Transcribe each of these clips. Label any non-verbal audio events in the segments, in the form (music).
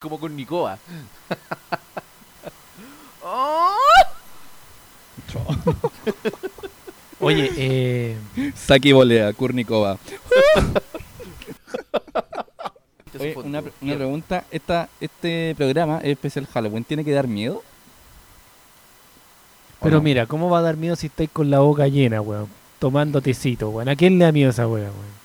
como con Nicoa. (laughs) (laughs) Oye, eh, Saki volea, Kurnikova. (laughs) Oye, una, pre- una pregunta. Esta, este programa es especial Halloween. ¿Tiene que dar miedo? ¿O pero no? mira, ¿cómo va a dar miedo si estáis con la boca llena, weón? Tomando tecito, weón. ¿A quién le da miedo esa weá, weón?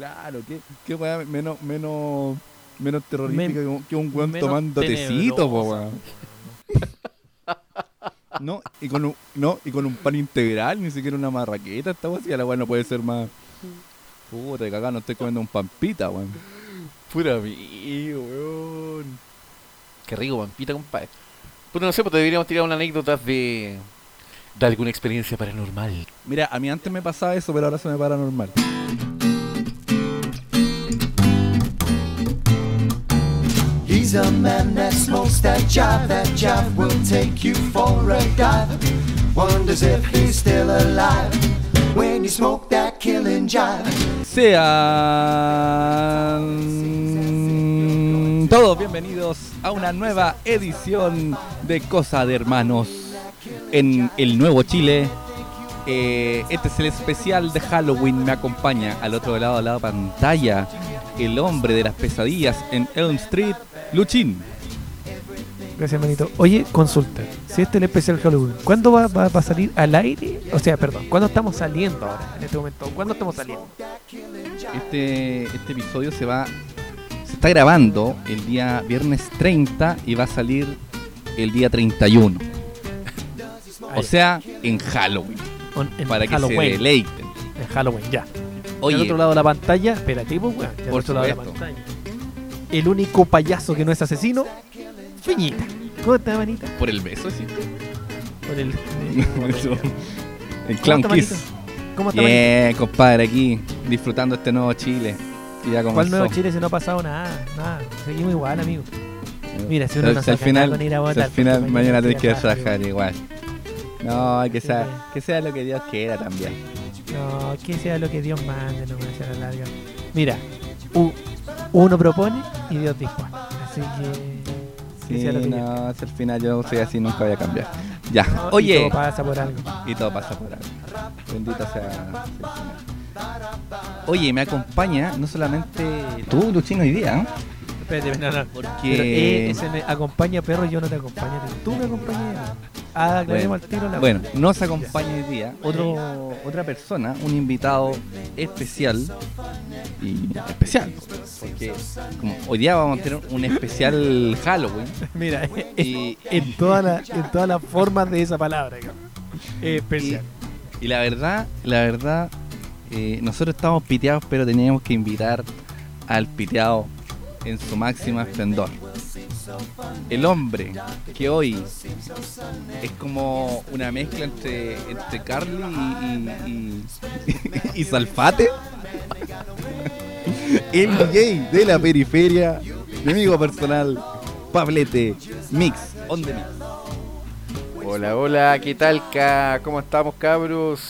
Claro, ¿qué, qué weá menos, menos, menos terrorífica Men- que un- weón tomando tecito, weón. (laughs) No, y con un, no, y con un pan integral, ni siquiera una marraqueta, esta weá, si la weá no puede ser más. Puta, cagada, no estoy comiendo un pampita, weón. Pura mía, weón. Qué rico, pampita, compadre. Pues no sé, pues deberíamos tirar una anécdota de. de alguna experiencia paranormal. Mira, a mí antes me pasaba eso, pero ahora se me para He's. Sean todos bienvenidos a una nueva edición de Cosa de Hermanos en el Nuevo Chile. Eh, este es el especial de Halloween. Me acompaña al otro lado de la pantalla el hombre de las pesadillas en Elm Street, Luchín. Gracias, manito. Oye, consulta. Si este es el especial Halloween, ¿cuándo va, va- va a salir al aire? O sea, perdón, ¿cuándo estamos saliendo ahora, en este momento? ¿Cuándo estamos saliendo? Este, este episodio se va. Se está grabando el día viernes 30 y va a salir el día 31. O sea, en Halloween. On- en Para que se deleiten. En Halloween, ya. Oye, Al otro lado de la pantalla, espérate, pues, weón. Por otro lado de la pantalla. El único payaso que no es asesino, Fiñita. ¿Cómo está, manita? por el beso, ¿sí? Por el. (laughs) El ¿Cómo Clown está, manito? Kiss. ¿Cómo está, manito? Bien, compadre, aquí disfrutando este nuevo Chile. que ya ¿Cuál nuevo Chile si no ha pasado nada? Nada. Seguimos igual, amigo. Mira, si uno Al- no si al final, con ir a si votar, al final mañana mañana tenés que trabajar igual. No, que sea, que sea lo que Dios quiera también. No, que sea lo que Dios mande, no me sea la larga. Mira, u- uno propone y Dios dispone. Así que. que Sí, sea lo que Dios no, si al final yo soy así, nunca voy a cambiar. Ya. Y oye, todo pasa por algo. y todo pasa por algo. Bendito sea. el Señor. Oye, me acompaña no solamente tú, Luchino, hoy día, ¿eh? Espérate, no, no. porque Pero eh, ese me acompaña perro y yo no te acompaño. Tú me acompañas. Ah, aclaremos al tiro la Bueno, nos acompaña hoy día otro, otra persona, un invitado especial y especial, porque como hoy día vamos a tener un especial Halloween (laughs) Mira, y, (laughs) en, todas las en todas las formas de esa palabra, especial. y la verdad, la verdad, eh, nosotros estamos piteados, pero teníamos que invitar al piteado en su máximo esplendor. El hombre que hoy es como una mezcla entre, entre Carly y, y, y- (laughs) y Salfate. (laughs) El DJ de la periferia, mi amigo personal, Pablete, Mix, on the mix. Hola, hola, ¿qué tal? ca? ¿Cómo estamos, cabros?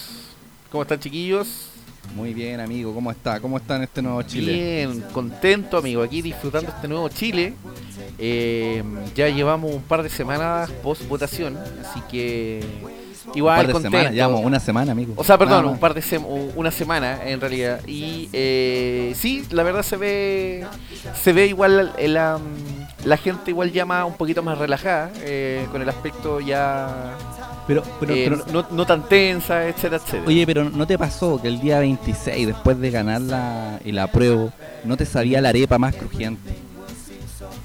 ¿Cómo están, chiquillos? Muy bien, amigo, ¿cómo está? ¿Cómo está en este nuevo Chile? Bien, contento, amigo, aquí disfrutando este nuevo Chile. Eh, ya llevamos un par de semanas post votación, así que un igual par de contento. semanas, llevamos una semana, amigo. O sea, perdón, un par de sem- una semana en realidad. Y eh, sí, la verdad se ve se ve igual el, la, la gente igual llama un poquito más relajada eh, con el aspecto ya Pero, pero, eh, pero- no, no tan tensa, etcétera, etcétera. Oye, pero ¿no te pasó que el día 26, después de ganar la, el apruebo, no te sabía la arepa más crujiente?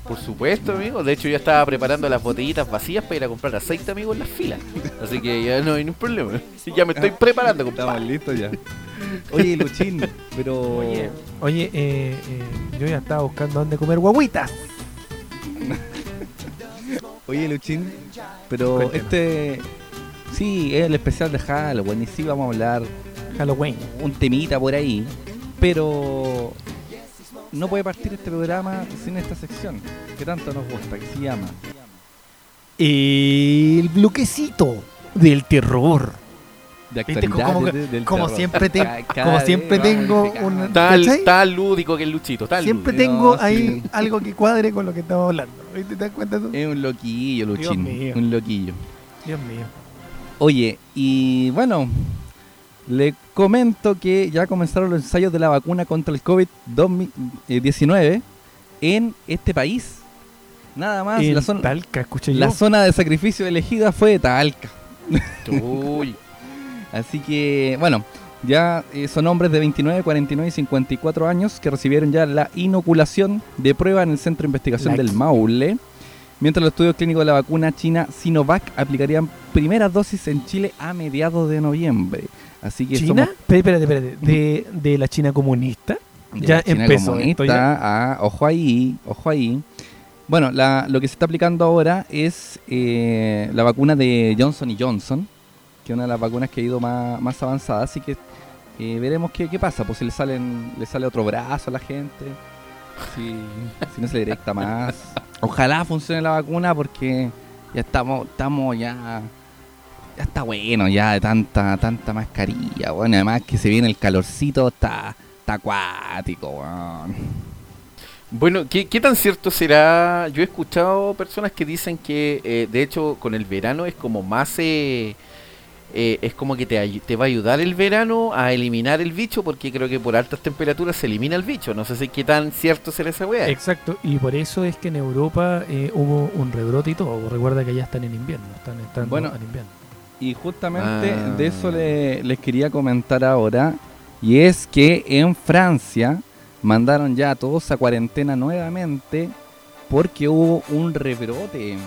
Por supuesto, amigo. De hecho, yo estaba preparando las botellitas vacías para ir a comprar aceite, amigo, en las filas. Así que ya no hay ningún problema. (laughs) Ya me estoy (laughs) preparando, Estamos compadre. listos ya. (laughs) Oye, Luchín, pero... Oye, oye eh, eh, yo ya estaba buscando dónde comer guaguitas. Oye, Luchín, pero este... Sí, es el especial de Halloween y sí vamos a hablar Halloween. un temita por ahí, pero no puede partir este programa sin esta sección que tanto nos gusta, que se llama El bloquecito del terror. de ¿Viste? Como- de- del como terror. siempre te- (laughs) como siempre tengo un- Tal, tal lúdico que el Luchito, tal Siempre lúdico. tengo No, ahí sí. algo que cuadre con lo que estamos hablando. ¿Te das cuenta tú? Es un loquillo, Luchín. Un loquillo. Dios mío. Oye, y bueno, le comento que ya comenzaron los ensayos de la vacuna contra el COVID-19 en este país. Nada más, En la, zona, Talca, escuché yo. la zona de sacrificio elegida fue Talca. (laughs) Uy, Así que, bueno, ya eh, son hombres de 29, 49 y 54 años que recibieron ya la inoculación de prueba en el Centro de Investigación Like. del Maule. Mientras los estudios clínicos de la vacuna china Sinovac aplicarían primeras dosis en Chile a mediados de noviembre. Así que ¿China? somos Espérate, espérate. ¿De, de la China comunista? de Ya la China empezó comunista. ya. Ah, ojo ahí, ojo ahí. Bueno, la- lo que se está aplicando ahora es eh, la vacuna de Johnson Johnson, que es una de las vacunas que ha ido más, más avanzada. Así que eh, veremos qué, qué pasa, pues si le salen le sale otro brazo a la gente, si, si no se le directa más. Ojalá funcione la vacuna porque ya estamos, estamos ya ya está bueno ya de tanta tanta mascarilla, bueno, además que se viene el calorcito, está, está acuático, weón. Bueno, ¿qué, qué tan cierto será? Yo he escuchado personas que dicen que, eh, de hecho, con el verano es como más... eh, eh, es como que te, te va a ayudar el verano a eliminar el bicho, porque creo que por altas temperaturas se elimina el bicho. No sé si qué tan cierto será esa weá. Exacto, y por eso es que en Europa eh, hubo un rebrote y todo. Recuerda que ya están en invierno, están entrando Bueno, en invierno. Y justamente Ah. de eso le- les quería comentar ahora. Y es que en Francia mandaron ya a todos a cuarentena nuevamente porque hubo un rebrote.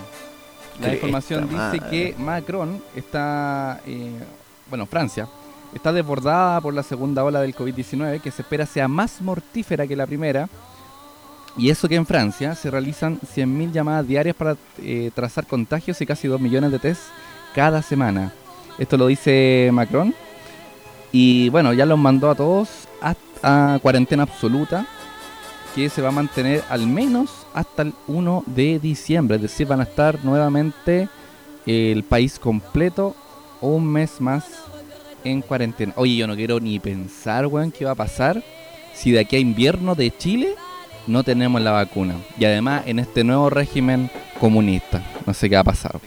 La información dice madre. que Macron está, eh, bueno, Francia, está desbordada por la segunda ola del COVID-19 que se espera sea más mortífera que la primera. Y eso que en Francia se realizan 100.000 llamadas diarias para eh, trazar contagios y casi 2 millones de test cada semana. Esto lo dice Macron. Y bueno, ya los mandó a todos a, cuarentena absoluta, que se va a mantener al menos hasta el 1 de diciembre. Es decir, van a estar nuevamente el país completo un mes más en cuarentena. Oye, yo no quiero ni pensar, weón, qué va a pasar si de aquí a invierno de Chile no tenemos la vacuna. Y además en este nuevo régimen comunista. No sé qué va a pasar.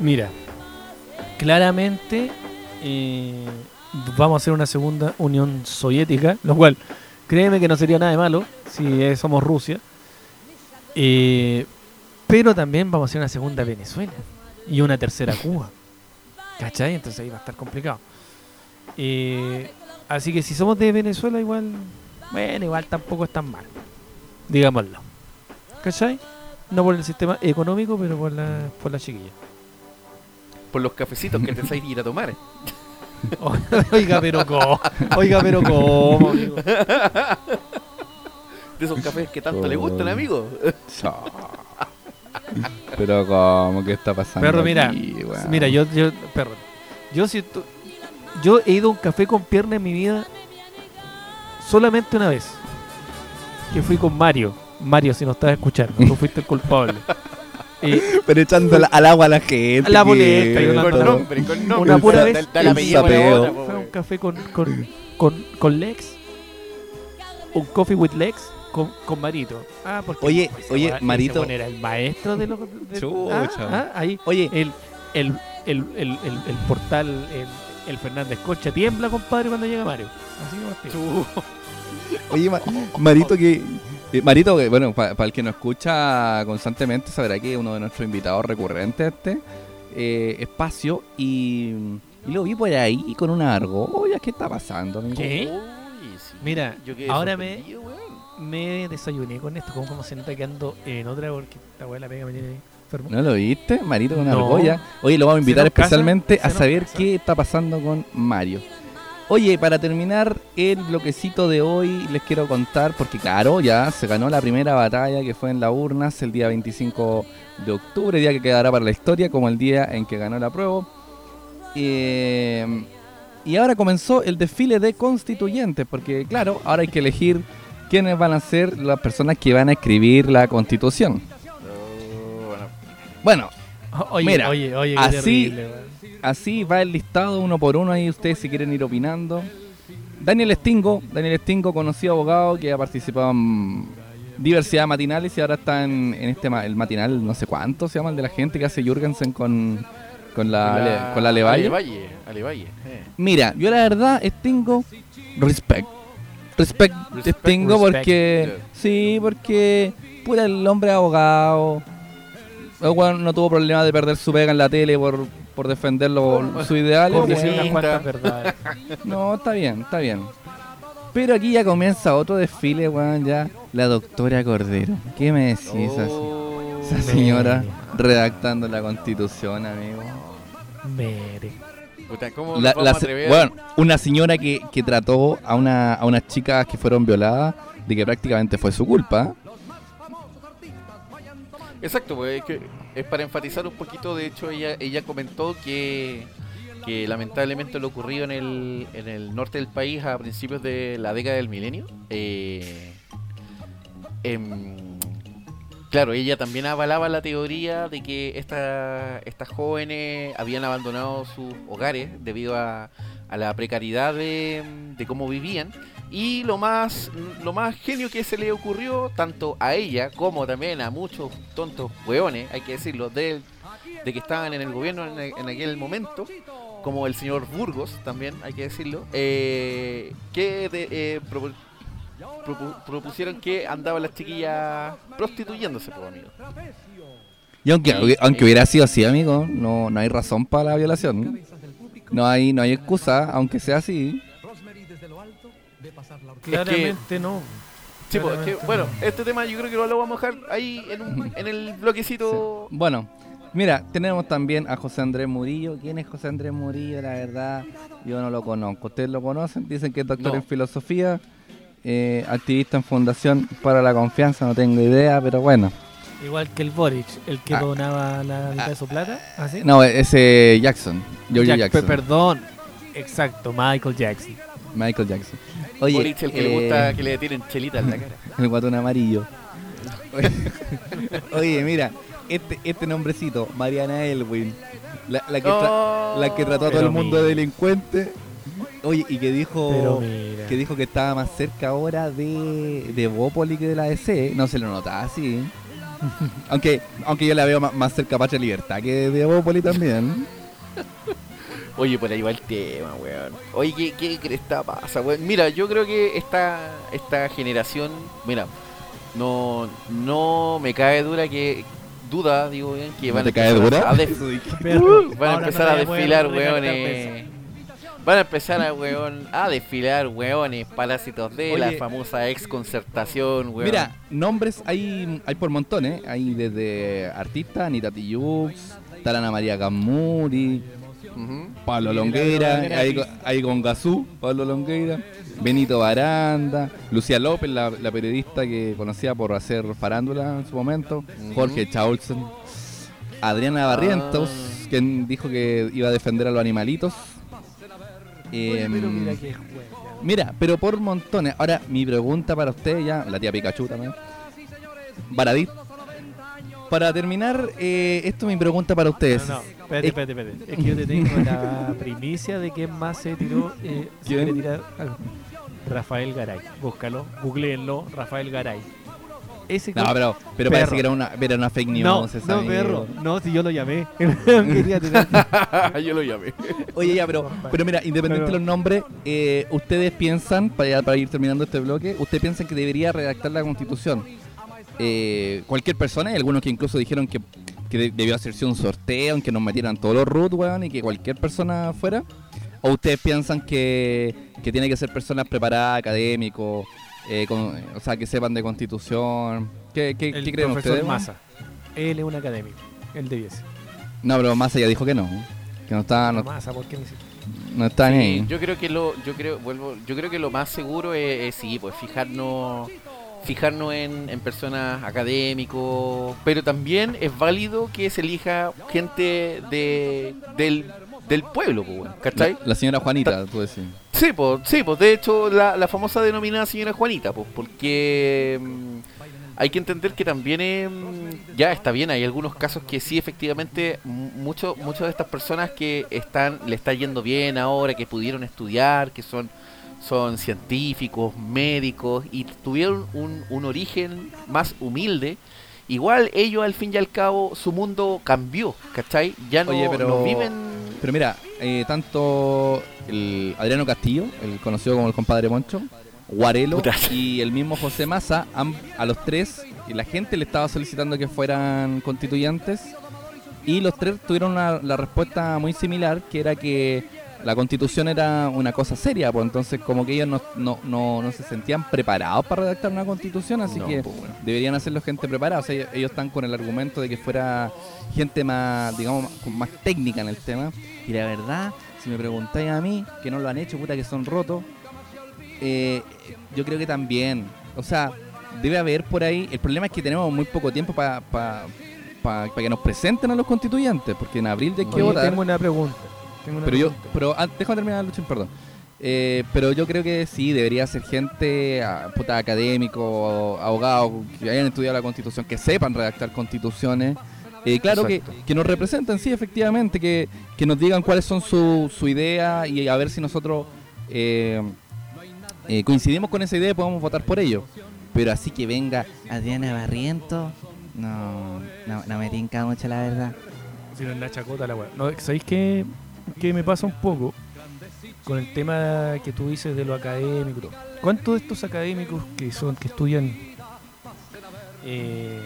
Mira, claramente eh, vamos a hacer una segunda Unión Soviética, lo cual créeme que no sería nada de malo si somos Rusia. Eh, pero también vamos a hacer una segunda Venezuela y una tercera Cuba. ¿Cachai? Entonces ahí va a estar complicado. Eh, así que si somos de Venezuela, igual, bueno, igual tampoco es tan mal. Digámoslo. ¿Cachai? No por el sistema económico, pero por la, por la chiquilla. Por los cafecitos que te sabes ir a tomar. (laughs) Oiga, pero cómo. Oiga, pero cómo, amigo. De esos cafés que tanto le gustan, amigo. Pero como que está pasando. Perro, mira, aquí, mira, yo, yo, perro, yo siento, yo he ido a un café con pierna en mi vida solamente una vez, que fui con Mario. Mario, si no estás escuchando, tú fuiste el culpable. (laughs) Eh, (laughs) Pero echando la- al agua a la gente. La boleta, yo la- Con nombre, con nombre. Una pura vez. Da- da la Un apellido para sapeo. otra, po, fue a un weón. café con, con, con, con Lex, un coffee with Lex, con, con Marito. Ah, porque Oye, ese oye, weón- ese Marito. weón era el maestro de los... de- Chucha. ah, ah, ahí. Oye, el, el, el, el, el, el portal, el, el Fernández Concha tiembla, compadre, cuando llega Mario. Así que. Oye, Ma- Marito, que. Marito, que, bueno, para el que nos escucha constantemente, sabrá que es uno de nuestros invitados recurrentes este eh, espacio. Y, y lo vi por ahí con una argolla. ¿Qué está pasando, amigo? ¿Qué? Uy, sí. Mira, Yo ahora me- desayuné con esto, como, como se nota que ando en otra porque esta weá la pega me tiene enfermo. ¿No lo viste? Marito con una No. argolla. Oye, lo vamos a invitar casa, especialmente a saber casa. qué está pasando con Mario. Oye, para terminar el bloquecito de hoy, les quiero contar, porque claro, ya se ganó la primera batalla que fue en las urnas el día 25 de octubre, día que quedará para la historia como el día en que ganó la prueba. Eh, y ahora comenzó el desfile de constituyentes, porque claro, ahora hay que elegir quiénes van a ser las personas que van a escribir la constitución. No, bueno. Bueno, Oye, Mira, oye, oye, qué así- terrible. Así va el listado uno por uno ahí ustedes si quieren ir opinando. Daniel Stingo, Daniel Stingo, conocido abogado que ha participado en diversidad matinales y ahora está en, en este ma- el matinal, no sé cuánto se llama el de la gente que hace Jürgensen con, con la, Ale- con la Levalle. Alevalle, Alevalle, eh. Mira, yo la verdad Stingo, respect. Respect, Respect, Stingo respect. porque, sí, porque pura el hombre abogado. El no tuvo problema de perder su pega en la tele por, por defender lo- su ideal. Por decir sí. unas cuantas verdades. No, está bien, está bien. Pero aquí ya comienza otro desfile, weón, ya. La doctora Cordero. ¿Qué me decís así? Oh. Esa señora redactando la constitución, amigo. Mere. ¿cómo La- la bueno, una señora que, que trató a, una, a unas chicas que fueron violadas de que prácticamente fue su culpa. Exacto, pues es, que es para enfatizar un poquito, de hecho ella ella comentó que, que lamentablemente lo ocurrido en el, en el norte del país a principios de la década del milenio, eh, em, claro, ella también avalaba la teoría de que esta, estas jóvenes habían abandonado sus hogares debido a, a la precariedad de, de cómo vivían y lo más, lo más genio que se le ocurrió, tanto a ella como también a muchos tontos hueones, hay que decirlo, de, de que estaban en el gobierno en, en aquel momento, como el señor Burgos también, hay que decirlo, eh, que de- eh, propu- propusieron que andaban las chiquillas prostituyéndose, pues, amigo. Y aunque, aunque hubiera sido así, amigo, no, no hay razón para la violación. No hay, no hay excusa, aunque sea así. Claramente no. Sí, pues, es que, Claramente bueno, no. este tema yo creo que lo vamos a dejar ahí en, un- en el bloquecito. Bueno, mira, tenemos también a José Andrés Murillo. ¿Quién es José Andrés Murillo? La verdad, yo no lo conozco. ¿Ustedes lo conocen? Dicen que es doctor No. en filosofía, eh, activista en Fundación para la Confianza, no tengo idea, pero bueno. Igual que el Boric, el que Ah. donaba la mitad de su plata. ¿Así? No, ese Jackson, George Jack- Jackson, Perdón. Exacto, Michael Jackson. Michael Jackson. Oye, Boric, el que le eh, gusta que le tiren chelita en la cara. (laughs) El guatón amarillo. (laughs) Oye, mira, este, este nombrecito, Mariana Elwin, la, la que, tra- la que trató a todo el mundo de delincuente. Oye, y que dijo que dijo que estaba más cerca ahora de, de Bópoli que de la DC. No se lo notaba así. (laughs) aunque, aunque yo la veo ma- más, cerca a Patria Libertad que de Bópoli también. Oye, por ahí va el tema, weón. Oye, ¿qué, qué cresta pasa, weón? Mira, yo creo que esta, esta generación, mira, no, no me cae dura que, duda, digo bien, que ¿No van te a cae empezar dura? a, (laughs) def- (laughs) van a empezar no a desfilar, recalcar weones. Van a empezar a, weón, a desfilar, weones, parásitos de la famosa ex concertación, weón. Mira, nombres hay, hay por montones. Hay desde artistas, Anita Tijoux, Tarana María Gamuri, Pablo Longueira, ahí, con- ahí con Gazú, Pablo Longueira, Benito Baranda, Lucía López, la, la periodista que conocía por hacer farándula en su momento. Jorge Chaulsen, Adriana Barrientos, Ah. quien dijo que iba a defender a los animalitos. Em, pero mira. Mira, pero por montones. Ahora, mi pregunta para usted ya, la tía Pikachu también. Baradit. Para terminar, eh, esto es mi pregunta para ustedes. No, no, espérate, espérate, espérate. Es que yo te tengo la primicia de quién más se tiró. Eh. Rafael Garay. Búscalo, googleenlo, Rafael Garay. Ese No, pero, pero parece que era una, era una fake news. no, esa, no, perro. No, si yo lo llamé. (laughs) (laughs) Yo lo llamé. Oye, ya, pero, pero mira, independiente Pero- de los nombres, eh, ustedes piensan, para, para ir terminando este bloque, ustedes piensan que debería redactar la constitución. Eh, cualquier persona, hay algunos que incluso dijeron que, que de- debió hacerse un sorteo, en que nos metieran todos los root, weón, y que cualquier persona fuera. ¿O ustedes piensan que, que tiene que ser personas preparadas, académicos, eh, con- o sea, que sepan de constitución? ¿Qué, qué, el qué creen profesor ustedes? Massa. Él es un académico. Él debiese. No, pero Massa ya dijo que no. Que no está, no, Massa, ¿por qué no está ni Sí, ahí. yo creo que lo, yo creo, vuelvo, yo creo que lo más seguro es, es sí, pues fijarnos, fijarnos en, en personas académicos, pero también es válido que se elija gente de, del, del pueblo, pues, ¿cachai? La, la señora Juanita, tú decís. Sí, pues, sí, pues de hecho la, la famosa denominada señora Juanita, pues, porque mm, hay que entender que también eh, ya está bien, hay algunos casos que sí, efectivamente, muchos muchas de estas personas que están le está yendo bien ahora, que pudieron estudiar, que son son científicos, médicos y tuvieron un, un origen más humilde, igual ellos al fin y al cabo su mundo cambió, ¿cachai? Ya no, Oye, pero- no viven... Pero mira, eh, tanto el Adriano Castillo, el conocido como el compadre Moncho, Guarelo Puta. y el mismo José Massa, a los tres, y la gente le estaba solicitando que fueran constituyentes, y los tres tuvieron una- la respuesta muy similar, que era que la constitución era una cosa seria, pues entonces como que ellos no, no, no, no se sentían preparados para redactar una constitución, así No, que pues, bueno. deberían hacerlo gente preparada. O sea, ellos, están con el argumento de que fuera gente más, digamos, más- con más técnica en el tema. Y la verdad, si me preguntáis a mí, que no lo han hecho, puta, que son rotos, eh, yo creo que también. O sea, debe haber por ahí. El problema es que tenemos muy poco tiempo para que nos presenten a los constituyentes, porque en abril ya hay que Oye, votar. tengo una pregunta. Tengo una Pero yo, pero ah, déjame terminar, Luchín, perdón. Eh, pero yo creo que sí, debería ser gente, ah, puta, académico, abogado, que hayan estudiado la constitución, que sepan redactar constituciones. Eh, claro que, que nos representen, sí, efectivamente, que, que nos digan cuáles son su, su idea y a ver si nosotros eh, eh, coincidimos con esa idea y podemos votar por ello. Pero así que venga Adriana Barriento, no, no, no me tinca mucho la verdad. Si no es la chacota la weá. No, ¿Sabéis qué, qué me pasa un poco con el tema que tú dices de lo académico? ¿Cuántos de estos académicos que son que estudian eh,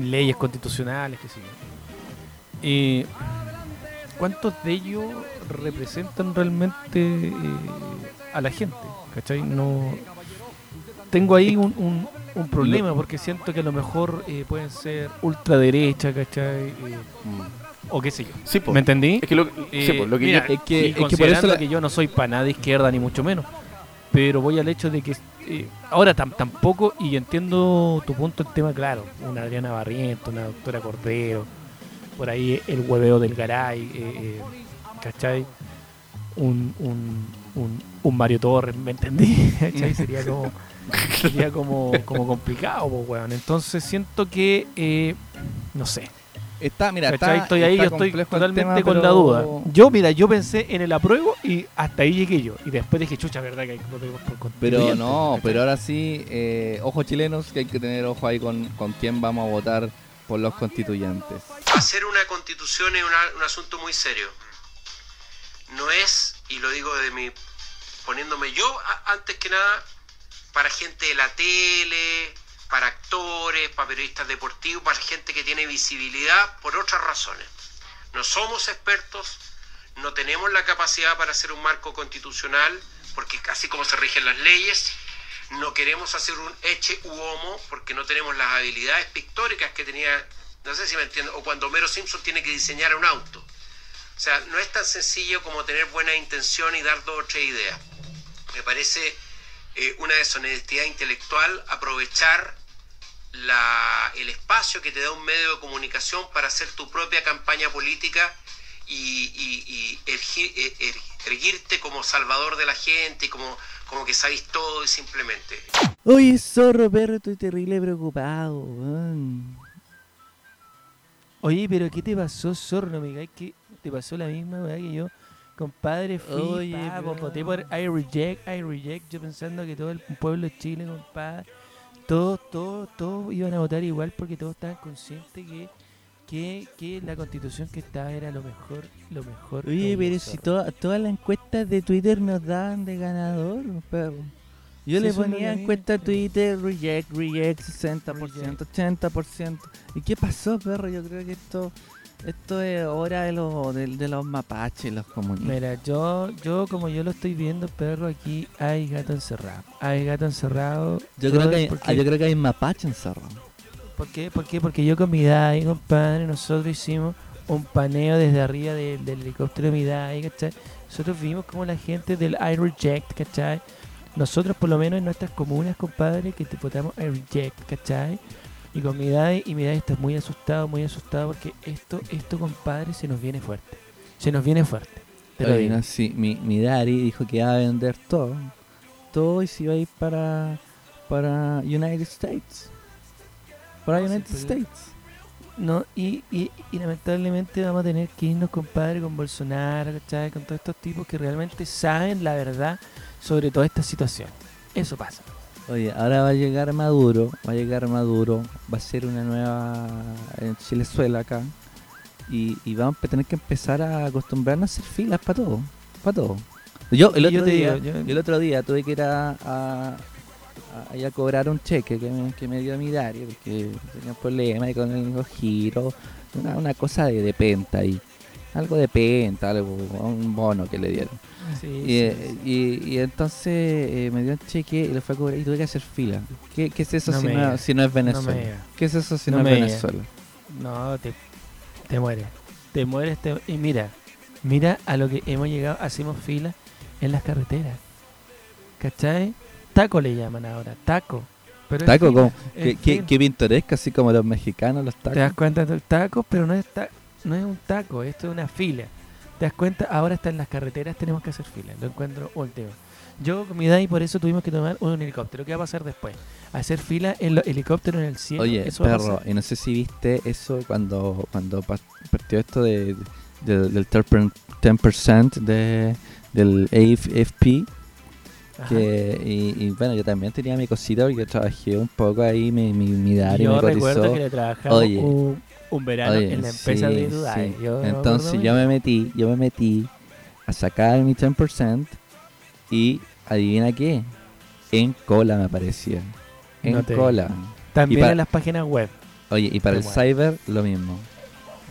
leyes constitucionales, qué sé yo, eh, cuántos de ellos representan realmente eh, a la gente? ¿Cachai? No, tengo ahí un, un- un problema porque siento que a lo mejor eh, pueden ser ultraderecha, ¿cachai? Eh, o qué sé yo. Sí, po. ¿Me entendí? Es que lo, sí, po, lo que mira, yo- es que- y es que por eso la- que yo no soy para nada de izquierda ni mucho menos. Pero voy al hecho de que eh, ahora tam- tampoco, y entiendo tu punto el tema claro, una Adriana Barriento, una doctora Cordero, por ahí el hueveo del Garay, eh, eh, ¿cachai? Un, un, un, un Mario Torres, ¿me entendí? (laughs) ¿Cachai? Sería como, (laughs) sería como, como complicado, pues, weón. Entonces siento que, eh, no sé, Está, mira, está, estoy ahí, está yo estoy totalmente tema, con la duda. Yo, mira, yo pensé en el apruebo y hasta ahí llegué yo. Y después dije, chucha, ¿verdad que hay que por Pero no, pero ahora sí, eh, ojo chilenos, que hay que tener ojo ahí con, con quién vamos a votar por los constituyentes. Hacer una constitución es una- un asunto muy serio. No es, y lo digo de mi, poniéndome yo a- antes que nada, para gente de la tele, para actores, para periodistas deportivos, para gente que tiene visibilidad por otras razones. No somos expertos, no tenemos la capacidad para hacer un marco constitucional, porque así como se rigen las leyes, no queremos hacer un eche u homo, porque no tenemos las habilidades pictóricas que tenía, no sé si me entiendo, o cuando Homero Simpson tiene que diseñar un auto. O sea, no es tan sencillo como tener buena intención y dar dos o tres ideas. Me parece eh, una deshonestidad intelectual aprovechar la- el espacio que te da un medio de comunicación para hacer tu propia campaña política y, y- eh, er- erguirte como salvador de la gente y como, como que sabéis todo y simplemente. Oye, zorro, perro, estoy terrible preocupado. Oye, pero ¿qué te pasó, zorro? No me que te pasó la misma weá que yo. Compadre, fui, Oye, pa, voté por I reject, I reject. Yo pensando que todo el pueblo de Chile, compadre, todos, todos, todos iban a votar igual porque todos estaban conscientes que, que, que la constitución que estaba era lo mejor, lo mejor. Oye, pero si zorro. to- todas las encuestas de Twitter nos daban de ganador, perro. Yo Sí, le ponía a mí me encuesta a. Twitter, reject, reject, 60%, 80%. ¿Y qué pasó, perro? Yo creo que esto esto es hora de, los de, de los mapaches, los comunistas. Mira, yo, yo como yo lo estoy viendo, perro, aquí hay gato encerrado. Hay gato encerrado. Yo creo, que hay, porque- ah, yo creo que hay mapache encerrado. ¿Por qué? ¿Por qué? Porque yo con mi DAI, compadre, nosotros hicimos un paneo desde arriba de- del helicóptero de mi DAI, ¿cachai? Nosotros vimos como la gente del I Reject, ¿cachai? Nosotros, por lo menos en nuestras comunas, compadre, que te votamos I Reject, ¿cachai? Y con mi DAI, y mi DAI está muy asustado, muy asustado, porque esto, esto, compadre, se nos viene fuerte. Se nos viene fuerte. Te lo Oye, digo. no, sí, mi, mi daddy dijo que iba a vender todo. Todo y se iba a ir para, para United States. Para Sí, United pero- States. No, y, y, y lamentablemente vamos a tener que irnos, compadre, con Bolsonaro, ¿cachai? Con todos estos tipos que realmente saben la verdad sobre toda esta situación. Eso pasa. Oye, ahora va a llegar Maduro, va a llegar Maduro, va a ser una nueva en Chilezuela acá. Y, y vamos a tener que empezar a acostumbrarnos a hacer filas para todo. Para todo. Yo el otro, yo día, yo- el otro día tuve que ir a, a, a- cobrar un cheque que me, que me dio mi diario porque tenía un problema y con el los giros, una, una cosa de, de penta ahí. Algo de penta, algo, un bono que le dieron. Sí, Y, sí, eh, sí. y, y entonces eh, me dio un cheque y lo fue a cobrar y tuve que hacer fila. ¿Qué, qué es eso No si, no, si no es No Venezuela? digas. ¿Qué es eso si No no, es. Venezuela? No, te, te mueres. Te mueres. Te, y mira, mira a lo que hemos llegado. Hacemos fila en las carreteras. ¿Cachai? Taco le llaman ahora, taco. Pero Taco, fila, como, qué, qué, qué pintoresco, así como los mexicanos, los ¿Te das tacos. cuenta del taco? Pero no es, ta- no es un taco, esto es una fila. ¿Te das cuenta? Ahora está en las carreteras, tenemos que hacer fila. Lo encuentro último. Yo con mi edad y por eso tuvimos que tomar un helicóptero. ¿Qué va a pasar después? Hacer fila en los helicópteros en el cielo. Oye, Eso perro, y no sé si viste eso cuando, cuando pa- partió esto de, de- del 10%, 10% de, del AFP. Que, y, y bueno, yo también tenía mi cosita porque trabajé un poco ahí, mi, mi, mi Yo me recuerdo cotizó. que le trabajamos Oye, un, un verano Oye, en la empresa sí, de Dudai. sí. Entonces yo me metí, yo me metí a sacar mi 10% y adivina qué, en cola me aparecía. En No te- cola. También y para- en las páginas web Oye, y para el cyber lo mismo.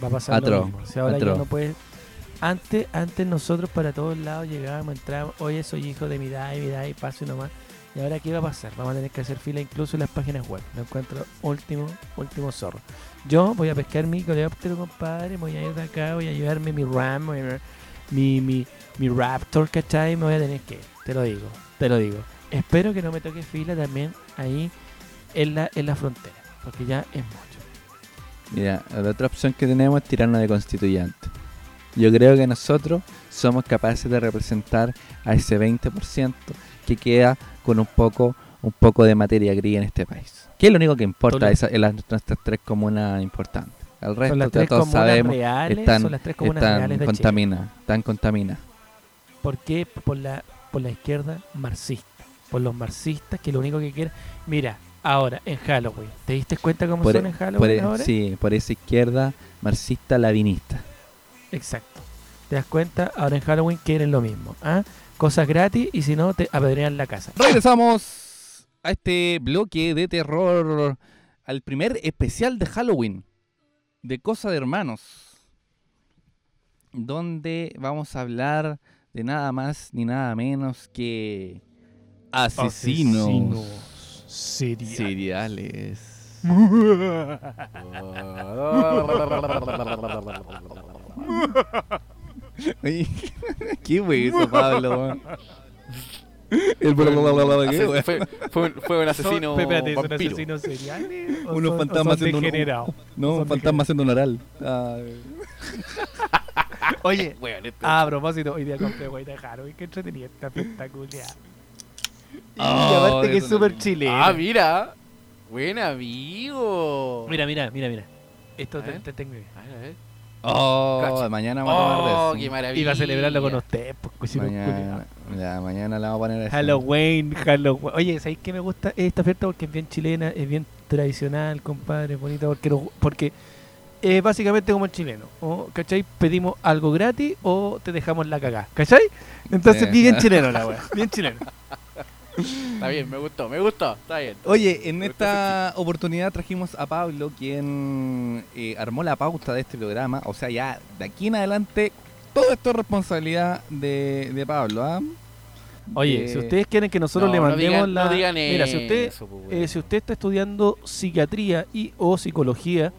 va a pasar Atro, lo mismo. Ahora atro. ya no puedes... Antes, antes nosotros para todos lados llegábamos, entrábamos, oye, soy hijo de mi DAI, mi DAI, paso y nomás. Y ahora, ¿qué va a pasar? Vamos a tener que hacer fila incluso en las páginas web. Lo encuentro último, último zorro. Yo voy a pescar mi helicóptero, compadre, voy a ir de acá, voy a llevarme mi RAM, mi, mi, mi Raptor, ¿cachai? Me voy a tener que te lo digo, te lo digo. Espero que no me toque fila también ahí en la, en la frontera, porque ya es mucho. Mira, la otra opción que tenemos es tirarnos de constituyente. Yo creo que nosotros somos capaces de representar a ese 20% que queda con un poco un poco de materia gris en este país. ¿Qué es lo único que importa esa- en las, nuestras tres comunas importantes? El resto Son las tres todos sabemos reales, están, son las tres comunas están reales de están contaminadas. ¿Por qué? Por la, por la izquierda marxista. Por los marxistas que lo único que quieren. Mira, ahora en Halloween. ¿Te diste cuenta cómo Por, son en por Halloween e- ahora? sí, por esa izquierda marxista lavinista. Exacto. ¿Te das cuenta? Ahora en Halloween quieren lo mismo. ¿ah? Cosas gratis y si no, te apedrean la casa. Regresamos a este bloque de terror, al primer especial de Halloween, de Cosa de Hermanos, donde vamos a hablar de nada más ni nada menos que asesinos, seriales. seriales. (laughs) Oye, (laughs) ¿Qué fue eso, Pablo? El ¿qué, fue, fue, un- fue un asesino Son- espérate, ¿son vampiro. asesinos seriales? ¿O Unos fantasmas haciendo un-? No, un fantasma haciendo un oral. Ah, (laughs) Oye, este- Ah, a propósito, hoy día compré guay de Halloween, qué entretenida esta espectacular. (laughs) Y Oh, aparte que es súper chilena. Ah, mira. Buen amigo. Mira, mira, mira, mira. Esto A te, te tengo idea. A ver, a ver. Oh, Cacha. mañana vamos a Oh, hablar qué de eso. maravilla. Iba a celebrarlo con ustedes, pues, Mañana, ya, mañana la vamos a poner eso. Halloween, Halloween. Oye, ¿sabéis qué me gusta esta oferta? Porque es bien chilena, es bien tradicional, compadre, bonita, porque, porque es básicamente como el chileno. O, ¿Cachai? Pedimos algo gratis o te dejamos la cagá. ¿Cachai? Entonces, Sí. bien chileno la (laughs) wea. Bien chileno. Está bien, me gustó, me gustó. Está bien. Oye, en esta oportunidad trajimos a Pablo, quien eh, armó la pauta de este programa. O sea, ya de aquí en adelante, todo esto es responsabilidad de, de Pablo. ¿ah? Oye, Eh, si ustedes quieren que nosotros No, le no mandemos digan- la. no digan Mira, si usted, eso, pues, eh, si usted está estudiando psiquiatría y o psicología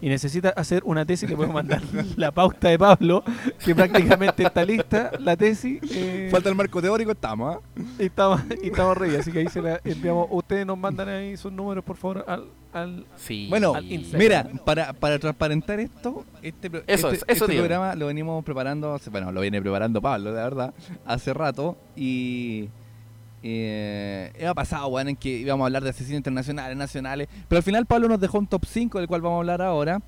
y necesita hacer una tesis, le podemos mandar (laughs) la pauta de Pablo, que prácticamente está lista, la tesis. eh, Falta el marco teórico, estamos. ¿ah? y estamos, y estamos re bien, así que ahí se la enviamos. Ustedes nos mandan ahí sus números, por favor, al. al Sí. Bueno, Al Instagram. mira, para, para transparentar esto, este, Eso este- es, eso este programa lo venimos preparando, hace- bueno, lo viene preparando Pablo, de verdad, hace rato, y Eh, ha pasado, bueno, en que íbamos a hablar de asesinos internacionales, nacionales, pero al final Pablo nos dejó un top 5 del cual vamos a hablar ahora.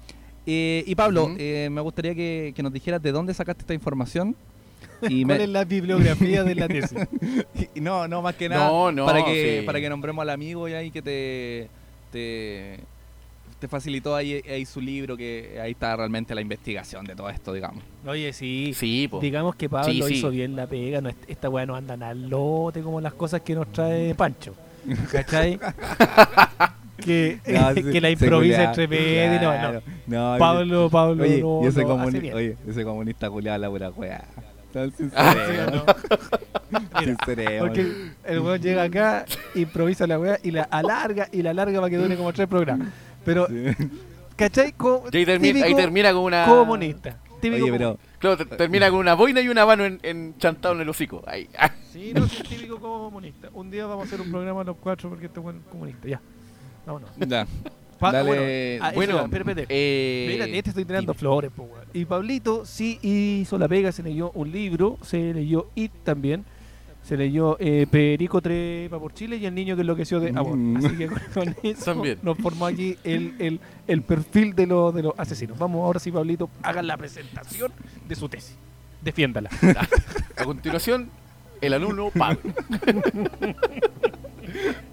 Eh, y Pablo, eh, me gustaría que, que nos dijeras de dónde sacaste esta información. (laughs) Y ¿Cuál me- es la bibliografía de la tesis? y (laughs) no, no, más que nada, No, no, para, que, sí. para que nombremos al amigo y ahí que te, te, te facilitó ahí, ahí su libro, que ahí está realmente la investigación de todo esto, digamos. Oye, sí. Sí, po. Digamos que Pablo Sí, sí. hizo bien la pega. No, es- esta weá no anda al lote como las cosas que nos trae Pancho. ¿Cachai? (laughs) que, No, (laughs) que la improvisa entre medio. no, no. claro. No, Pablo, Pablo, Oye, no, y ese, comuni- oye, ese comunista culiado la pura weá. Tan (laughs) ¿Sí sincero, o no? Mira, Sincereo, Porque el weón llega acá, improvisa la weá y la alarga y la alarga para que dure como tres programas. Pero, Sí. ¿cachai? Co- (laughs) ahí, termi- ahí termina con una. comunista. Típico Oye, pero Claro, te- termina con una boina y una mano en, en- chantado en el hocico. Ahí. ah. (laughs) Sí, no, sí, típico comunista. Un día vamos a hacer un programa los cuatro porque este buen comunista. Ya. Vámonos. ya. Pa- Dale, bueno, ah, eso bueno, espera. Eh, Mira, te estoy tirando dime. flores, po. Y Pablito sí hizo la pega, se leyó un libro, se leyó It también. Se leyó eh, Perico Trepa por Chile y El niño que enloqueció de amor. Mm. Así que con, (laughs) eso También. nos formó aquí el, el, el perfil de, los de los asesinos. Vamos ahora sí, Pablito, hagan la presentación de su tesis. Defiéndala. (laughs) A continuación, el alumno Pablo. (laughs)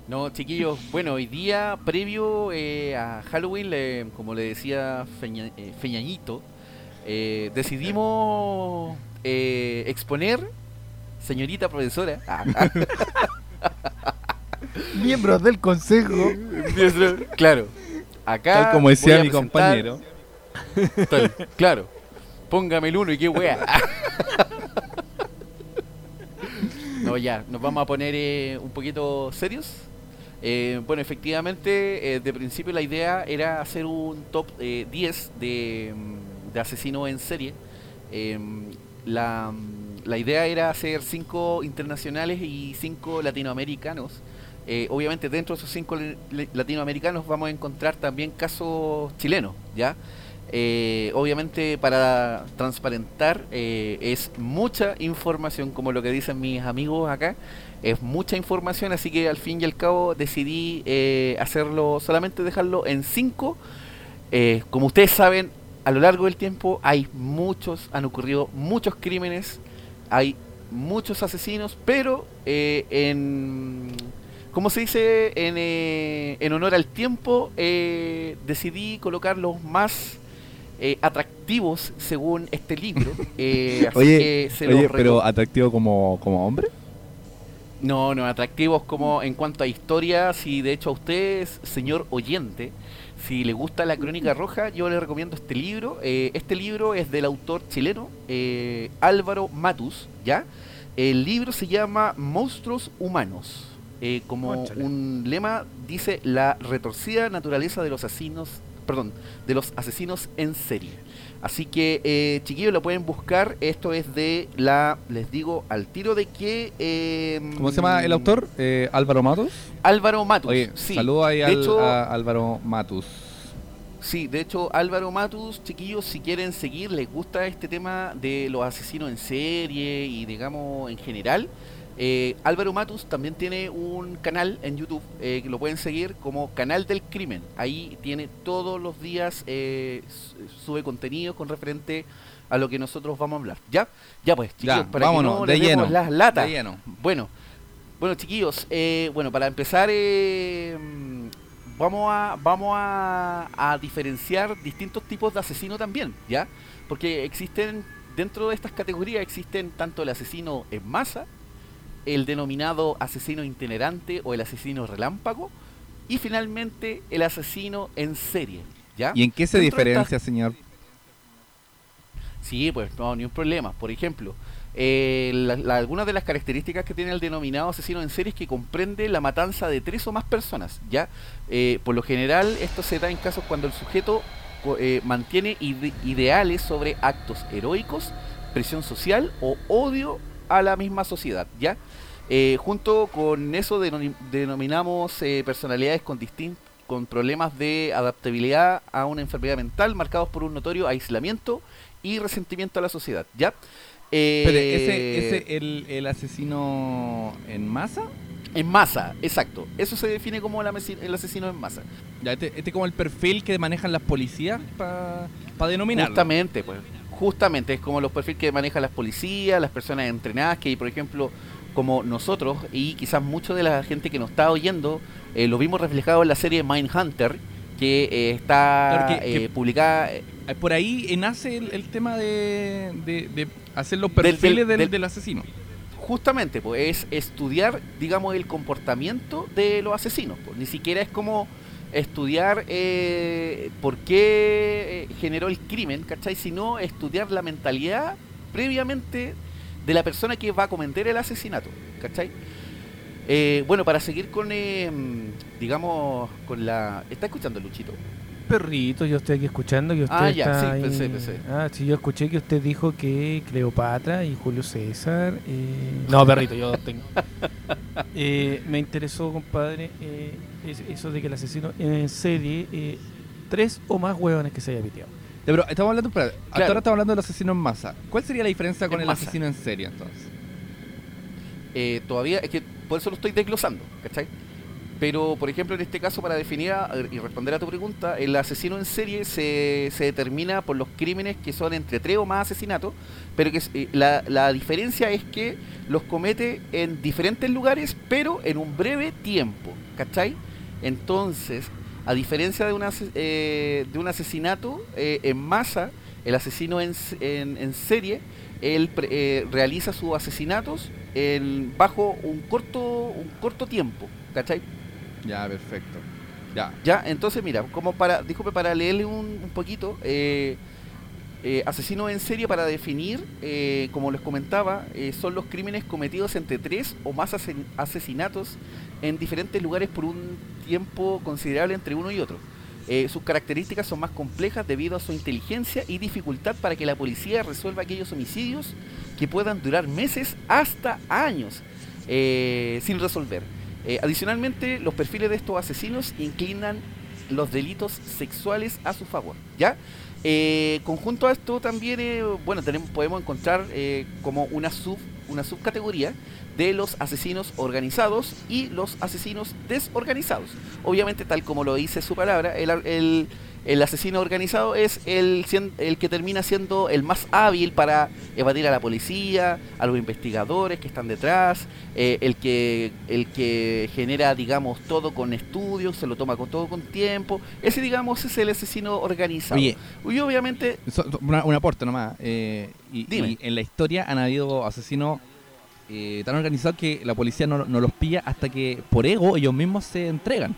No, chiquillos, bueno, hoy día previo eh, a Halloween, le- como le decía Feña- eh, Feñañito, eh, decidimos eh, exponer, señorita profesora, ah, (laughs) Miembros del consejo. claro, acá Tal como voy decía a mi presentar- compañero. Tal, claro, póngame el uno y qué wea. (laughs) No, ya, nos vamos a poner eh, un poquito serios. Eh, bueno, efectivamente, eh, de principio la idea era hacer un top eh, 10 de, mm, de asesinos en serie. Eh, la, mm, la idea era hacer 5 internacionales y 5 latinoamericanos. Eh, obviamente dentro de esos 5 latinoamericanos vamos a encontrar también casos chilenos, ¿ya? Eh, obviamente para transparentar eh, es mucha información, como lo que dicen mis amigos acá, es mucha información, así que al fin y al cabo decidí hacerlo, solamente dejarlo en 5. como ustedes saben, a lo largo del tiempo hay muchos, han ocurrido muchos crímenes, hay muchos asesinos, pero eh, en... ¿Cómo se dice? En, eh, en honor al tiempo, eh, decidí colocar los más eh, atractivos según este libro. (laughs) eh, así Oye, que se Oye, pero atractivo como, como hombre. no, no, atractivos como en cuanto a historia, si de hecho a usted, señor oyente, si le gusta la crónica roja, yo le recomiendo este libro. Eh, este libro es del autor chileno eh, Álvaro Matus, ¿ya? El libro se llama Monstruos Humanos. Eh, como un lema dice la retorcida naturaleza de los asesinos, perdón, de los asesinos en serie. Así que, eh, chiquillos, lo pueden buscar. Esto es de la, les digo al tiro de que. eh, ¿Cómo se llama el autor? Eh, Álvaro Matus. Álvaro Matus. Oye, sí. saludo ahí de al, hecho, a Álvaro Matus. Sí, de hecho, Álvaro Matus, chiquillos, si quieren seguir, les gusta este tema de los asesinos en serie y, digamos, en general. Eh, Álvaro Matus también tiene un canal en YouTube eh, que lo pueden seguir como Canal del Crimen. Ahí tiene todos los días, eh, sube contenido con referente a lo que nosotros vamos a hablar. ¿Ya? Ya pues, Ya, para vámonos, que no de lleno, las latas. de lleno. Bueno, bueno chiquillos, eh, bueno para empezar eh, mm, vamos a vamos a, a diferenciar distintos tipos de asesino también, ¿ya? Porque existen dentro de estas categorías existen tanto el asesino en masa, el denominado asesino itinerante o el asesino relámpago y finalmente el asesino en serie, ¿ya? ¿Y en qué se Dentro diferencia, señor? Sí, pues no, ni un problema. Por ejemplo, eh, la- la- algunas de las características que tiene el denominado asesino en serie es que comprende la matanza de tres o más personas. Ya, Eh, por lo general, esto se da en casos cuando el sujeto eh, mantiene ide- ideales sobre actos heroicos, presión social o odio a la misma sociedad. Ya, Eh, junto con eso denom- denominamos eh, personalidades con con problemas de adaptabilidad a una enfermedad mental marcados por un notorio aislamiento y resentimiento a la sociedad, ¿ya? Eh, Espere, ¿ese, ese el, el asesino en masa? En masa, exacto. Eso se define como el, asesino en masa. Ya, este, este es como el perfil que manejan las policías para denominar. Justamente, pues. Justamente, es como los perfiles que manejan las policías, las personas entrenadas, que por ejemplo, como nosotros y quizás mucho de la gente que nos está oyendo, eh, lo vimos reflejado en la serie Mindhunter, que eh, está Claro, que- eh, que- publicada. Por ahí nace el, el tema de, de- de hacer los Del- del- perfiles del, del- del asesino. Justamente, pues es estudiar, digamos, el comportamiento de los asesinos. pues. Ni siquiera es como estudiar eh, por qué generó el crimen, ¿cachai? Sino estudiar la mentalidad previamente de la persona que va a cometer el asesinato, ¿cachai? Eh, bueno, para seguir con, eh, digamos, con la... ¿Está escuchando Luchito? Perrito, yo estoy aquí escuchando que usted Ah, ya, está sí, ahí- pensé, pensé. Ah, sí, yo escuché que usted dijo que Cleopatra y Julio César... eh, No, perrito, yo tengo... (laughs) Eh, me interesó, compadre, eh, es- eso de que el asesino en serie... eh, tres o más huevones que se haya piteado. Ya, pero estamos hablando, espera, hasta Claro. ahora estamos hablando del asesino en masa. ¿Cuál sería la diferencia con En el masa. asesino en serie entonces? eh, todavía, es que por eso lo estoy desglosando, ¿cachai? Pero, por ejemplo, en este caso, para definir a- y responder a tu pregunta, el asesino en serie se, se determina por los crímenes que son entre tres o más asesinatos, pero que eh, la, la diferencia es que los comete en diferentes lugares, pero en un breve tiempo, ¿cachai? Entonces, a diferencia de, un ase- eh, de un asesinato eh, en masa, el asesino en, en- en serie, él eh, realiza sus asesinatos en, bajo un corto, un corto tiempo, ¿cachai? Ya, perfecto. Ya. Ya, entonces mira, como para, disculpe, para leerle un, un poquito, eh, eh, asesino en serie para definir, eh, como les comentaba, eh, son los crímenes cometidos entre tres o más asesinatos en diferentes lugares por un tiempo considerable entre uno y otro. Eh, sus características son más complejas debido a su inteligencia y dificultad para que la policía resuelva aquellos homicidios que puedan durar meses hasta años sin resolver. Adicionalmente, los perfiles de estos asesinos inclinan los delitos sexuales a su favor. ¿Ya? Eh, conjunto a esto también, eh, bueno, podemos encontrar eh, como una sub una subcategoría de los asesinos organizados y los asesinos desorganizados. Obviamente, tal como lo dice su palabra, el, el- el asesino organizado es el, el que termina siendo el más hábil para evadir a la policía, a los investigadores que están detrás, eh, el, que, el que genera, digamos, todo con estudios, se lo toma con todo con tiempo. Ese, digamos, es el asesino organizado. Oye, y obviamente, so- so- una- un aporte nomás. eh, y, Dime. y en la historia han habido asesinos eh, tan organizados que la policía no, no los pilla hasta que por ego ellos mismos se entregan.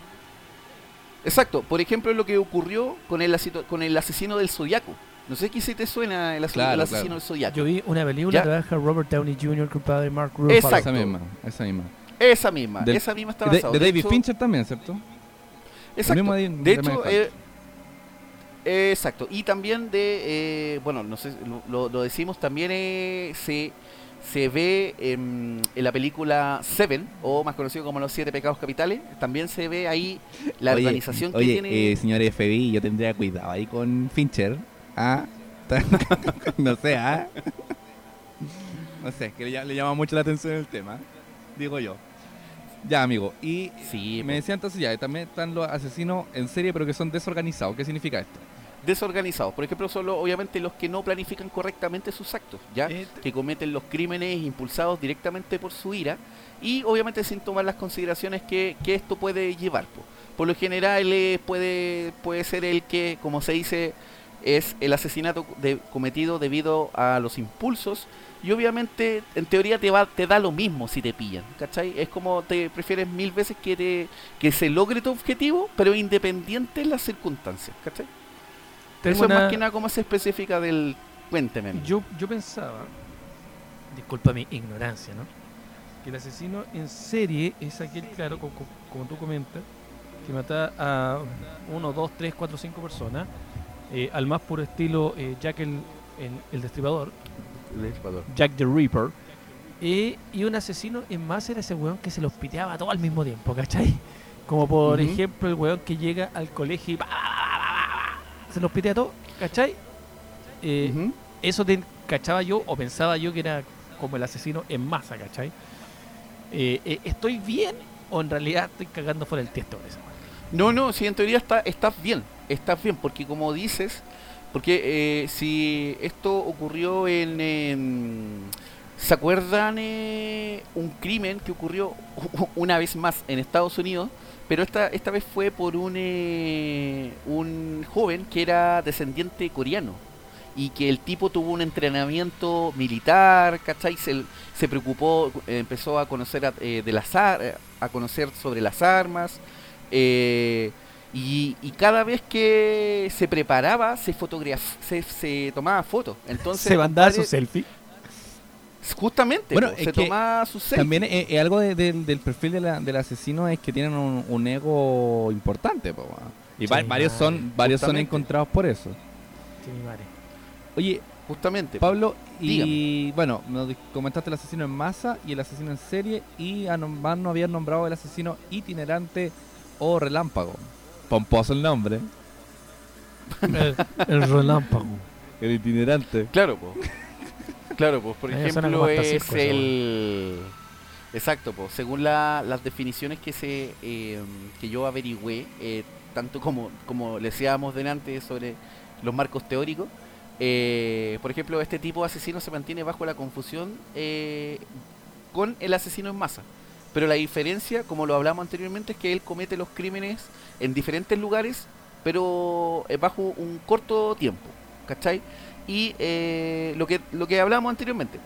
Exacto, por ejemplo lo que ocurrió con el, con el asesino del Zodiaco. No sé qué si te suena el, asu- Claro, el asesino claro. del Zodiaco. Yo vi una película Ya. que trabaja Robert Downey Jr., compadre, Mark Ruffalo. Exacto. Esa misma, esa misma. Esa misma, Del- esa misma está De, basada. de David hecho- Fincher también, ¿cierto? Exacto. mismo de- de, de hecho, eh, exacto. Y también de, eh, bueno, no sé, lo, lo- lo decimos también eh, se se ve en, en la película Seven o más conocido como los siete pecados capitales. También se ve ahí la Oye, organización que oye, tiene. eh, señor FBI, yo tendría cuidado ahí con Fincher. Ah, (laughs) no sé, ah. No sé, que le, le llama mucho la atención el tema, digo yo. Ya, amigo. Y sí, me decía entonces ya, también están los asesinos en serie, pero que son desorganizados. ¿Qué significa esto? Desorganizados. Por ejemplo, son los- obviamente los que no planifican correctamente sus actos, ¿ya? Eh, que cometen los crímenes impulsados directamente por su ira y obviamente sin tomar las consideraciones que, que esto puede llevar. po. Por lo general eh, puede, puede ser el que, como se dice, es el asesinato de- cometido debido a los impulsos y obviamente en teoría te va te da lo mismo si te pillan, ¿cachai? Es como te prefieres mil veces que te que se logre tu objetivo, pero independiente en las circunstancias, ¿cachai? Tengo Eso es una- más que nada como se especifica del cuénteme. Yo, yo pensaba, disculpa mi ignorancia, ¿no? Que el asesino en serie es aquel, claro, co- co- como, tú comentas, que mata a uno, dos, tres, cuatro, cinco personas, eh, al más puro estilo eh, Jack el, el- el Destripador, Jack the Reaper, eh, y un asesino en más era ese weón que se los piteaba todo al mismo tiempo, ¿cachai? Como por ejemplo el weón que llega al colegio y pa, pa, pa, pa, pa, se los pitea todo, ¿cachai? Eh, Ujú. eso te cachaba yo o pensaba yo que era como el asesino en masa, ¿cachai? eh, eh, ¿estoy bien o en realidad estoy cagando fuera el esa weá? No, no, si en teoría está, estás bien, estás bien, porque como dices, porque eh, si esto ocurrió en... em, ¿Se acuerdan eh, un crimen que ocurrió una vez más en Estados Unidos? Pero esta, esta vez fue por un, eh, un joven que era descendiente coreano y que el tipo tuvo un entrenamiento militar, ¿cachai? Se, se preocupó, eh, empezó a conocer a, eh, de las ar- a conocer sobre las armas eh, y, y cada vez que se preparaba se se, se tomaba fotos. Entonces, Se mandaba su selfie. Justamente, Bueno, po, es se que tomaba su selfie. También es, es algo de- del- del perfil de la- del asesino es que tienen un, un ego importante, po. Y va- varios madre, son varios son encontrados por eso. Sí. Oye, Justamente. Pablo, y bueno, nos comentaste el asesino en masa y el asesino en serie y a nom- más no habían nombrado el asesino itinerante o relámpago. Pomposo el nombre. El, el relámpago. El itinerante. Claro, po. Claro, pues por ejemplo es circo el... Exacto, pues según la- las definiciones que se eh, que yo averigüé, eh, tanto como, como le decíamos delante sobre los marcos teóricos, eh, por ejemplo, este tipo de asesino se mantiene bajo la confusión con el asesino en masa. Pero la diferencia, como lo hablamos anteriormente, es que él comete los crímenes en diferentes lugares, pero bajo un corto tiempo, ¿cachai? Y eh, lo que lo que hablamos anteriormente.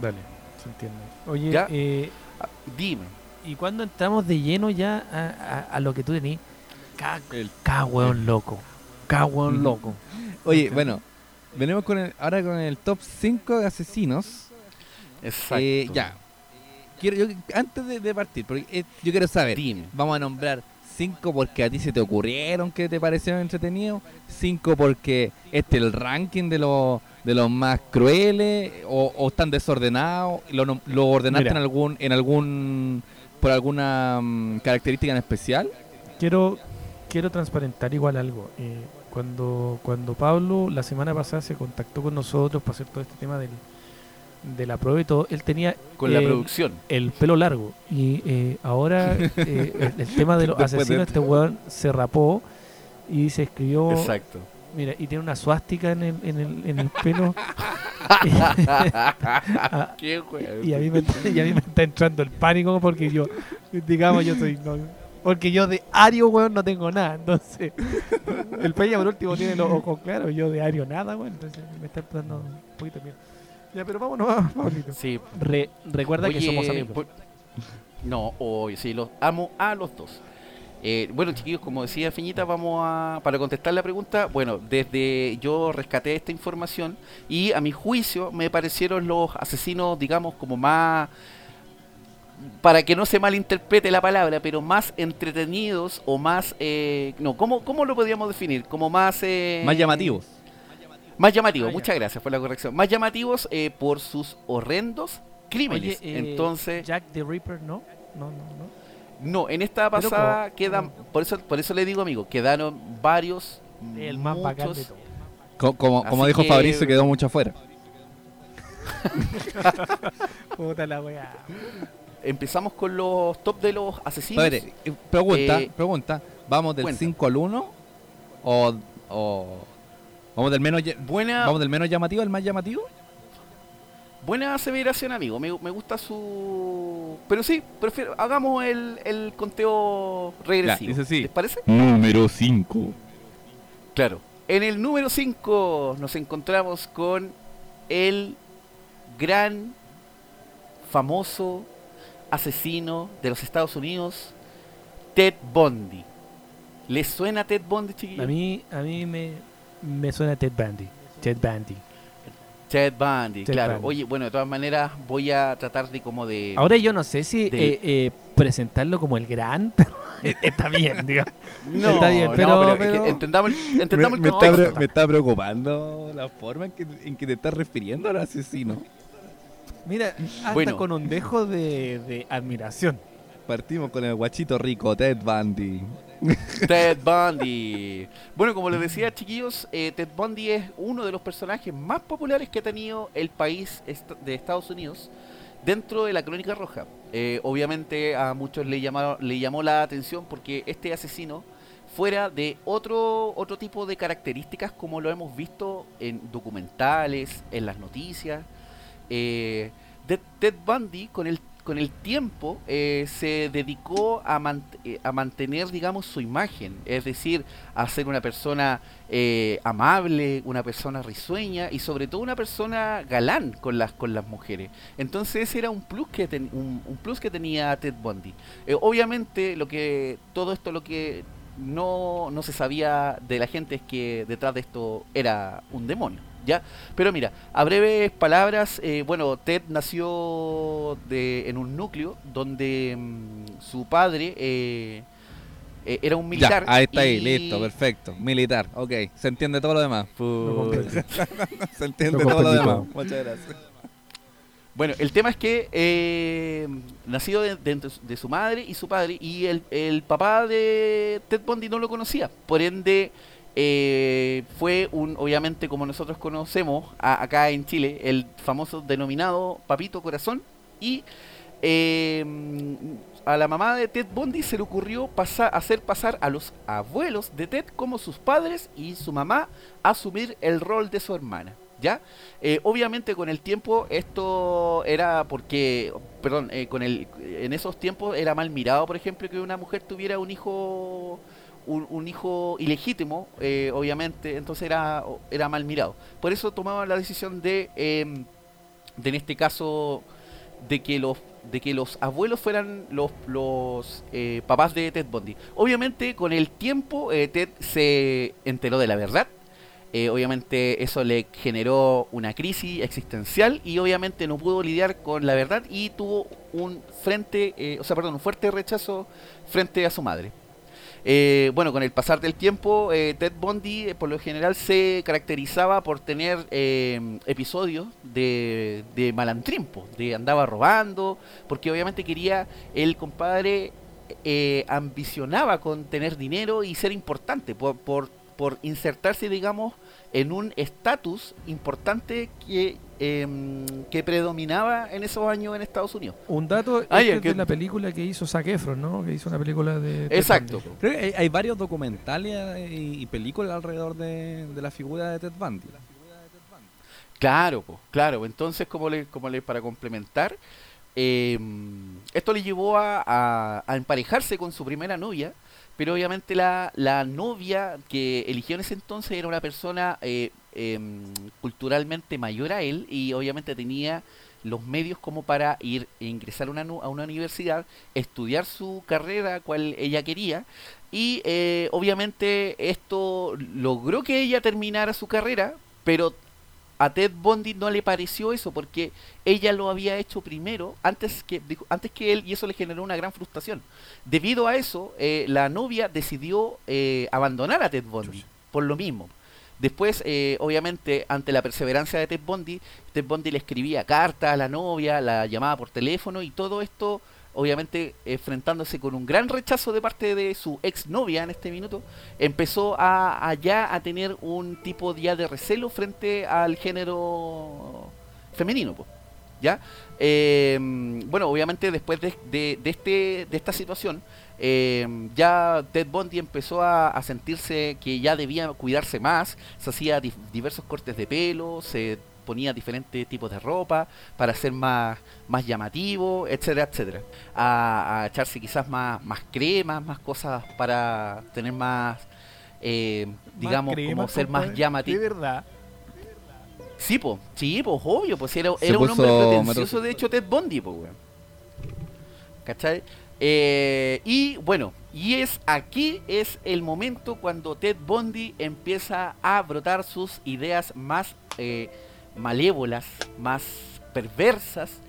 Dale, se entiende. Oye, Ya. eh, Ah, Dime. ¿y cuando entramos de lleno ya a, a- a lo que tú tenías? Ca, El- ca weón loco. Ca weón loco. Oye, bueno, venimos con el, ahora con el top 5 de asesinos. Exacto. Eh, ya. Quiero, yo, antes de, de partir, porque eh, yo quiero saber, Dime. vamos a nombrar 5 porque a ti se te ocurrieron que te parecieron entretenidos, 5 porque este es el ranking de los de los más crueles o, o están desordenados, lo, lo ordenaste Mira. en algún en algún por alguna mm, característica en especial. Quiero, quiero transparentar igual algo. Eh, cuando, cuando Pablo la semana pasada se contactó con nosotros para hacer todo este tema del, de la prueba y todo, él tenía Con la eh, producción. el pelo largo. Y eh, ahora (laughs) eh, el, el tema de los Después de asesinos, este weón se rapó y se escribió. Exacto. Mira, y tiene una suástica en el, en el, en el pelo. (laughs) Qué y, a mí me, está- y a mí me está entrando el pánico porque yo, digamos, yo soy. no- porque yo de Ario, weón, no tengo nada. Entonces, el Peña por último tiene los ojos claros. Yo de Ario nada, weón. Entonces, me está dando un poquito de miedo. Ya, pero (laughs) vámonos, Pablito. Sí. Re- recuerda que somos amigos. por- (laughs) No, hoy sí, los amo a los dos. Eh, bueno, chiquillos, como decía Feñita, vamos a. Para contestar la pregunta, bueno, desde yo rescaté esta información y a mi juicio me parecieron los asesinos, digamos, como más. Para que no se malinterprete la palabra, pero más entretenidos o más. Eh, no, ¿cómo, ¿cómo lo podríamos definir? Como más. eh, Más llamativos. Más llamativos, Ah, muchas gracias por la corrección. Más llamativos eh, por sus horrendos crímenes. Oye, eh, Entonces. Jack the Ripper, ¿no? No, no, no. No, en esta pasada como- quedan, por eso, por eso le digo amigo, quedaron varios, El más bacán de muchos. todo. Co- Como, como dijo que- Fabricio, quedó mucho afuera. (laughs) Puta la weá. Empezamos con los top de los asesinos. Padre, eh, pregunta, Eh, pregunta, ¿vamos del cuenta. 5 al 1 o, o vamos del menos Buena, vamos del menos llamativo al más llamativo? buena aseveración, amigo. Me, me gusta su, pero sí, prefiero hagamos el, el conteo regresivo. dice así. ¿Les parece? Número 5. Claro. En el número 5 nos encontramos con el gran, famoso asesino de los Estados Unidos, Ted Bundy. ¿Les suena Ted Bundy, chiquillos? A mí, a mí me, me suena Ted Bundy. Ted Bundy. Ted Bundy, Ted claro. Bundy. Oye, bueno, de todas maneras voy a tratar de como de... Ahora yo no sé si de- eh, eh, presentarlo como el gran, (laughs) pero está bien, digamos. no, está bien, no, pero- es que pero- entendamos, me, el me está, contexto. pre- me está preocupando la forma en que, en que te estás refiriendo al asesino. Mira, hasta Bueno. con un dejo de, de admiración. Partimos con el guachito rico, Ted Bundy. Ted Bundy. Bueno, como les decía, chiquillos, eh, Ted Bundy es uno de los personajes más populares que ha tenido el país de Estados Unidos. dentro de la Crónica Roja. Eh, obviamente a muchos le, le llamó la atención porque este asesino fuera de otro, otro tipo de características como lo hemos visto en documentales, en las noticias. Eh, Ted Bundy con el, con el tiempo eh, se dedicó a, eh, a mantener, digamos, su imagen, es decir, a ser una persona eh, amable, una persona risueña y sobre todo una persona galán con las, con las mujeres. Entonces ese era un plus que, un plus que tenía Ted Bundy. Eh, obviamente lo que todo esto lo que no, no se sabía de la gente es que detrás de esto era un demonio. ¿Ya? Pero mira, a breves palabras, eh, bueno, Ted nació de, en un núcleo donde mm, su padre eh, eh, era un militar. Ya, ahí está ahí, listo, perfecto. Militar, ok. Se entiende todo lo demás. (laughs) Se entiende todo lo demás. Muchas gracias. Bueno, el tema es que eh, nacido de, de- de su madre y su padre, y el, el papá de Ted Bundy no lo conocía. Por ende, eh, fue un, obviamente, como nosotros conocemos acá en Chile, el famoso denominado Papito Corazón. Y eh, a la mamá de Ted Bundy se le ocurrió pasar, hacer pasar a los abuelos de Ted como sus padres y su mamá asumir el rol de su hermana. ¿Ya? Eh, obviamente con el tiempo esto era porque, perdón, eh, con el, en esos tiempos era mal mirado, por ejemplo, que una mujer tuviera un hijo, un, un hijo ilegítimo, eh, obviamente, entonces era, era mal mirado. Por eso tomaban la decisión de, em, de en este caso, de que los de que los abuelos fueran los, los eh, papás de Ted Bundy. Obviamente con el tiempo eh, Ted se enteró de la verdad. Eh, obviamente eso le generó una crisis existencial y obviamente no pudo lidiar con la verdad y tuvo un frente, o sea, perdón, un fuerte rechazo frente a su madre. Eh, bueno, con el pasar del tiempo, eh, Ted Bundy eh, por lo general se caracterizaba por tener eh, episodios de, de malandrín, po, de andaba robando, porque obviamente quería, el compadre eh, ambicionaba con tener dinero y ser importante, por, por, por insertarse, digamos, en un estatus importante que, em, que predominaba en esos años en Estados Unidos. Un dato Ah, este es que- de la película que hizo Zac Efron, ¿no? Que hizo una película de... Ted Exacto. Creo que hay, hay varios documentales y, y películas alrededor de, de la figura de Ted Bundy. Claro, po, claro. Entonces, como le, como le para complementar, eh, esto le llevó a, a- a emparejarse con su primera novia, pero obviamente la, la novia que eligió en ese entonces era una persona eh, em, culturalmente mayor a él y obviamente tenía los medios como para ir e ingresar a una, a una universidad, estudiar su carrera, cual ella quería, y eh, obviamente esto logró que ella terminara su carrera, pero a Ted Bundy no le pareció eso porque ella lo había hecho primero antes que dijo- antes que él y eso le generó una gran frustración. Debido a eso, eh, la novia decidió eh, abandonar a Ted Bundy por lo mismo. Después, eh, obviamente, ante la perseverancia de Ted Bundy, Ted Bundy le escribía cartas a la novia, la llamaba por teléfono y todo esto, obviamente, enfrentándose con un gran rechazo de parte de su exnovia en este minuto, empezó a, ya a tener un tipo ya de recelo frente al género femenino, ¿ya? Eh, bueno, obviamente después de, de- de este, de esta situación, eh, ya Ted Bundy empezó a, a sentirse que ya debía cuidarse más, se hacía diversos cortes de pelo, se ponía diferentes tipos de ropa para ser más, más llamativo, etcétera, etcétera. A, a echarse quizás más, más cremas, más cosas para tener más, eh, digamos, como ser más llamativo. De verdad. Sí, po, sí, po, obvio, pues era, era un hombre pretencioso, de hecho, Ted Bundy, pues, weón. ¿Cachai? Eh, y bueno, y es aquí es el momento cuando Ted Bundy empieza a brotar sus ideas más eh, malévolas, más perversas,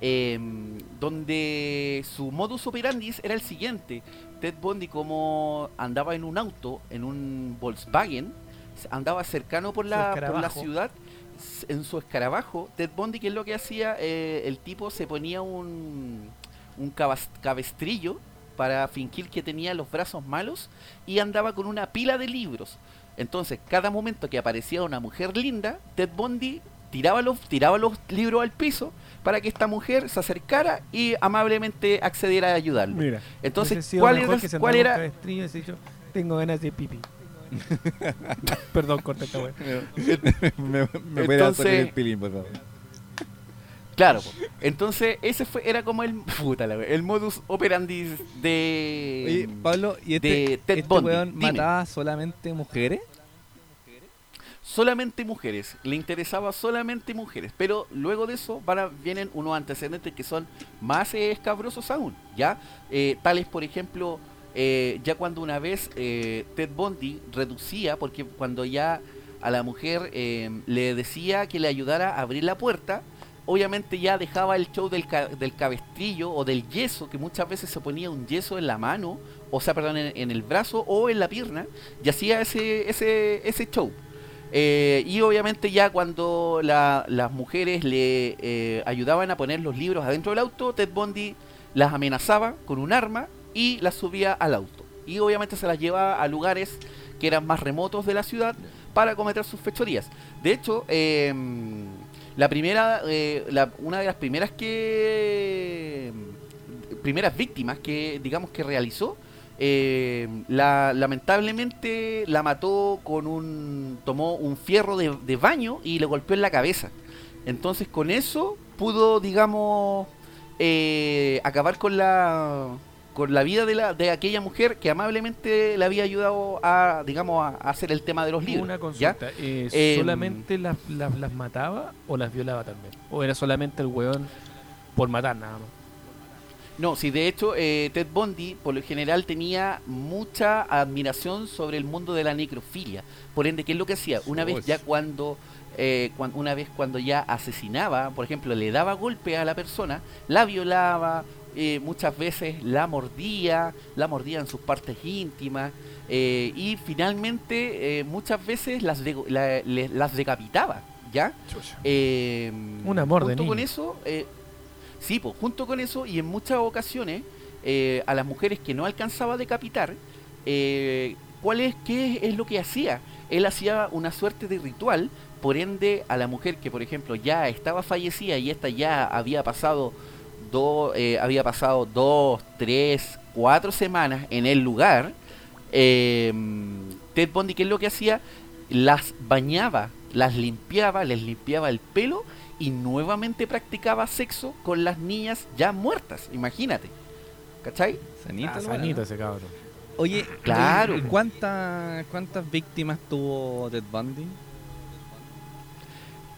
em, donde su modus operandi era el siguiente. Ted Bundy como andaba en un auto, en un Volkswagen, andaba cercano por la, por la ciudad, en su escarabajo. Ted Bundy, ¿qué es lo que hacía? Eh, el tipo se ponía un, un cabas- cabestrillo para fingir que tenía los brazos malos y andaba con una pila de libros. Entonces, cada momento que aparecía una mujer linda, Ted Bundy tiraba los, tiraba los libros al piso para que esta mujer se acercara y amablemente accediera a ayudarlo. Mira. Entonces, ¿cuál era- que se cuál era- y tengo ganas de pipi. (laughs) Perdón, corta esta me, Entonces- el pilín, por favor. Claro, entonces ese fue era como el (laughs) puta la el modus operandi de Oye, Pablo, ¿y este, de Ted este mataba solamente mujeres? solamente mujeres, le interesaba solamente mujeres, pero luego de eso van a- vienen unos antecedentes que son más eh, escabrosos aún, ¿ya? Eh, tales, por ejemplo, eh, ya cuando una vez eh, Ted Bundy reducía, porque cuando ya a la mujer le decía que le ayudara a abrir la puerta, obviamente ya dejaba el show del, ca- del cabestrillo o del yeso, que muchas veces se ponía un yeso en la mano, o sea, perdón, en, en el brazo o en la pierna, y hacía ese, ese, ese show. Eh, y obviamente ya cuando la- las mujeres le eh, ayudaban a poner los libros adentro del auto, Ted Bundy las amenazaba con un arma y las subía al auto. Y obviamente se las llevaba a lugares que eran más remotos de la ciudad para cometer sus fechorías. De hecho, eh, la primera, eh, la- una de las primeras que primeras víctimas que digamos que realizó eh, la, lamentablemente la mató con un tomó un fierro de, de baño y le golpeó en la cabeza. Entonces con eso pudo digamos eh, acabar con la con la vida de, la, de aquella mujer que amablemente le había ayudado a digamos a, a hacer el tema de los libros Una ¿ya? consulta. eh, Em, ¿Solamente las, las, las mataba o las violaba también? ¿O era solamente el weón por matar nada más? No, sí, de hecho, eh, Ted Bundy por lo general tenía mucha admiración sobre el mundo de la necrofilia. Por ende, ¿qué es lo que hacía? Una vez ya cuando, eh, cuan- una vez cuando ya asesinaba, por ejemplo, le daba golpe a la persona, la violaba, eh, muchas veces la mordía, la mordía en sus partes íntimas eh, y finalmente eh, muchas veces las, dego- la- le- las decapitaba, ¿ya? Eh, Un amor de junto con niño. eso, eh, sí, pues, junto con eso y en muchas ocasiones eh, a las mujeres que no alcanzaba a decapitar, eh, ¿cuál es qué es lo que hacía? Él hacía una suerte de ritual, por ende a la mujer que por ejemplo ya estaba fallecida y esta ya había pasado dos, eh, había pasado dos, tres, cuatro semanas en el lugar, eh, Ted Bundy, ¿qué es lo que hacía? Las bañaba, las limpiaba, les limpiaba el pelo y nuevamente practicaba sexo con las niñas ya muertas, imagínate. ¿Cachai? Sanito, Ah, ese cabrón. Oye, Claro. ¿y ¿cuántas, ¿cuántas víctimas tuvo Ted Bundy?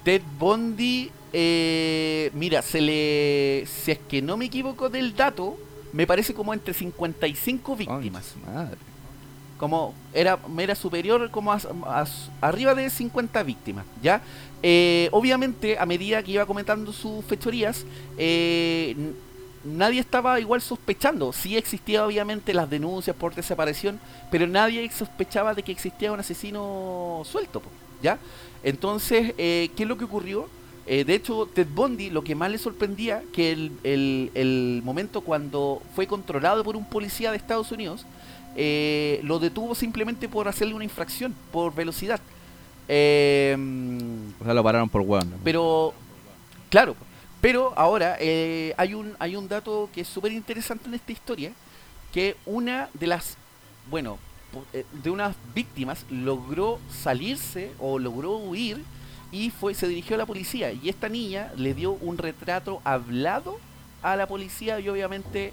Ted Bundy, eh, mira, se le. Si es que no me equivoco del dato, me parece como entre 55 víctimas. Su madre. como era, era superior como a, a- arriba de 50 víctimas, ¿ya? Eh, obviamente, a medida que iba comentando sus fechorías, eh, nadie estaba igual sospechando. Sí existía obviamente las denuncias por desaparición, pero nadie sospechaba de que existía un asesino suelto, ¿ya? Entonces, eh, ¿qué es lo que ocurrió? Eh, de hecho, Ted Bundy lo que más le sorprendía que el, el- el momento cuando fue controlado por un policía de Estados Unidos, eh, lo detuvo simplemente por hacerle una infracción, por velocidad. Eh, O sea, lo pararon por weón. ¿no? pero, claro, pero ahora eh, hay, un, hay un dato que es súper interesante en esta historia, que una de las, bueno, eh, de unas víctimas logró salirse o logró huir y fue se dirigió a la policía y esta niña le dio un retrato hablado a la policía y obviamente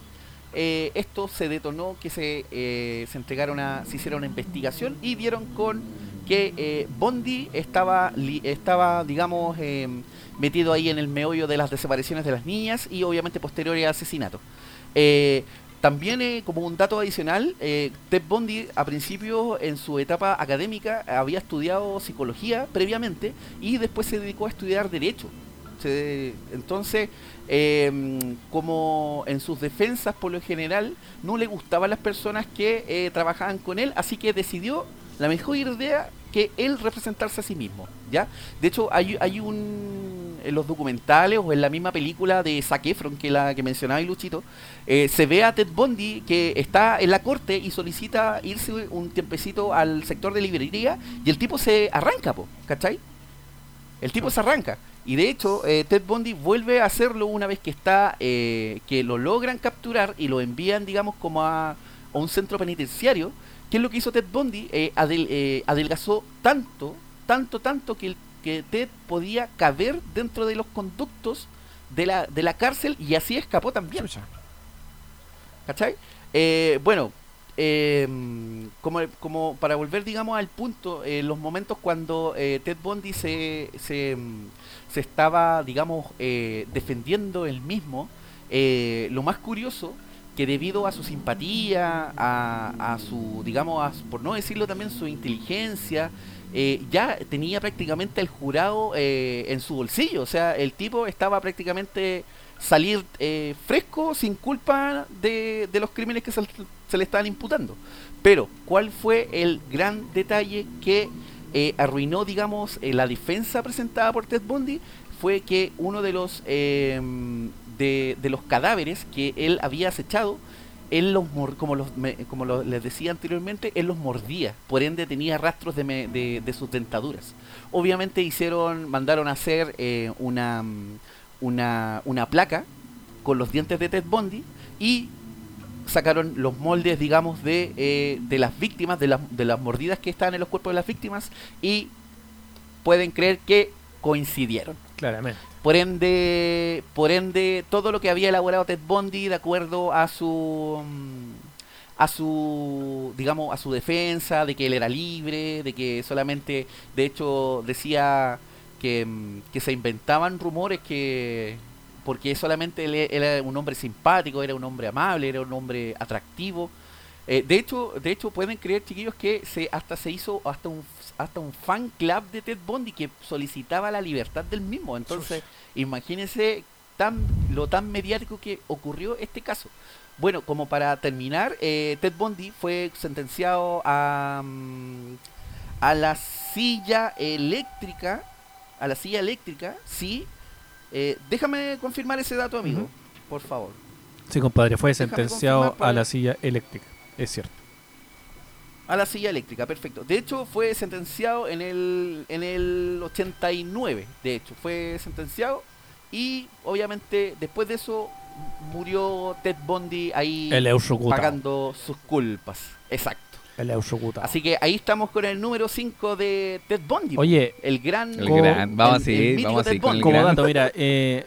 eh, esto se detonó que se, eh, se entregaron a, se hiciera una investigación y dieron con que eh, Bondi estaba, estaba digamos, eh, metido ahí en el meollo de las desapariciones de las niñas y obviamente posteriores al asesinato. También eh, como un dato adicional, eh, Ted Bundy a principio en su etapa académica había estudiado psicología previamente y después se dedicó a estudiar derecho. Entonces, eh, como en sus defensas por lo general no le gustaban las personas que eh, trabajaban con él, así que decidió la mejor idea que él representarse a sí mismo, ¿ya? De hecho, hay un en los documentales o en la misma película de Zac que la que mencionaba Luchito, eh, se ve a Ted Bundy que está en la corte y solicita irse un tiempecito al sector de librería y el tipo se arranca, po, ¿cachai? El tipo se arranca. Y de hecho, eh, Ted Bundy vuelve a hacerlo una vez que está, eh, que lo logran capturar y lo envían, digamos, como a, a un centro penitenciario. ¿Qué es lo que hizo Ted Bundy? Eh, eh, adelgazó tanto, tanto, tanto que, el- que Ted podía caber dentro de los conductos de la, de la cárcel y así escapó también. ¿Cachai? Eh, bueno, eh, como, como para volver, digamos, al punto, eh, los momentos cuando eh, Ted Bundy se, se, mm, se estaba, digamos, eh, defendiendo él mismo, lo más curioso que debido a su simpatía, a, a su, digamos, a por no decirlo también su inteligencia, eh, ya tenía prácticamente el jurado eh, en su bolsillo. O sea, el tipo estaba prácticamente salir eh, fresco, sin culpa de, de los crímenes que se, le estaban imputando. Pero, ¿cuál fue el gran detalle que arruinó, digamos, la defensa presentada por Ted Bundy? Fue que uno de los de, de los cadáveres que él había acechado, él los mor- como los me- como les decía anteriormente, él los mordía, por ende tenía rastros de, me- de, de sus dentaduras. Obviamente hicieron, mandaron a hacer eh, una, mm, una una placa con los dientes de Ted Bundy y sacaron los moldes, digamos, de, eh, de las víctimas, de las, de las mordidas que estaban en los cuerpos de las víctimas y pueden creer que coincidieron. Claramente. Por ende, por ende, todo lo que había elaborado Ted Bundy de acuerdo a su mm, a su digamos a su defensa de que él era libre, de que solamente de hecho decía que, mm, que se inventaban rumores que porque solamente él e- era un hombre simpático, era un hombre amable, era un hombre atractivo. Eh, de hecho, de hecho pueden creer chiquillos que se hasta se hizo hasta un hasta un fan club de Ted Bundy que solicitaba la libertad del mismo. Entonces, imagínense tan lo tan mediático que ocurrió este caso. Bueno, como para terminar, eh, Ted Bundy fue sentenciado a mm, a la silla eléctrica, a la silla eléctrica, sí. Eh, déjame confirmar ese dato, amigo, por favor. Sí, compadre, fue sentenciado a la silla eléctrica. Es cierto. A la silla eléctrica, perfecto. De hecho, fue sentenciado en el, en el 89. De hecho, fue sentenciado. Y obviamente, después de eso, murió Ted Bundy ahí El pagando sus culpas. Exacto. El. Así que ahí estamos con el número 5 de Ted Bundy. Oye, el gran. El gran, vamos a el- el vamos a Ted seguir con el como gran. dato, mira, (laughs) eh,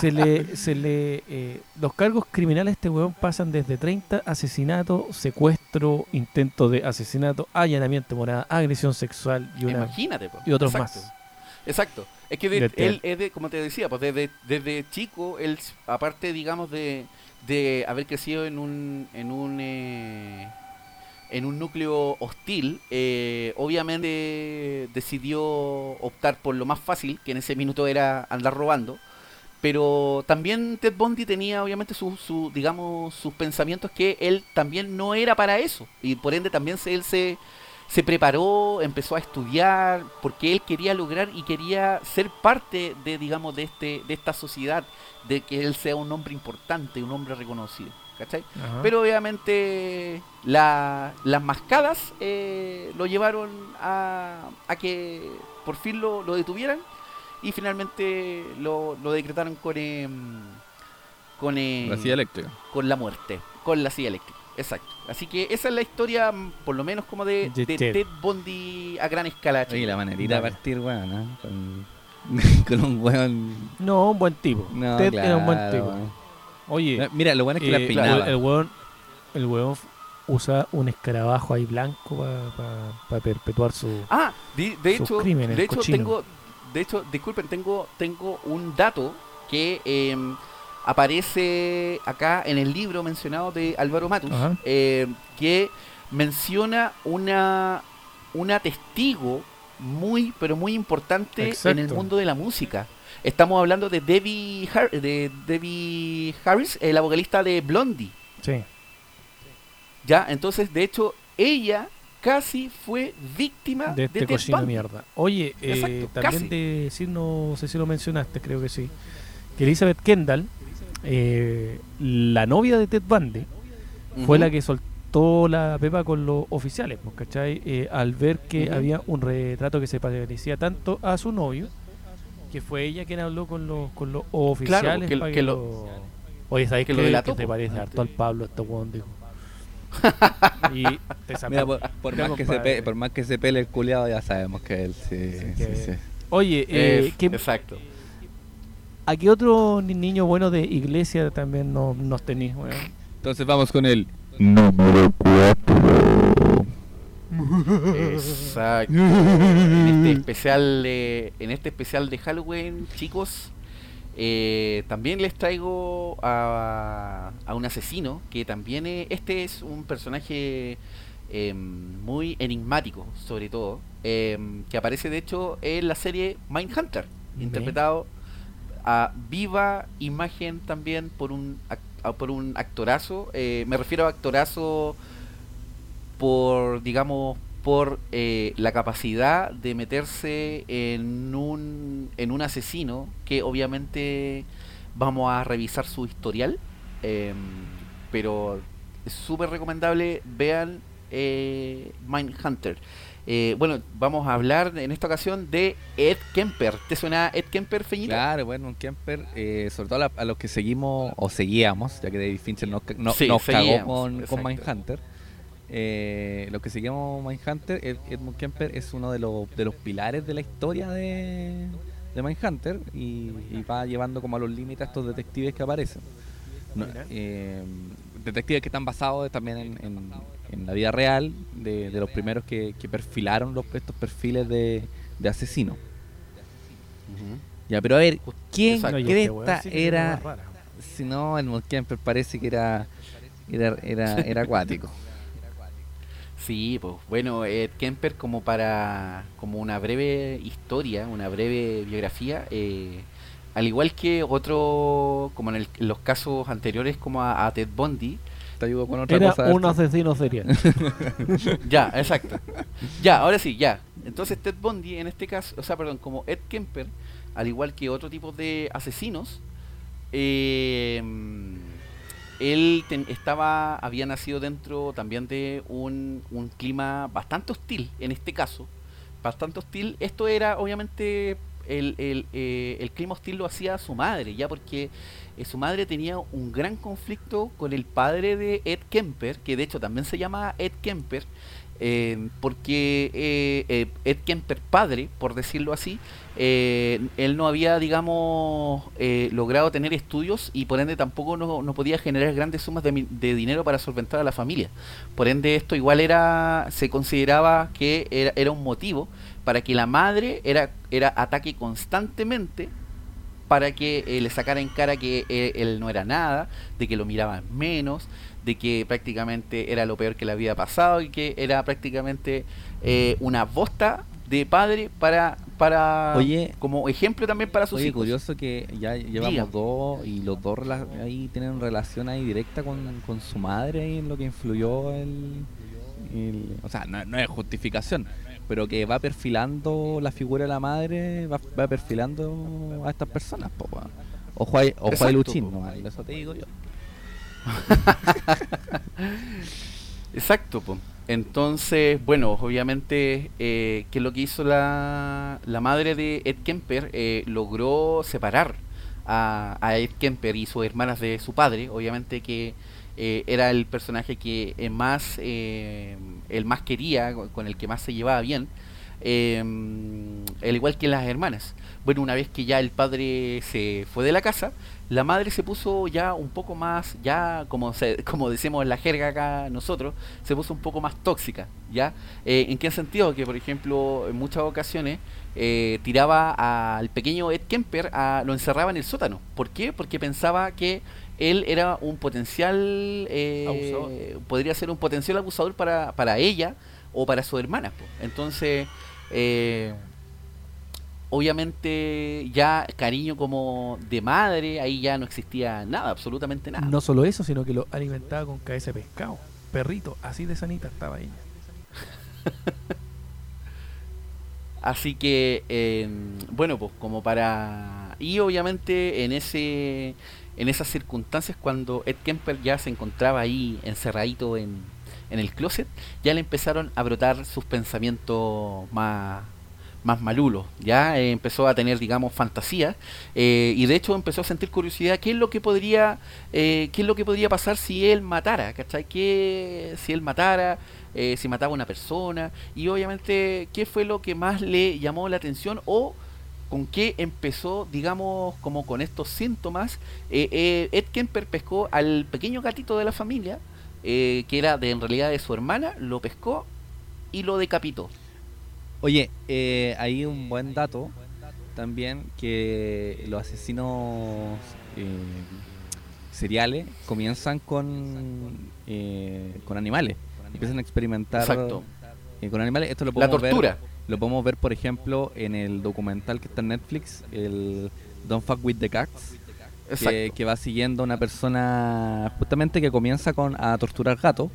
se le, se le, eh, los cargos criminales a este weón pasan desde 30 asesinato, secuestro, intento de asesinato, allanamiento de morada, agresión sexual y una Imagínate. po. y otros Exacto. más. Exacto. Es que de- él es de, como te decía, pues desde, desde chico, él, aparte, digamos, de, de haber crecido en un, en un, eh, en un núcleo hostil, eh, obviamente decidió optar por lo más fácil, que en ese minuto era andar robando. Pero también Ted Bundy tenía obviamente su, su, digamos, sus pensamientos que él también no era para eso. Y por ende también se, él se, se preparó, empezó a estudiar, porque él quería lograr y quería ser parte de, digamos, de este, de esta sociedad, de que él sea un hombre importante, un hombre reconocido. ¿Cachai? Ajá. Pero obviamente la- las mascadas eh, lo llevaron a, a que por fin lo, lo detuvieran y finalmente lo, lo decretaron con em, con, em, La silla eléctrica. con la muerte, con la silla eléctrica. Exacto. Así que esa es la historia, mm, por lo menos como de, De de Ted. Ted Bundy a gran escala. Oye, la manerita de partir, weón, ¿no? Con, (laughs) con un weón. No, un buen tipo. No, Ted era un buen tipo. Oye, Mira, lo bueno es que la eh, peinaba. el, el weón, el f- usa un escarabajo ahí blanco para perpetuar su... Ah, de, hecho, crímenes, de hecho cochino. tengo, de hecho, disculpen, tengo, tengo un dato que em, aparece acá en el libro mencionado de Álvaro Matus, em, que menciona una, una testigo muy, pero muy importante en el mundo de la música. Estamos hablando de Debbie, Har- de Debbie Harris, eh, la vocalista de Blondie. Sí. Ya, entonces, de hecho, ella casi fue víctima de este de Bundy. mierda. Oye, eh, también casi. de decir, no sé si lo mencionaste, creo que sí, que Elizabeth Kendall, eh, la novia de Ted Bundy, fue la que sol- saltó la pepa con los oficiales, pues, ¿cachai? Eh, al ver que había un retrato que se parecía tanto a su novio, que fue ella quien habló con los, con los oficiales. que- pa' que lo... Oye, ¿sabes que qué? lo delató, Que te po. parece harto al Pablo este weón, dijo. (laughs) y te Mira, por, más que se compadre. pe- por más que se pele el culiado, ya sabemos que él sí, sí, que- sí. Oye, eh, ¿qué- Exacto. ¿a qué otro ni- niño bueno de iglesia también no- nos tenéis? Entonces vamos con el número 4. Exacto. (laughs) en este especial de, en este especial de Halloween, chicos, eh, también les traigo a, a un asesino que también es- este es un personaje em, muy enigmático, sobre todo, em, que aparece de hecho en la serie Mindhunter, Ve. interpretado a viva imagen también por un por un actorazo. eh, me refiero a actorazo por, digamos, por eh, la capacidad de meterse en un, en un asesino que obviamente vamos a revisar su historial, em, pero es súper recomendable, vean eh, Mindhunter. Eh, bueno, vamos a hablar en esta ocasión de Ed Kemper. ¿Te suena Ed Kemper, Feñito? Claro, bueno, un camper, eh, sobre todo a, la- a los que seguimos o seguíamos, ya que David Fincher nos, no- Sí, nos cagó con, con. Mindhunter. Eh, los que seguimos Mindhunter, Ed- Edmund Kemper es uno de los, de los pilares de la historia de, de Mindhunter y, y va llevando como a los límites a estos detectives que aparecen. No, eh, detectives que están basados también en, en- en la vida real de, de los primeros que, que perfilaron los, estos perfiles de, de asesinos. Ya, pero a ver, ¿quién este cresta tiene era? Si no, el Kemper parece que era era, era, era (laughs) acuático. Sí, pues bueno, Ed Kemper como para como una breve historia, una breve biografía, eh, al igual que otro, como en, el- en los casos anteriores como a, a Ted Bundy, Te ayudo con otra Era cosa. un esto. asesino serial. (laughs) ya, exacto, ya, ahora sí, ya. Entonces Ted Bundy en este caso, o sea, perdón, como Ed Kemper, al igual que otro tipo de asesinos, eh, él ten- estaba, había nacido dentro también de un, un clima bastante hostil, en este caso, bastante hostil. Esto era, obviamente, el, el, eh, el clima hostil lo hacía su madre, ya porque eh, su madre tenía un gran conflicto con el padre de Ed Kemper, que de hecho también se llama Ed Kemper, eh, porque eh, eh, Ed Kemper padre, por decirlo así, eh, él no había, digamos, eh, logrado tener estudios y por ende tampoco no, no podía generar grandes sumas de, de dinero para solventar a la familia. Por ende esto igual era, se consideraba que era, era un motivo para que la madre era, era ataque constantemente para que eh, le sacara en cara que él no era nada, de que lo miraban menos, de que prácticamente era lo peor que le había pasado y que era prácticamente eh, una bosta de padre para para Oye. como ejemplo también para sus Oye, hijos. curioso que ya llevamos Diga. dos y los dos ahí tienen relación ahí directa con, con su madre ahí en lo que influyó el, el- o sea, no, no es justificación, pero que va perfilando la figura de la madre, va, va perfilando a estas personas, po. Ojo ojo Luchín, eso te digo yo. (laughs) Exacto, po. Entonces, bueno, obviamente, eh, que lo que hizo la, la madre de Ed Kemper eh, logró separar a, Ed Kemper y sus hermanas de su padre, obviamente que eh, era el personaje que eh, más, el más quería, con el que más se llevaba bien, al igual que las hermanas. Bueno, una vez que ya el padre se fue de la casa, la madre se puso ya un poco más, ya como se, como decimos en la jerga acá nosotros, se puso un poco más tóxica, ¿ya? Eh, ¿En qué sentido? Que por ejemplo, en muchas ocasiones eh, tiraba al pequeño Ed Kemper, a, lo encerraba en el sótano. ¿Por qué? Porque pensaba que él era un potencial, eh, podría ser un potencial abusador para, para ella o para su hermana. po. Entonces, eh, obviamente ya cariño como de madre, ahí ya no existía nada, absolutamente nada. No solo eso, sino que lo alimentaba con cabeza de pescado. Perrito, así de sanita estaba ella. (laughs) Así que, eh, bueno, pues como para... Y obviamente en ese en esas circunstancias cuando Ed Kemper ya se encontraba ahí encerradito en, en el closet, ya le empezaron a brotar sus pensamientos más más malulos, ya Eh, empezó a tener, digamos, fantasía eh, y de hecho empezó a sentir curiosidad qué es lo que podría, eh, qué es lo que podría pasar si él matara, ¿cachai? ¿Qué, si él matara, si mataba a una persona y obviamente qué fue lo que más le llamó la atención o con qué empezó, digamos, como con estos síntomas, eh, eh, Ed Kemper pescó al pequeño gatito de la familia, que era de en realidad de su hermana, lo pescó y lo decapitó. Oye, eh, hay un buen dato también que los asesinos eh, seriales comienzan con, eh, con animales. Empiezan a experimentar Exacto. eh, con animales. Esto lo La podemos tortura. ver. Lo podemos ver, por ejemplo, en el documental que está en Netflix, el Don't Fuck with the Cats, que, va siguiendo a una persona justamente que comienza con a torturar gatos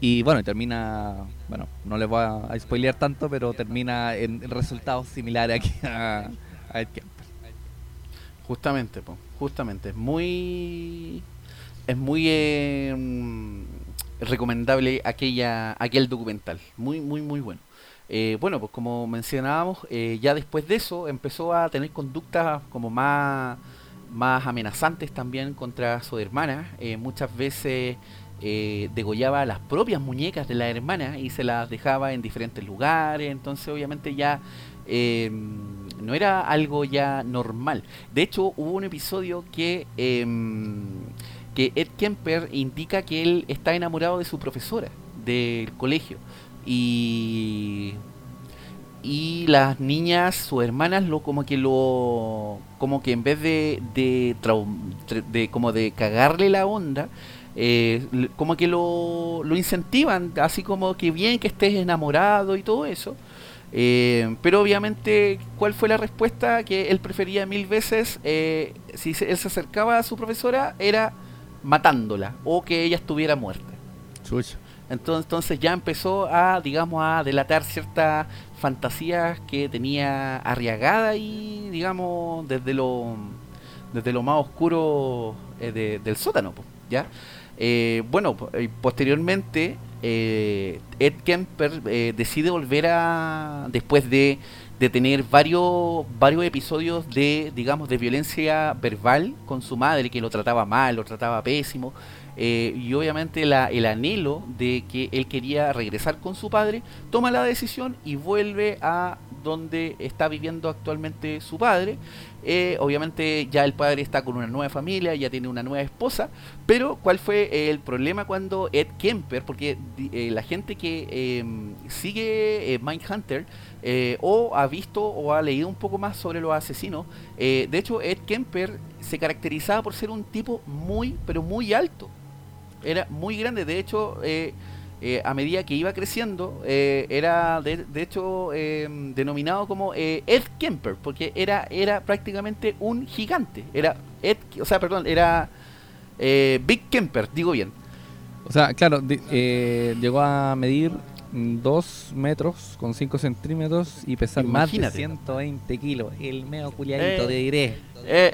y bueno, termina, bueno, no les voy a, a spoilear tanto, pero termina en, resultados similares aquí a, a Ed Kemper. Justamente, po, justamente. Es muy. Es muy eh, mm, recomendable aquella, aquel documental. Muy, muy, muy bueno. Eh, bueno, pues como mencionábamos, eh, ya después de eso empezó a tener conductas como más, más amenazantes también contra su hermana. Muchas veces eh, degollaba las propias muñecas de la hermana y se las dejaba en diferentes lugares. Entonces, obviamente, ya eh, no era algo ya normal. De hecho, hubo un episodio que, em, que Ed Kemper indica que él está enamorado de su profesora del colegio. Y, y las niñas, sus hermanas, lo como que lo. como que en vez de. como de cagarle la onda. Eh, como que lo, lo incentivan, así como que bien que estés enamorado y todo eso. Eh, pero obviamente, ¿cuál fue la respuesta? Que él prefería mil veces, eh, si se- él se acercaba a su profesora, era matándola o que ella estuviera muerta. Chucha. Entonces, entonces ya empezó a, digamos, a delatar ciertas fantasías que tenía arriagada y, digamos, desde lo, desde lo más oscuro eh, de- del sótano, ¿ya? Eh, bueno, eh, posteriormente eh, Ed Kemper decide volver a, después de, de tener varios, varios episodios de, digamos, de violencia verbal con su madre, que lo trataba mal, lo trataba pésimo, y obviamente la- el anhelo de que él quería regresar con su padre, toma la decisión y vuelve a donde está viviendo actualmente su padre. Eh, obviamente ya el padre está con una nueva familia, ya tiene una nueva esposa, pero ¿cuál fue el problema cuando Ed Kemper, porque eh, la gente que eh, sigue Mindhunter eh, o ha visto o ha leído un poco más sobre los asesinos, de hecho Ed Kemper se caracterizaba por ser un tipo muy, pero muy alto era muy grande. De hecho, eh, a medida que iba creciendo, eh, era de, de hecho eh, denominado como Ed Kemper, porque era, era prácticamente un gigante. Era Ed, o sea, perdón, era Big Kemper, digo bien. O sea, claro, llegó a medir 2 metros con 5 centímetros y pesar más de Imagínate. 120 kilos. El medio culiadito, te diré. (laughs)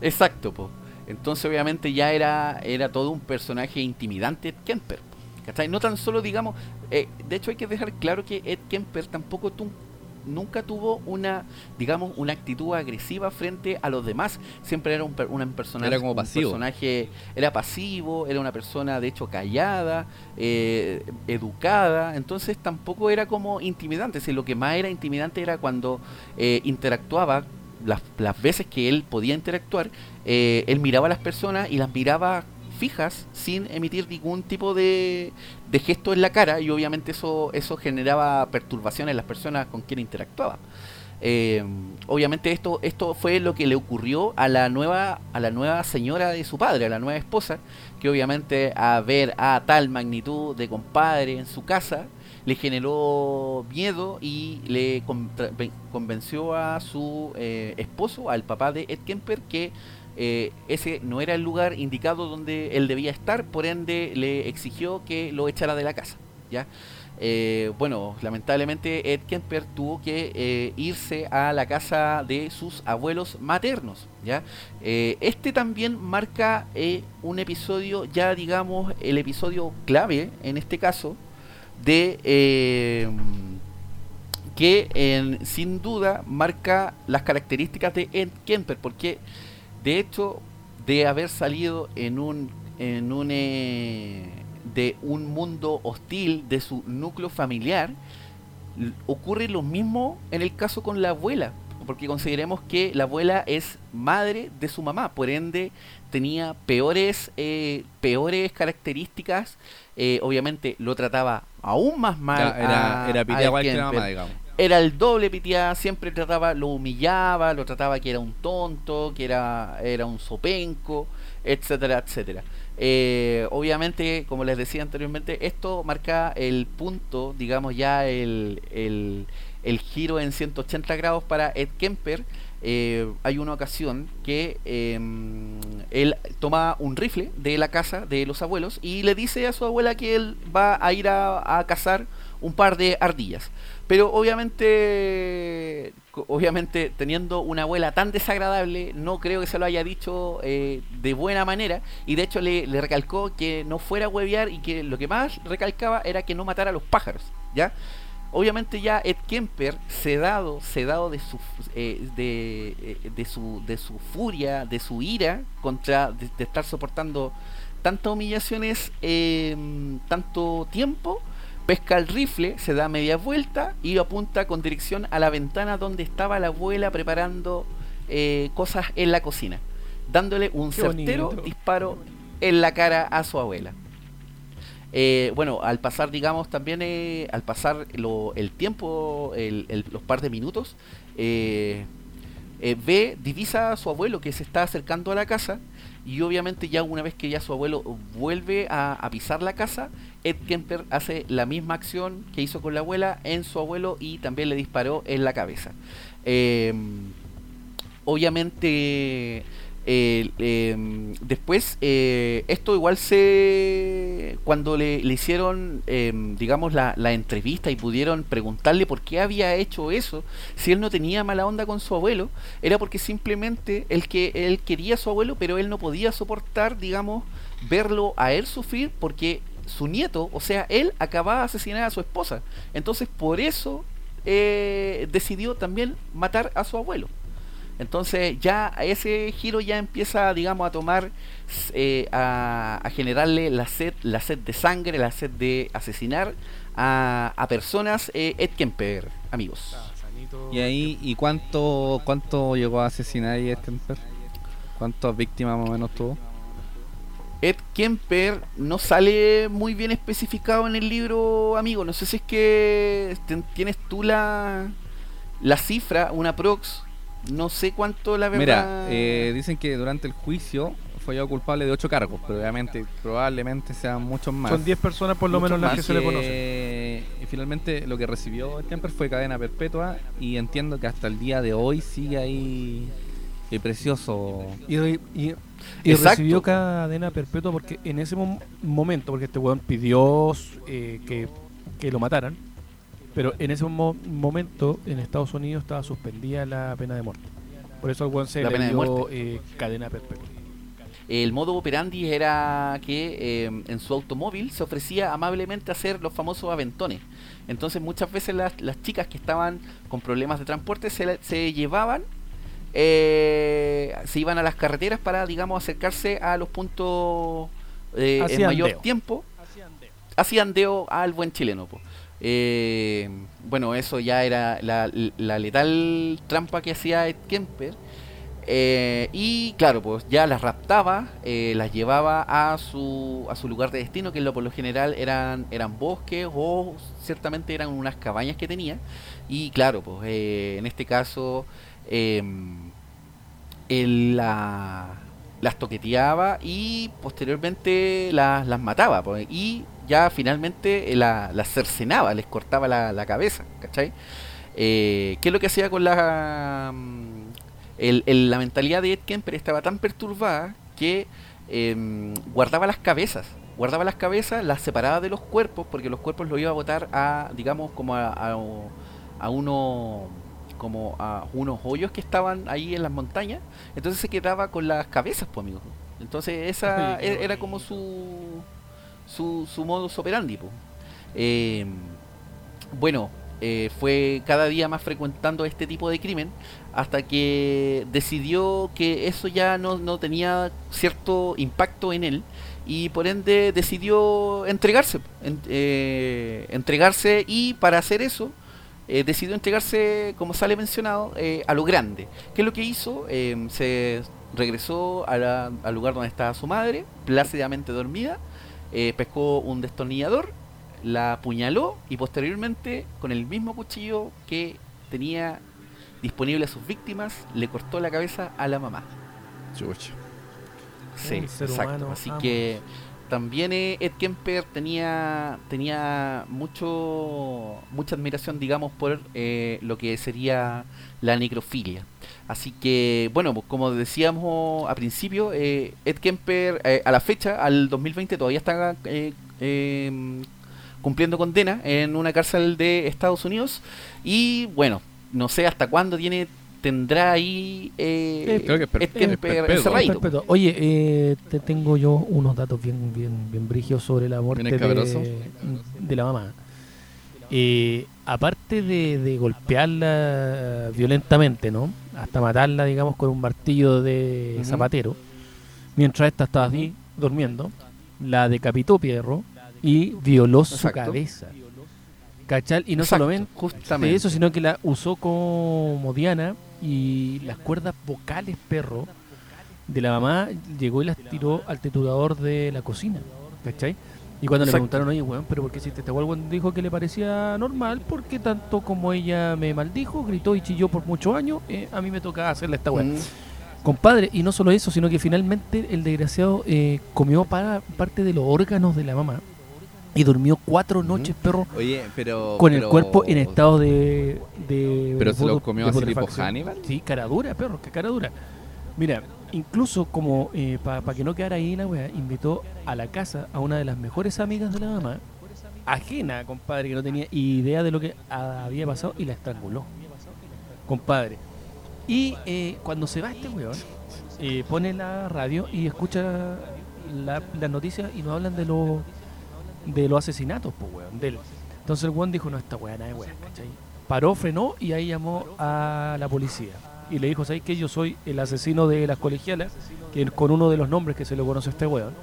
Exacto, po. Entonces obviamente ya era, era todo un personaje intimidante Ed Kemper. ¿cachai? No tan solo digamos, eh, de hecho hay que dejar claro que Ed Kemper tampoco tu- nunca tuvo una, digamos, una actitud agresiva frente a los demás. Siempre era un, una persona, Era como un pasivo. personaje, era pasivo, era una persona de hecho callada, eh, educada, entonces tampoco era como intimidante. Si lo que más era intimidante era cuando eh, interactuaba las, las veces que él podía interactuar, eh, él miraba a las personas y las miraba fijas sin emitir ningún tipo de, de gesto en la cara y obviamente eso, eso generaba perturbación en las personas con quien interactuaba. Eh, obviamente esto, esto fue lo que le ocurrió a la nueva, a la nueva señora de su padre, a la nueva esposa, que obviamente a ver a tal magnitud de compadre en su casa, le generó miedo y le convenció a su eh, esposo, al papá de Ed Kemper, que eh, ese no era el lugar indicado donde él debía estar, por ende le exigió que lo echara de la casa. ¿ya? eh, bueno, lamentablemente Ed Kemper tuvo que eh, irse a la casa de sus abuelos maternos. ¿ya? Este también marca un episodio, ya digamos, el episodio clave en este caso, de que sin duda marca las características de Ed Kemper, porque de hecho de haber salido en un en un eh, de un mundo hostil de su núcleo familiar ocurre lo mismo en el caso con la abuela porque consideremos que la abuela es madre de su mamá por ende tenía peores eh, peores características eh, obviamente lo trataba aún más mal era a- era a igual que la mamá, digamos. Era el doble piteada, siempre trataba, lo humillaba, lo trataba que era un tonto, que era, era un sopenco, etcétera, etcétera. Eh, obviamente, como les decía anteriormente, esto marca el punto, digamos ya el, el, giro en 180 grados para Ed Kemper. Eh, hay una ocasión que eh, él toma un rifle de la casa de los abuelos y le dice a su abuela que él va a ir a, a cazar un par de ardillas. Pero obviamente, obviamente teniendo una abuela tan desagradable, no creo que se lo haya dicho eh, de buena manera. Y de hecho le, le recalcó que no fuera a huevear y que lo que más recalcaba era que no matara a los pájaros, ¿ya? Obviamente ya Ed Kemper, sedado, sedado de su, eh, de, eh, de su, de su furia, de su ira contra de, de estar soportando tantas humillaciones, eh, tanto tiempo, pesca el rifle, se da media vuelta y apunta con dirección a la ventana donde estaba la abuela preparando eh, cosas en la cocina, dándole un Qué certero bonito. disparo en la cara a su abuela. Eh, bueno, al pasar, digamos, también eh, al pasar lo- el tiempo, el- el- los par de minutos, ve, divisa a su abuelo que se está acercando a la casa y obviamente ya una vez que ya su abuelo vuelve a, pisar la casa, Ed Kemper hace la misma acción que hizo con la abuela en su abuelo y también le disparó en la cabeza. Eh, obviamente eh, después eh, esto igual se cuando le, le hicieron eh, digamos la, la entrevista y pudieron preguntarle por qué había hecho eso si él no tenía mala onda con su abuelo era porque simplemente él que él quería a su abuelo pero él no podía soportar digamos verlo a él sufrir porque su nieto o sea él acababa de asesinar a su esposa. Entonces por eso eh, decidió también matar a su abuelo entonces ya ese giro ya empieza, digamos, a tomar, eh, a, a generarle la sed, la sed de sangre, la sed de asesinar a, a personas. Eh, Ed Kemper, amigos. Y ahí, ¿y cuánto cuánto llegó a asesinar ahí este Kemper? ¿Cuántas víctimas más o menos tuvo? Ed Kemper no sale muy bien especificado en el libro, amigo. No sé si es que tienes tú la, la cifra, una prox. No sé cuánto la verdad. Mira, eh, dicen que durante el juicio fue hallado culpable de ocho cargos, pero obviamente probablemente sean muchos más. Son 10 personas por lo menos las que se le conocen. Y finalmente lo que recibió Kemper fue cadena perpetua y entiendo que hasta el día de hoy sigue ahí el precioso. Y, re- y- y Exacto. recibió cadena perpetua porque en ese mom- momento, porque este weón pidió eh, que, que lo mataran, pero en ese mo- momento en Estados Unidos estaba suspendida la pena de muerte. Por eso al weón se La le pena de dio muerte. eh, cadena perpetua. El modo operandi era que eh, en su automóvil se ofrecía amablemente hacer los famosos aventones. Entonces muchas veces las, las chicas que estaban con problemas de transporte se, se llevaban, eh, se iban a las carreteras para, digamos, acercarse a los puntos eh, en Hacían mayor deo. tiempo. Hacían deo al buen chileno. po. Eh, bueno, eso ya era la, letal trampa que hacía Ed Kemper. Eh, y claro, pues ya las raptaba, eh, las llevaba a su, a su lugar de destino, que por lo general eran, eran bosques o ciertamente eran unas cabañas que tenía. Y claro, pues eh, en este caso em, él la- las toqueteaba y posteriormente las, las mataba. pues, y ya finalmente eh, la- cercenaba, les cortaba la, la cabeza, ¿cachai? Eh, ¿Qué es lo que hacía con la... mm, el- el- la mentalidad de Ed Kemper estaba tan perturbada que em, guardaba las cabezas guardaba las cabezas, las separaba de los cuerpos, porque los cuerpos los iba a botar a, digamos, como a, a, a uno como a unos hoyos que estaban ahí en las montañas, entonces se quedaba con las cabezas, pues amigo. Entonces esa e- era como su su, su modus operandi. Eh, bueno, eh, fue cada día más frecuentando este tipo de crimen hasta que decidió que eso ya no, no tenía cierto impacto en él y por ende decidió entregarse, en- eh, entregarse y para hacer eso eh, decidió entregarse, como sale mencionado, a lo grande. ¿Qué es lo que hizo? Eh, se regresó a la- al lugar donde estaba su madre, plácidamente dormida, eh, pescó un destornillador, la apuñaló y posteriormente, con el mismo cuchillo que tenía disponible a sus víctimas, le cortó la cabeza a la mamá. Chucha. Sí, exacto. humano, Así que también eh, Ed Kemper tenía tenía mucho mucha admiración, digamos, por eh, lo que sería la necrofilia. Así que, bueno, pues, como decíamos a principio, eh, Ed Kemper eh, a la fecha, al 2020, todavía está eh, eh, cumpliendo condena en una cárcel de Estados Unidos. Y bueno, no sé hasta cuándo tiene tendrá ahí eh, creo que Ed Kemper encerradito. Oye, eh, te tengo yo unos datos bien, bien, bien brígidos sobre la muerte de, de la mamá. Eh, aparte de, de golpearla violentamente, ¿no? Hasta matarla, digamos, con un martillo de zapatero, mientras esta estaba así, durmiendo, la decapitó Pierro y violó su cabeza. ¿Cachai? Y no Exacto, solamente justamente. eso, sino que la usó como diana y las cuerdas vocales perro de la mamá llegó y las tiró al triturador de la cocina, ¿cachai? Y cuando le preguntaron, oye, weón, ¿pero por qué hiciste? El weón dijo que le parecía normal porque tanto como ella me maldijo, gritó y chilló por muchos años, eh, a mí me tocaba hacerle esta weá. Mm, Compadre, y no solo eso, sino que finalmente el desgraciado eh, comió para, parte de los órganos de la mamá y durmió cuatro Ujú. noches, perro, Oye, pero. con el cuerpo en estado de. de Pero se lo comió así tipo. Hannibal. Sí, cara dura, perro, que cara dura. Mira, incluso como para que no quedara ahí la wea, invitó a la casa a una de las mejores amigas de la mamá, ajena, compadre, que no tenía idea de lo que había pasado y la estranguló. Compadre. Y eh, cuando se va este weón, eh, pone la radio y escucha la- las noticias y nos hablan de los de los asesinatos, pues weón, de él. Entonces el weón dijo, no, esta weá nada de weá, ¿cachai? Paró, frenó y ahí llamó a la policía. Y le dijo, ¿sabes qué? Yo soy el asesino de las colegialas, que con uno de los nombres que se le conoce a este weón.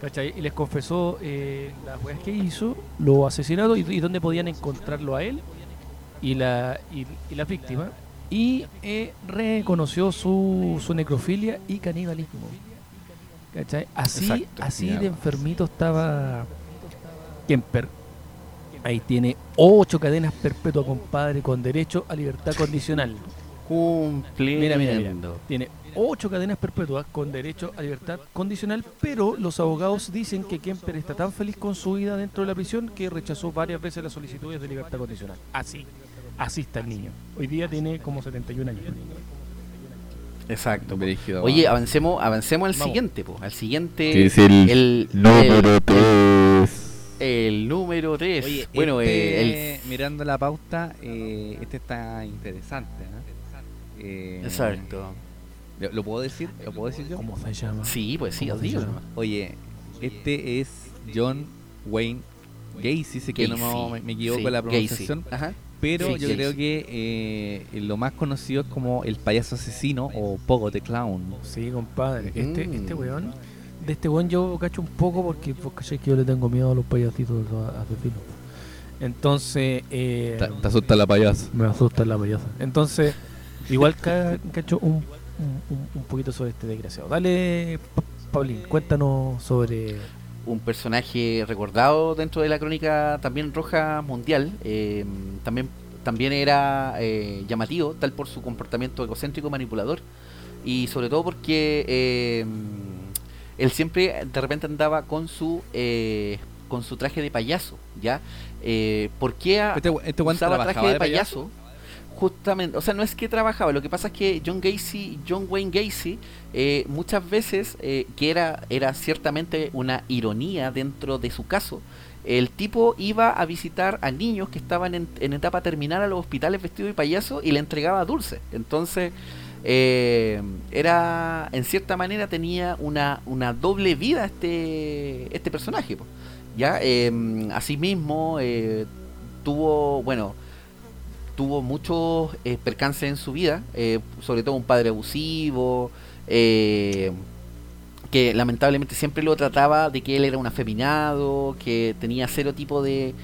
¿Cachai? Y les confesó eh, las weas que hizo, los asesinatos y, y dónde podían encontrarlo a él y la, y, y la víctima. Y eh, reconoció su, su necrofilia y canibalismo. ¿Cachai? Así, Exacto, así de enfermito estaba Kemper. Ahí tiene ocho cadenas perpetuas, compadre, con derecho a libertad condicional. Cumpliendo. Mira, mira, mira. Tiene ocho cadenas perpetuas con derecho a libertad condicional, pero los abogados dicen que Kemper está tan feliz con su vida dentro de la prisión que rechazó varias veces las solicitudes de libertad condicional. Así, así está el niño. Hoy día tiene como 71 años. Exacto. Brígido, Oye, avancemos, avancemos al Vamos. siguiente, po, al siguiente. Que es el el, número el- 3. el número 3. Oye, bueno, este, eh, mirando la pauta, eh, este está interesante. ¿no? Eh. Exacto. ¿lo, lo puedo decir? ¿Lo puedo decir yo? ¿Cómo se llama? Sí, pues sí, ¿Cómo os digo. Oye, este es John Wayne Gacy, sé que no me, me equivoco Sí, en la Gacy. pronunciación, Ajá. pero Sí, yo Gacy. creo que eh, lo más conocido es como el payaso asesino o Pogo the Clown. Sí, compadre. Este, Mm. este weón, de este weón yo cacho un poco porque, porque sé que yo le tengo miedo a los payasitos asesinos. Entonces, eh, Te, te asusta la payasa. me asusta la payasa. Entonces, igual ca- cacho un, un, un- poquito sobre este desgraciado. Dale, Pa- Paulín, cuéntanos sobre. un personaje recordado dentro de la crónica también roja mundial. eh, también, también era eh, llamativo, tal por su comportamiento egocéntrico manipulador. Y sobre todo porque eh, él siempre de repente andaba con su eh, con su traje de payaso, ¿ya? Eh, ¿Por qué a- Este, este usaba traje de de payaso. payaso? Justamente, o sea, no es que trabajaba, lo que pasa es que John Gacy, John Wayne Gacy, eh, muchas veces, eh, que era, era ciertamente una ironía dentro de su caso, el tipo iba a visitar a niños que estaban en, en etapa terminal a los hospitales vestidos de payaso y le entregaba dulces. Entonces, eh, era, en cierta manera, tenía una, una doble vida este, este personaje. po. Ya, eh, asimismo, eh, tuvo, bueno, tuvo muchos eh, percances en su vida, eh, sobre todo un padre abusivo, eh, que lamentablemente siempre lo trataba de que él era un afeminado, que tenía cero tipo de,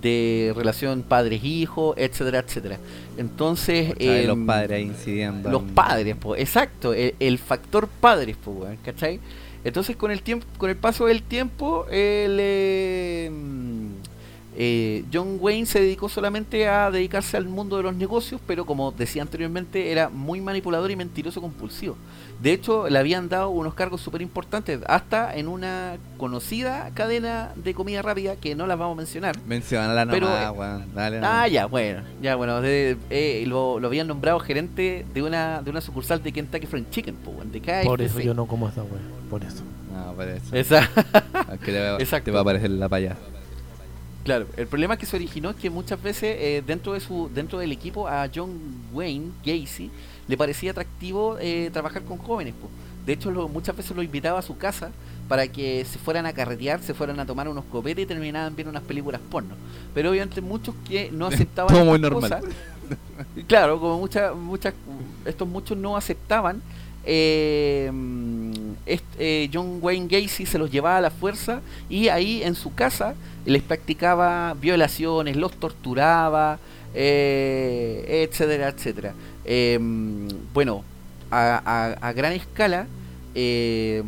de relación padres-hijos, etcétera, etcétera. Entonces, ¿Sabes? los em, padres incidiendo. los padres, pues, exacto, el, el factor padres, pues, ¿cachai? Entonces con el tiempo, con el paso del tiempo, él, eh, mm, eh, John Wayne se dedicó solamente a dedicarse al mundo de los negocios, pero como decía anteriormente, era muy manipulador y mentiroso compulsivo. De hecho, le habían dado unos cargos súper importantes, hasta en una conocida cadena de comida rápida que no las vamos a mencionar. Menciona la Pero, nomás, eh, weón. Dale, Ah, ya, bueno, ya, bueno, de- eh, lo, lo habían nombrado gerente de una de una sucursal de Kentucky Fried Chicken, po, weón, de KFC. Por eso yo no como esa wea. Por eso. No, por eso. Esa, Es que te, va, (laughs) Exacto. te va a aparecer la payasa. Claro, el problema que se originó es que muchas veces eh, dentro de su dentro del equipo a John Wayne Gacy le parecía atractivo eh, trabajar con jóvenes, po. De hecho, lo- muchas veces lo invitaba a su casa para que se fueran a carretear, se fueran a tomar unos copetes y terminaban viendo unas películas porno. Pero obviamente muchos que no (laughs) aceptaban Todo muy normal. cosas, Claro, como muchas, muchas, estos muchos no aceptaban. eh, eh, John Wayne Gacy se los llevaba a la fuerza y ahí en su casa les practicaba violaciones, los torturaba, eh, etcétera, etcétera. Eh, bueno, a, gran escala, eh,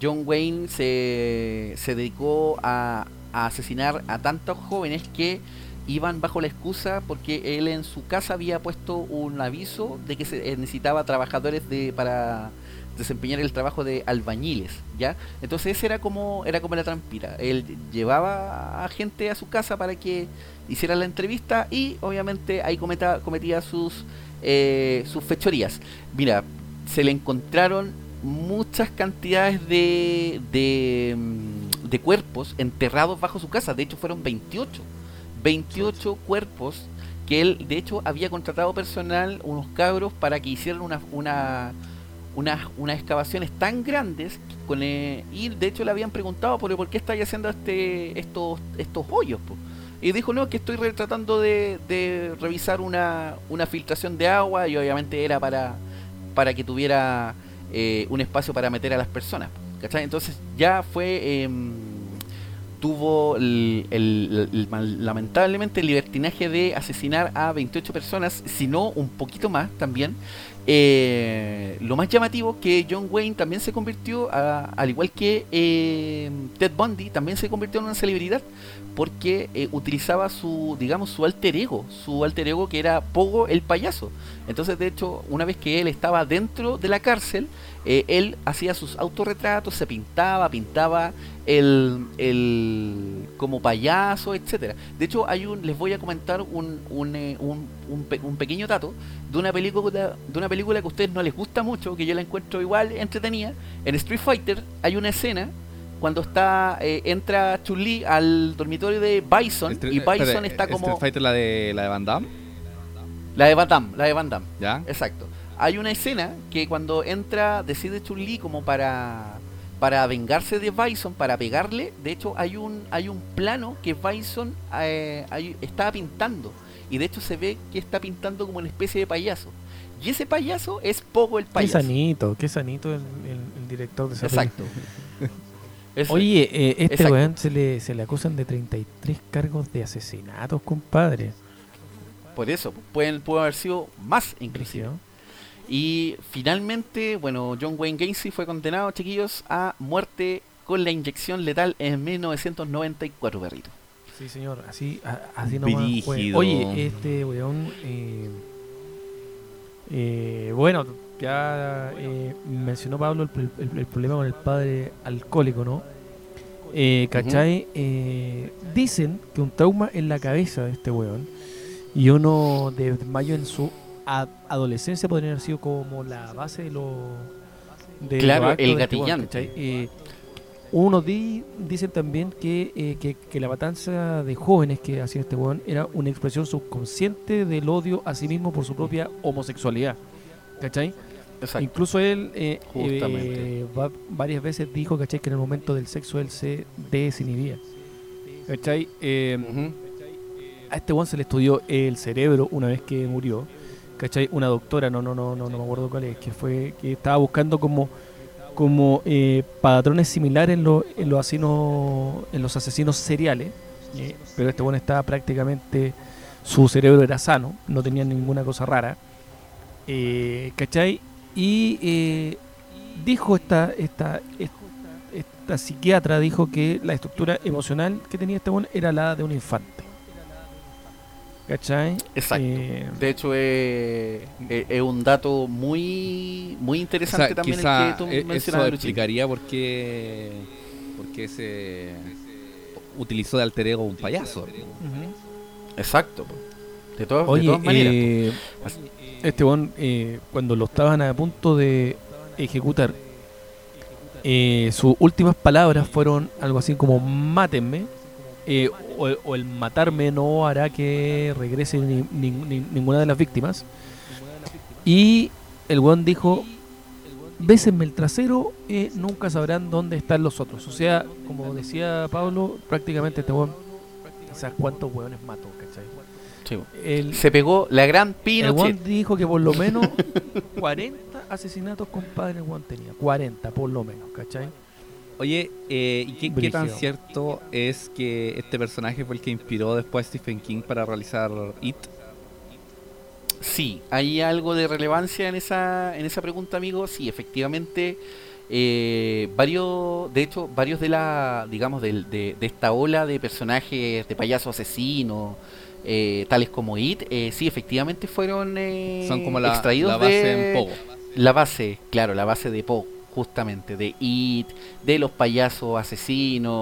John Wayne se, se dedicó a, a asesinar a tantos jóvenes que iban bajo la excusa porque él en su casa había puesto un aviso de que se necesitaba trabajadores de para desempeñar el trabajo de albañiles, ¿ya? Entonces ese era como era como la trampita. Él llevaba a gente a su casa para que hiciera la entrevista y obviamente ahí cometa- cometía sus eh, sus fechorías. Mira, se le encontraron muchas cantidades de, de, mm, de cuerpos enterrados bajo su casa. De hecho, fueron 28. 28 cuerpos que él, de hecho, había contratado personal, unos cabros, para que hicieran una, una, unas, unas excavaciones tan grandes con, eh, y de hecho le habían preguntado por, por qué estáis haciendo este, estos, estos hoyos. po?". Y dijo, no, que estoy tratando de, de revisar una, una filtración de agua y obviamente era para, para que tuviera eh, un espacio para meter a las personas. ¿cachai? Entonces ya fue... em, tuvo el, lamentablemente el libertinaje de asesinar a 28 personas, si no un poquito más también. Eh, lo más llamativo que John Wayne también se convirtió, a- al igual que eh, Ted Bundy, también se convirtió en una celebridad porque eh, utilizaba su, digamos, su alter ego, su alter ego que era Pogo el payaso. Entonces, de hecho, una vez que él estaba dentro de la cárcel, eh, él hacía sus autorretratos, se pintaba, pintaba el, el como payaso, etcétera. De hecho, hay un, les voy a comentar un, un, eh, un, un pe- un pequeño dato de una película de una película que a ustedes no les gusta mucho, que yo la encuentro igual entretenida. En Street Fighter hay una escena cuando está eh, entra Chun-Li al dormitorio de Bison Street- y Bison espérate, está como Street Fighter, la de, la de Van Damme, la de Van Damme, la de Van Damme. ¿ya? Exacto. Hay una escena que cuando entra, decide Chun-Li como para para vengarse de Bison, para pegarle. De hecho, hay un hay un plano que Bison eh, hay- estaba pintando y de hecho se ve que está pintando como una especie de payaso. Y ese payaso es Pogo el Qué payaso. sanito, qué sanito el, el- el director de esa Exacto. (laughs) Ese- Oye, eh, este Exacto. weón se le, se le acusan de 33 cargos de asesinatos, compadre. por eso pueden pudo haber sido más inclusive. Y finalmente, bueno, John Wayne Gacy fue condenado, chiquillos, a muerte con la inyección letal en 1994, perrito. Sí, señor, así, a- así nomás. fue. Brígido. Oye, este weón, eh, eh, bueno, ya eh, mencionó Pablo el, el- el problema con el padre alcohólico, ¿no? Eh, ¿Cachai? Eh, dicen que un trauma en la cabeza de este weón Y uno de mayo en su a- adolescencia podría haber sido como la base de lo de Claro, el gatillante. Eh, uno di, dicen también que, eh, que, que la matanza de jóvenes que hacía este weón era una expresión subconsciente del odio a sí mismo por su propia homosexualidad. ¿Cachai? Exacto. Incluso él eh, eh, va- varias veces dijo, ¿cachai? Que en el momento del sexo él se desinhibía. ¿Cachai? Eh, a este one se le estudió el cerebro una vez que murió. ¿Cachai? Una doctora, no, no, no, no, no me acuerdo cuál es, que fue, que estaba buscando como, como eh, patrones similares en, lo- en los asesinos, en los asesinos seriales. pero este bueno estaba prácticamente, su cerebro era sano, no tenía ninguna cosa rara. Eh, ¿Cachai? Y eh, dijo esta, esta, esta, esta psiquiatra, dijo que la estructura emocional que tenía este bueno era la de un infante. ¿Cachai? Exacto. Eh, De hecho, es, es- es un dato muy muy O interesante sea, también quizá el que tú e- eso mencionabas, Luchín. explicaría por qué, por qué se utilizó de alter ego un payaso. Exacto. De, todas- de Oye, todas maneras. eh, este bon, eh, cuando lo estaban a punto de ejecutar, eh, sus últimas palabras fueron algo así como mátenme, eh, o, o el matarme no hará que regrese ni- ni- ni- ninguna de las víctimas. Y el weón dijo, bésenme el trasero, eh, nunca sabrán dónde están los otros. O sea, como decía Pablo, prácticamente este weón, quizás cuántos weones mató, ¿cachai? Sí. El, Se pegó la gran el Pinochet. weón dijo que por lo menos (laughs) 40 asesinatos compadre el weón tenía. 40 por lo menos, ¿cachai? Oye, eh, ¿y qué, qué tan cierto es que este personaje fue el que inspiró después a Stephen King para realizar It? Sí, hay algo de relevancia en esa, en esa pregunta, amigo. Sí, efectivamente, eh, varios, de hecho, varios de la, digamos, del- de, de esta ola de personajes de payaso asesino, eh, tales como It, eh, sí, efectivamente fueron eh, Son como la, extraídos la base de en Pogo. la base, claro, la base de Poe, justamente, de It, de los payasos asesinos,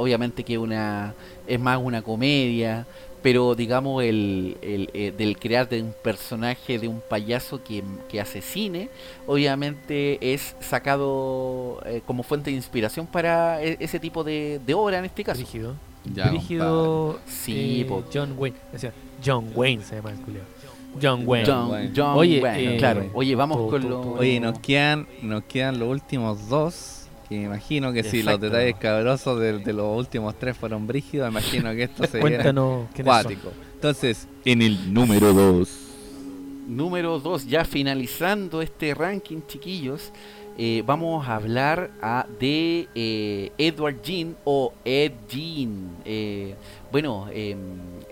obviamente que una es más una comedia, pero digamos el, el, eh, del crear de un personaje de un payaso que, que asesine, obviamente es sacado eh, como fuente de inspiración para e- ese tipo de, de obra en este caso. Brígido. Ya, Brígido. Sí, eh. John Wayne. Decía, John Wayne se llama el culiao. John Wayne. John, Oye, Wayne, eh, claro. Oye, vamos po- con po- lo... po- Oye, nos quedan, nos quedan los últimos dos. Que imagino que si los detalles cabrosos de, de los últimos tres fueron brígidos, imagino que esto se (laughs) viene Cuéntanos quiénes son. cuático. Entonces, en el número 2. Número 2, ya finalizando este ranking, chiquillos, eh, vamos a hablar ah, de eh, Edward Jean o Ed Jean. Eh, bueno, eh,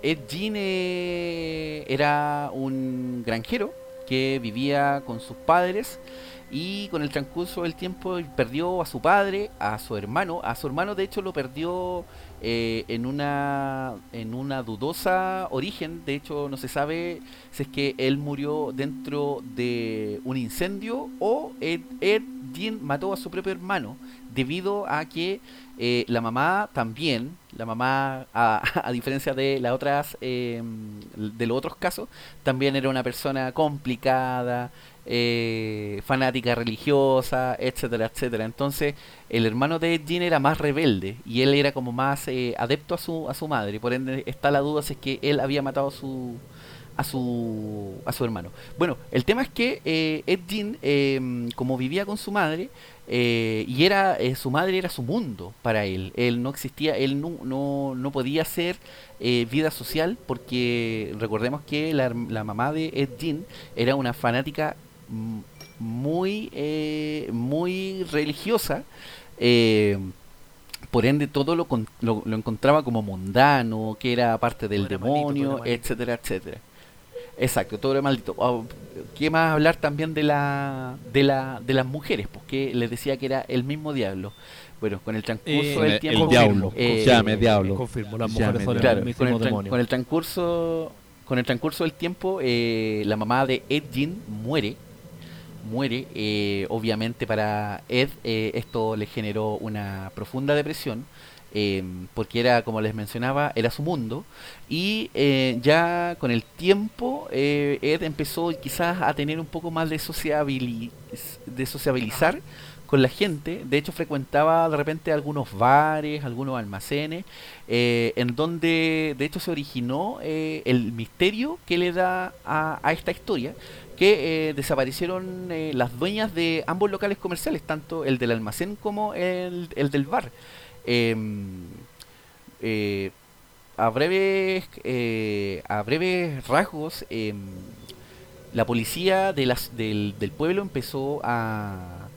Ed Jean eh, era un granjero que vivía con sus padres y con el transcurso del tiempo perdió a su padre, a su hermano. A su hermano, de hecho, lo perdió eh, en una en una dudosa origen. De hecho, no se sabe si es que él murió dentro de un incendio o Ed, Ed Gein mató a su propio hermano debido a que eh, la mamá también, la mamá, a, (laughs) diferencia de las otras, eh, de los otros casos, también era una persona complicada, eh, fanática religiosa, etcétera, etcétera. Entonces, el hermano de Gein era más rebelde y él era como más eh, adepto a su, a su madre. Por ende, está la duda si es que él había matado a su, a su, a su hermano. Bueno, el tema es que eh, Ed Gein, eh, como vivía con su madre, eh, y era eh, su madre era su mundo para él. Él no existía, él no, no, no podía hacer eh, vida social porque recordemos que la, la mamá de Ed Gein era una fanática muy, eh, muy religiosa. eh, por ende, todo lo, con- lo, lo encontraba como mundano, que era parte del demonio, etcétera, etcétera. Exacto, todo era maldito. Ah, ¿Qué más hablar también de la de la de las mujeres? Porque les decía que era el mismo diablo. Bueno, con el transcurso Eh, del el tiempo. diablo. eh, Llame diablo. Confirmo, las mujeres son el con el, tran- demonio. con el transcurso con el transcurso del tiempo, eh, la mamá de Ed Gein muere. Muere, eh, obviamente para Ed eh, esto le generó una profunda depresión. Eh, porque era, como les mencionaba, era su mundo. Y eh, ya con el tiempo, eh, Ed empezó quizás a tener un poco más de, de sociabilizar con la gente. De hecho, frecuentaba de repente algunos bares, algunos almacenes, eh, en donde de hecho se originó eh, el misterio que le da a, a esta historia, que eh, desaparecieron eh, las dueñas de ambos locales comerciales, tanto el del almacén como el, el del bar. Em, eh, a breves eh, a breves rasgos em, la policía de las, del, del pueblo empezó a,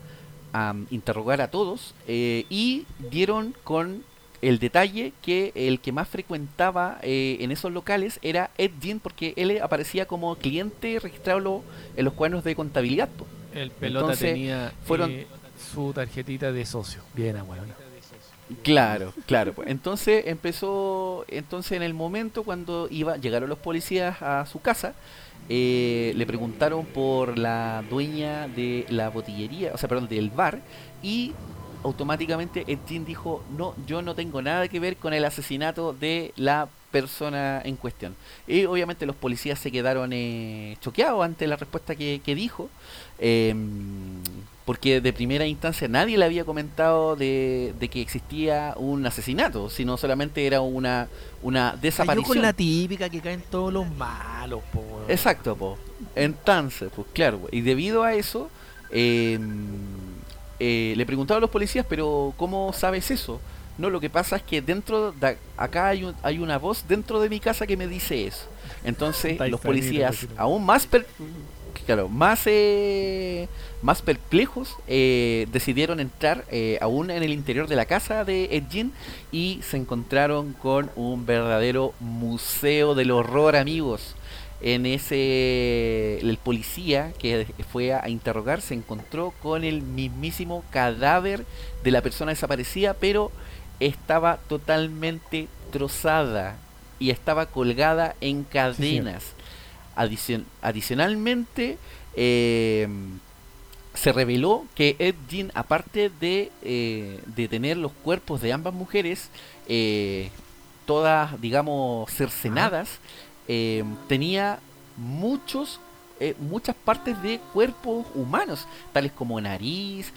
a interrogar a todos eh, y dieron con el detalle que el que más frecuentaba eh, en esos locales era Ed porque él aparecía como cliente registrado en los cuadernos de contabilidad. El pelota Entonces, tenía fueron- su tarjetita de socio. Bien, abuelo. Claro, claro. pues. Entonces empezó, entonces en el momento cuando iba, llegaron los policías a su casa, eh, le preguntaron por la dueña de la botillería, o sea, perdón, del bar, y automáticamente Etienne dijo, no, yo no tengo nada que ver con el asesinato de la persona en cuestión. Y obviamente los policías se quedaron eh, choqueados ante la respuesta que, que dijo, em, porque de primera instancia nadie le había comentado de, de que existía un asesinato, sino solamente era una, una Cayó desaparición. con la típica que caen todos los malos, po. Exacto, po. Entonces, pues claro, y debido a eso, eh, eh, le preguntaron a los policías, pero ¿cómo sabes eso? No, lo que pasa es que dentro de acá hay, un- hay una voz dentro de mi casa que me dice eso. Entonces los policías, aún más per- claro, más eh, más perplejos, eh, decidieron entrar eh, aún en el interior de la casa de Ed Gein y se encontraron con un verdadero museo del horror, amigos. En ese, el policía que fue a interrogar se encontró con el mismísimo cadáver de la persona desaparecida, pero estaba totalmente trozada y estaba colgada en cadenas. Adicion- adicionalmente, eh, se reveló que Ed aparte de, eh, de tener los cuerpos de ambas mujeres, eh, todas, digamos, cercenadas, eh, tenía muchos eh, muchas partes de cuerpos humanos, tales como nariz,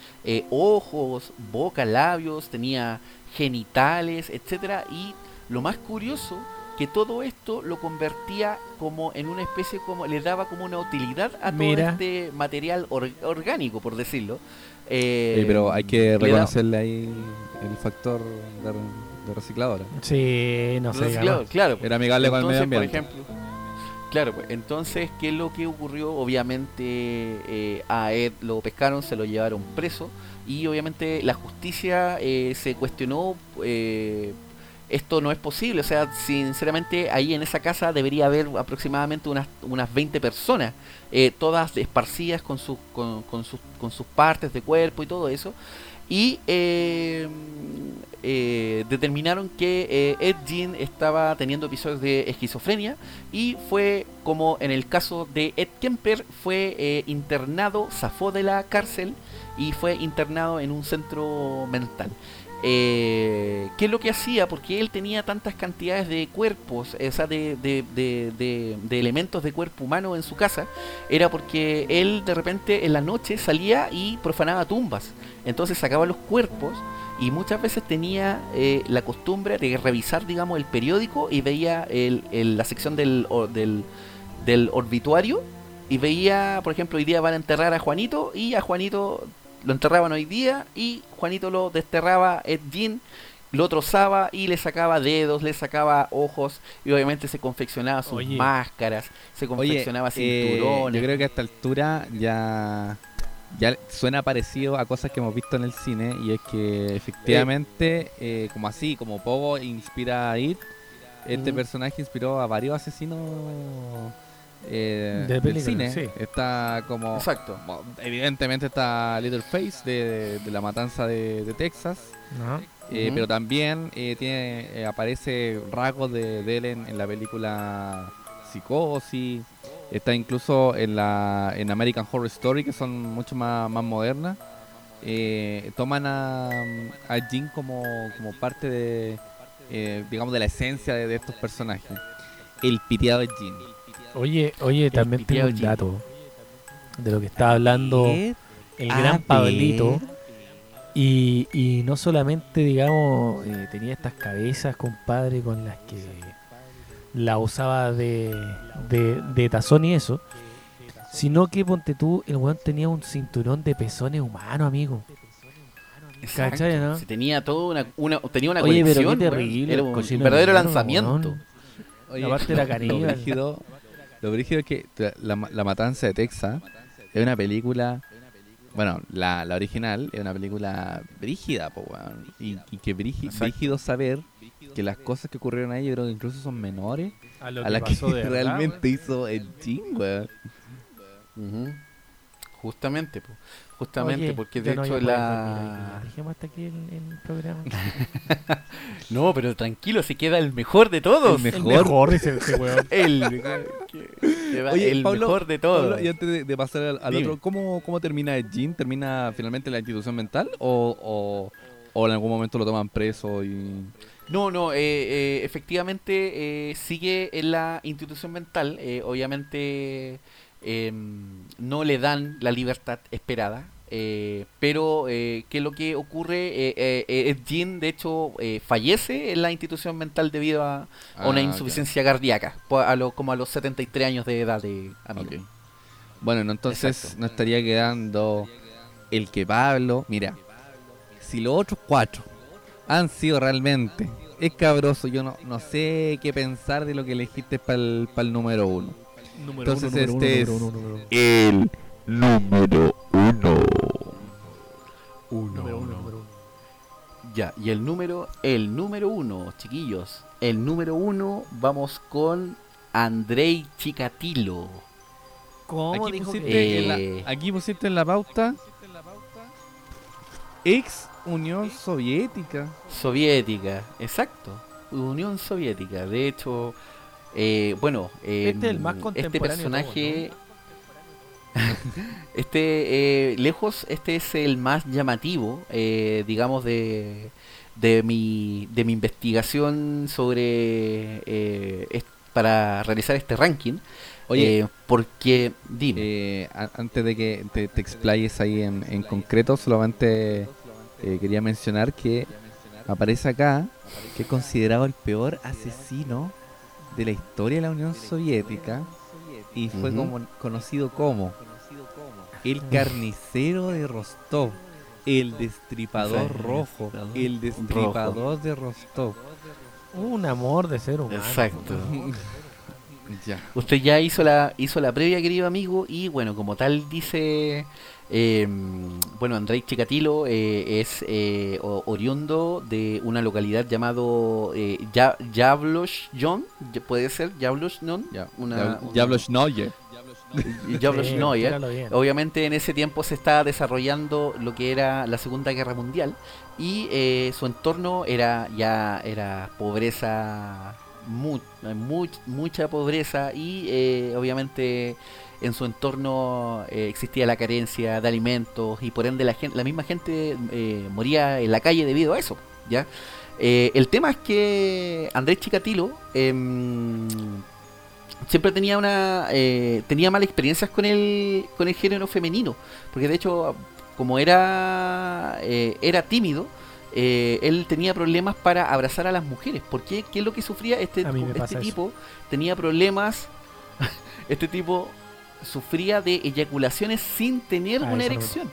ojos, boca, labios, tenía genitales, etcétera, y lo más curioso que todo esto lo convertía como en una especie como le daba como una utilidad a todo este material or- orgánico, por decirlo. Eh, Eh, pero hay que da- reconocerle ahí el factor de, de recicladora. Sí, no sé. Claro, pues. Era amigable con el medio ambiente. Por ejemplo, claro, pues, entonces, ¿qué es lo que ocurrió? Obviamente eh, a Ed lo pescaron, se lo llevaron preso y obviamente la justicia eh, se cuestionó. eh, esto no es posible, o sea, sinceramente ahí en esa casa debería haber aproximadamente unas, unas 20 personas, eh, todas esparcidas con, sus con, sus, con sus partes de cuerpo y todo eso. Y eh, eh, determinaron que eh, Ed Gein estaba teniendo episodios de esquizofrenia y fue como en el caso de Ed Kemper, fue internado, zafó de la cárcel y fue internado en un centro mental. Eh, ¿Qué es lo que hacía? Porque él tenía tantas cantidades de cuerpos, o sea, de, de- de- de- elementos de cuerpo humano en su casa, era porque él de repente en la noche salía y profanaba tumbas. Entonces sacaba los cuerpos y muchas veces tenía eh, la costumbre de revisar, digamos, el periódico y veía el- la sección del, del, del obituario y veía, por ejemplo, hoy día van a enterrar a Juanito y a Juanito lo enterraban hoy día y Juanito lo desterraba Ed Gein, lo trozaba y le sacaba dedos, le sacaba ojos y obviamente se confeccionaba sus Oye. máscaras, se Oye, confeccionaba eh, cinturones. yo creo que a esta altura ya, ya suena parecido a cosas que hemos visto en el cine y es que efectivamente, eh, como así, como Pogo inspira a It, este personaje inspiró a varios asesinos eh, De del cine. sí. Está como... Exacto. Evidentemente está Littleface de, de la matanza de, de Texas, eh, pero también eh, tiene eh, aparece rasgos de, de él en, en la película Psicosis, está incluso en la en American Horror Story que son mucho más, más modernas. eh, toman a, a Jin como, como parte de, eh, digamos, de la esencia de, de estos personajes. El piteado de Jin. Oye, oye, también tengo un dato de lo que estaba hablando el a gran. Pablito. Y, y no solamente, digamos, eh, tenía estas cabezas, compadre, con las que la usaba de, de, de tazón y eso, sino que, ponte tú, el weón tenía un cinturón de pezones humanos, amigo. ¿Cachai, no? Si tenía todo una, una tenía una Oye, pero qué colección. terrible, Era un cochino verdadero lanzamiento. Oye, Aparte (laughs) era caníbal. Lo brígido, brígido es que la, ma- la Matanza de Texas es una película. Bueno, la, la original es una película brígida, po, weón. Y, y que brígi- Exacto. brígido saber que las cosas que ocurrieron ahí, yo creo que incluso son menores A lo a las que verdad, realmente hizo el Jin, weón. Justamente, po. Justamente, Oye, porque de no hecho dormir la... Dejemos hasta aquí el, el programa. (laughs) No, pero tranquilo, se queda el mejor de todos. El El Mejor. mejor, dice este weón. (laughs) El, que- el Pablo, mejor de todos. Pablo, y antes de, de pasar al, otro, ¿cómo, ¿cómo termina el Jin? ¿Termina finalmente en la institución mental? ¿O, o, o en algún momento lo toman preso y...? No, no, eh, eh, efectivamente eh, sigue en la institución mental. eh, obviamente eh, no le dan la libertad esperada. eh, pero, eh, ¿qué es lo que ocurre? Eh, eh, eh, Jean, de hecho, eh, fallece en la institución mental debido a, a una Ah, insuficiencia cardíaca, a lo- como a los 73 años de edad de amigo. Ok. Bueno, no, entonces Exacto. no estaría quedando el que Pablo. Mira, si los otros cuatro han sido realmente escabroso, yo no, no sé qué pensar de lo que elegiste para el número uno. Número Entonces uno, número este uno, es- número uno, número uno. El número uno. Uno, número uno. Ya, y el número, el número uno, chiquillos. El número uno, vamos con Andrei Chikatilo. ¿Cómo Aquí dijo pusiste, que- Eh, en la, aquí pusiste en la pauta ex Unión Soviética. Soviética, exacto. Unión Soviética. De hecho, eh, bueno, eh, Este es el más este personaje, (laughs) este, eh, lejos, este es el más llamativo, eh, digamos, de, de, mi, de mi investigación sobre, eh, est- para realizar este ranking. Oye, Eh, porque, dime. Eh, antes de que te, te explayes ahí en, en concreto, solamente eh, quería mencionar que aparece acá que es considerado el peor asesino de la historia de la Unión Soviética y fue como, conocido como el carnicero de Rostov, el destripador Sí. rojo, el destripador de Rostov. Un amor de ser humano. Exacto. (laughs) Ya. Usted ya hizo la hizo la previa, querido amigo, y bueno, como tal dice, eh, bueno, Andrei Chikatilo eh, es eh, oriundo de una localidad llamado eh, Ya- puede ser Yavloshnon, Ya. una, Ya- una- Yavloshnoye. Yavloshnoye. tíralo bien. Obviamente en ese tiempo se estaba desarrollando lo que era la Segunda Guerra Mundial y eh, su entorno era ya era pobreza, mu- mu- mucha pobreza y eh, obviamente en su entorno eh, existía la carencia de alimentos y por ende la, gen- la misma gente eh, moría en la calle debido a eso. ¿ya? Eh, el tema es que Andrés Chikatilo em, siempre tenía una tenía malas experiencias con el con el género femenino porque de hecho como era era tímido eh, él tenía problemas para abrazar a las mujeres ¿por qué? ¿qué es lo que sufría este, este eso. tipo tenía problemas (laughs) este tipo sufría de eyaculaciones sin tener Ah, una no erección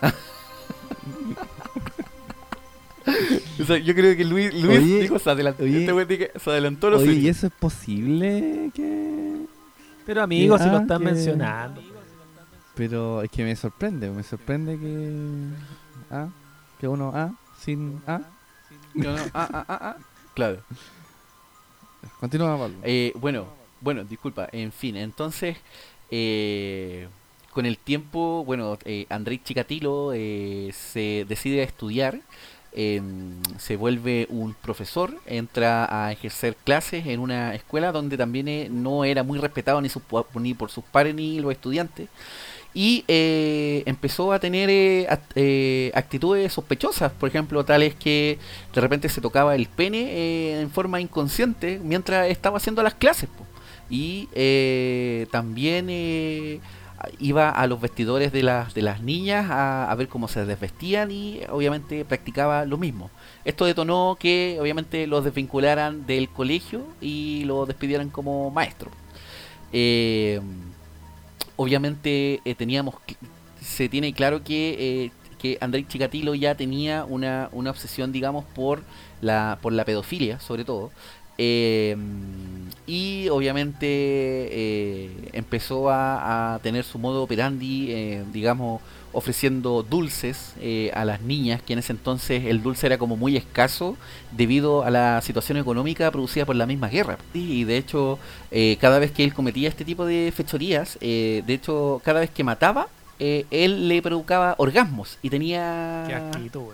(laughs) O sea, yo creo que Luis, Luis Oye, dijo, se adelantó, oye, este güey dije, se adelantó lo Oye, suyo. ¿y eso es posible que...? Pero amigos, si lo Ah, están que- mencionando. Pero es que me sorprende, me sorprende que... Ah, que uno A sin A. No, no, ah, ah, ah, ah. Claro. Continúa, Pablo. Eh, bueno, bueno, disculpa. En fin, entonces, eh, con el tiempo, bueno, eh, Andrei Chikatilo eh, se decide a estudiar, em, se vuelve un profesor, entra a ejercer clases en una escuela donde también eh, no era muy respetado ni, ni por sus pares ni los estudiantes. y eh, empezó a tener eh, eh, actitudes sospechosas, por ejemplo, tales que de repente se tocaba el pene en forma inconsciente mientras estaba haciendo las clases. po. Y eh, también eh, iba a los vestidores de las, de las niñas a, a ver cómo se desvestían y obviamente practicaba lo mismo. Esto detonó que obviamente los desvincularan del colegio y lo despidieran como maestro. Eh, obviamente eh, teníamos cl- se tiene claro que eh, que Andrei Chikatilo ya tenía una, una obsesión digamos por la por la pedofilia sobre todo Eh, y obviamente eh, empezó a, a tener su modo operandi eh, digamos ofreciendo dulces eh, a las niñas que en ese entonces el dulce era como muy escaso debido a la situación económica producida por la misma guerra y de hecho cada vez que él cometía este tipo de fechorías, eh, de hecho, cada vez que mataba, él le provocaba orgasmos y tenía... Qué asquito,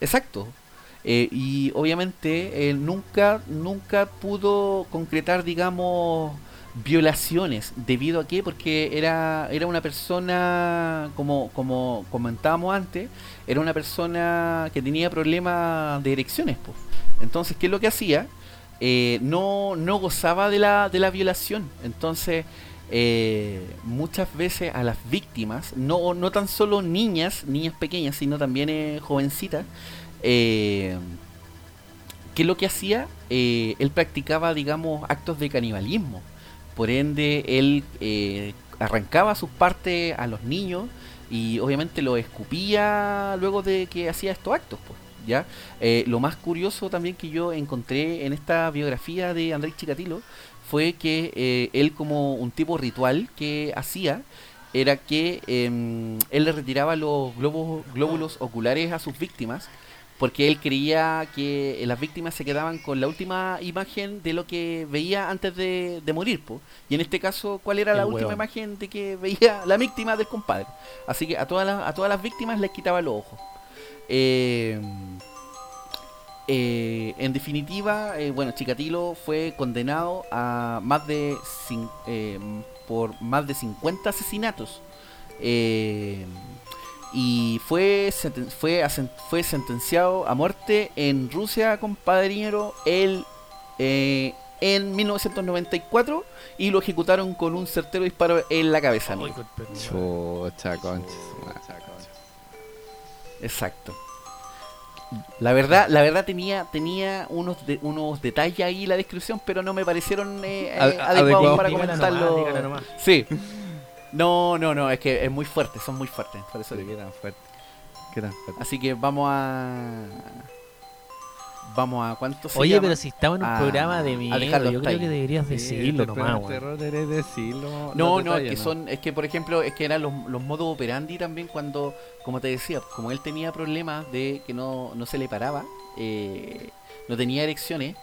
exacto. Eh, y obviamente él nunca, nunca pudo concretar, digamos, violaciones. ¿Debido a qué? Porque era, era una persona, como, como comentábamos antes, era una persona que tenía problemas de erecciones. pues. Entonces, ¿qué es lo que hacía? Eh, no, no gozaba de la, de la violación. Entonces, eh, muchas veces a las víctimas, no, no tan solo niñas, niñas pequeñas, sino también eh, jovencitas, eh, ¿qué es lo que hacía? Eh, él practicaba, digamos, actos de canibalismo. Por ende, él eh, arrancaba sus partes a los niños y obviamente lo escupía luego de que hacía estos actos. Pues, ¿ya? Eh, lo más curioso también que yo encontré en esta biografía de Andrés Chikatilo fue que él como un tipo ritual que hacía era que em, él le retiraba los glóbulos oculares a sus víctimas porque él creía que las víctimas se quedaban con la última imagen de lo que veía antes de, de morir. po. Y en este caso, ¿cuál era la última imagen de que veía (laughs) la víctima del compadre? Así que a todas las, a todas las víctimas les quitaba los ojos. Eh, eh, en definitiva, eh, bueno, Chikatilo fue condenado a más de eh, por más de 50 asesinatos. Eh, y fue, senten- fue, fue sentenciado a muerte en Rusia, compadrinero, el, eh, en 1994 y lo ejecutaron con un certero disparo en la cabeza. Amigo. con- Chucha, concha. Exacto. La verdad, la verdad tenía, tenía unos de- unos detalles ahí en la descripción, pero no me parecieron eh, eh, Ad- adecuados adecuados. para Dígala comentarlo. nomás, dígala nomás. Sí. No, no, no, es que es muy fuerte, son muy fuertes. Por eso Sí, digo. qué tan fuerte. Qué tan fuerte. Así que vamos a. Vamos a. ¿Cuánto se Oye, llama? pero si estamos en un a- programa de miedo, yo creo ahí. que deberías decirlo Sí, nomás, el weón. terror deberías decirlo. No, no, es que son, es que por ejemplo, es que eran los, los modos operandi también cuando, como te decía, como él tenía problemas de que no, no se le paraba, eh, no tenía erecciones,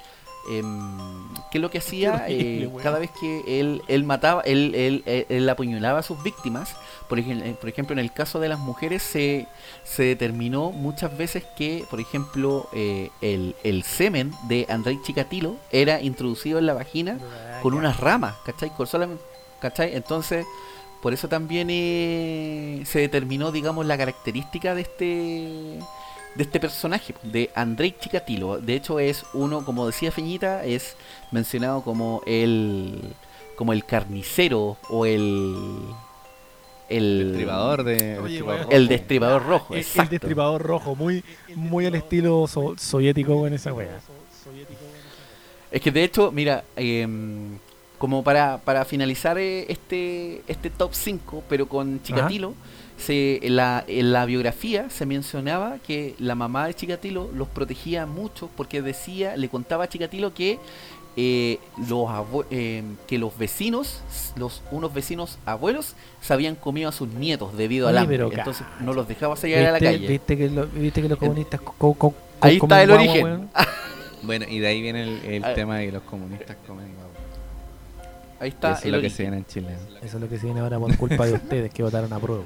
¿qué es lo que hacía? horrible, Eh, cada vez que él, él mataba, él, él, él, apuñalaba a sus víctimas, por ejemplo, por ejemplo, en el caso de las mujeres se, se determinó muchas veces que, por ejemplo, eh, el, el semen de Andrei Chikatilo era introducido en la vagina con unas ramas, ¿cachai? Con solamente, ¿cachai? Entonces, por eso también eh, se determinó, digamos, la característica de este de este personaje, de Andrei Chikatilo. De hecho, es uno, como decía Feñita, es mencionado como el como el carnicero o el el El destripador de. Oye, destripador weón. rojo. el destripador rojo, El, el exacto. destripador rojo, muy, muy al estilo so- soviético en esa wea. Es que de hecho, mira, em, como para, para finalizar eh, este, este top 5, pero con Chikatilo, se, en, la, en la biografía se mencionaba que la mamá de Chikatilo los protegía mucho porque decía, le contaba a Chikatilo que eh, los em, que los vecinos, los unos vecinos abuelos, se habían comido a sus nietos debido al hambre. Entonces no los dejaba salir a la ¿Viste, calle. viste que lo- viste que los comunistas co- co- co- Ahí está el origen. (laughs) Bueno, y de ahí viene el, el tema de que los comunistas comen. Ahí está Eso es lo que se viene en Chile. Eso es lo que se viene ahora por culpa de (laughs) ustedes que votaron a prueba.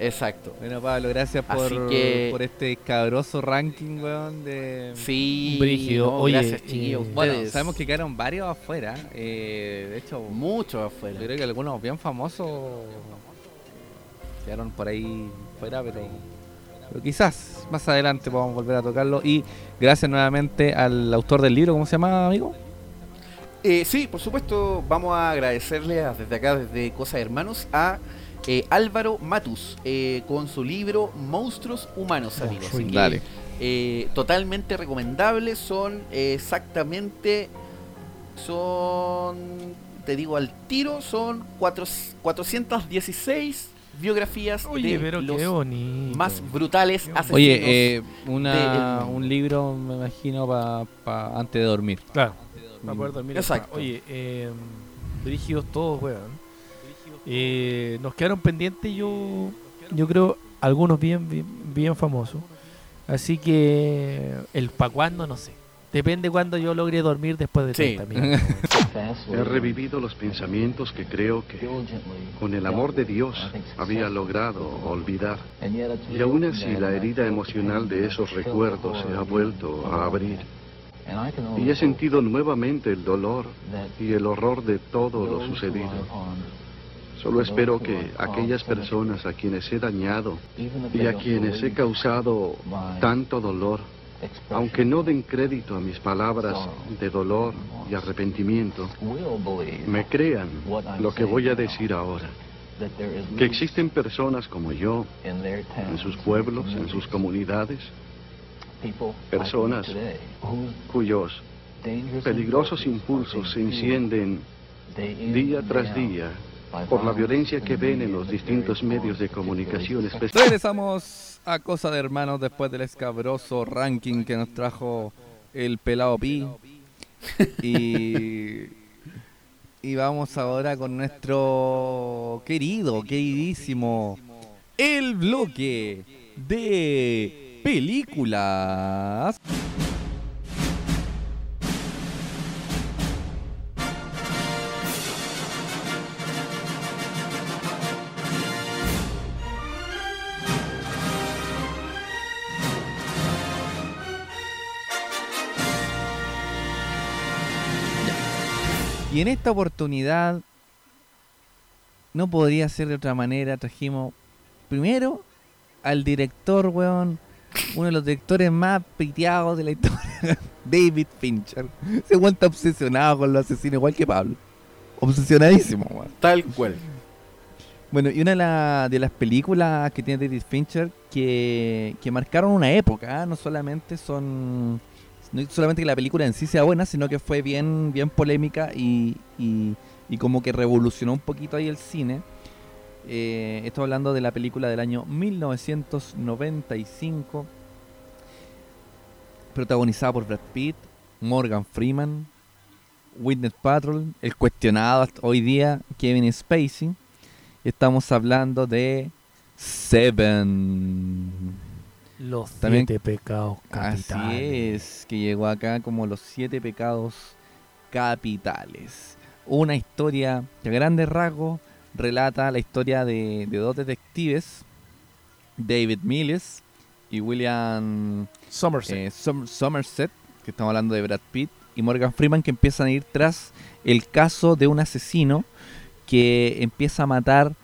Exacto. Bueno, Pablo, gracias por, Así que- por este cabroso ranking, weón, de... Sí, Brígido. no, Oye, gracias chiquillos. eh, Bueno, ustedes. sabemos que quedaron varios afuera. eh, de hecho, mucho yo afuera. creo que algunos bien famosos quedaron por ahí fuera, pero, pero quizás más adelante podamos volver a tocarlo. Y gracias nuevamente al autor del libro, ¿cómo se llama, amigo? Eh, sí, por supuesto, vamos a agradecerle a- desde acá, desde Cosa Hermanos, a eh, Álvaro Matus, eh, con su libro Monstruos Humanos, amigos. Así que, Dale. eh, totalmente recomendable, son eh, exactamente, son, te digo al tiro, son cuatro- 416 biografías Oye, de pero los más brutales asesinos. Oye, eh, una, un libro, me imagino, para antes de dormir. Claro, para poder dormir. Exacto. Oye, eh, brígidos todos, weón. Eh, nos quedaron pendientes, yo, yo creo, algunos bien, bien, bien famosos. Así que el pa' cuándo, no sé. Depende cuando yo logre dormir después de Sí. 30 minutos. (laughs) He revivido los pensamientos que creo que, con el amor de Dios, había logrado olvidar. Y aún así la herida emocional de esos recuerdos se ha vuelto a abrir. Y he sentido nuevamente el dolor y el horror de todo lo sucedido. Solo espero que aquellas personas a quienes he dañado y a quienes he causado tanto dolor, aunque no den crédito a mis palabras de dolor y arrepentimiento, me crean lo que voy a decir ahora. Que existen personas como yo en sus pueblos, en sus comunidades, personas cuyos peligrosos impulsos se encienden día tras día por la violencia que ven en los distintos medios de comunicación, Regresamos a Cosa de Hermanos después del escabroso ranking que nos trajo el pelado Pi. Y, y vamos ahora con nuestro querido, queridísimo, el bloque de películas. Y en esta oportunidad no podría ser de otra manera. Trajimos primero al director, weón. Uno de los directores más piteados de la historia. (laughs) David Fincher. Se está obsesionado con los asesinos, igual que Pablo. Obsesionadísimo, weón. Tal cual. Bueno, y una de, la- de las películas que tiene David Fincher que, que marcaron una época, ¿ah? no solamente son. No solamente que la película en sí sea buena, sino que fue bien, bien polémica y, y, como que revolucionó un poquito ahí el cine. Eh, estoy hablando de la película del año 1995, protagonizada por Brad Pitt, Morgan Freeman, Witness Patrol, el cuestionado hoy día Kevin Spacey. Estamos hablando de Seven. Los También- siete pecados capitales. Así es, que llegó acá como los siete pecados capitales. Una historia que a grandes rasgos relata la historia de, de dos detectives, David Mills y William Somerset. eh, Som- Somerset, que estamos hablando de Brad Pitt, y Morgan Freeman, que empiezan a ir tras el caso de un asesino que empieza a matar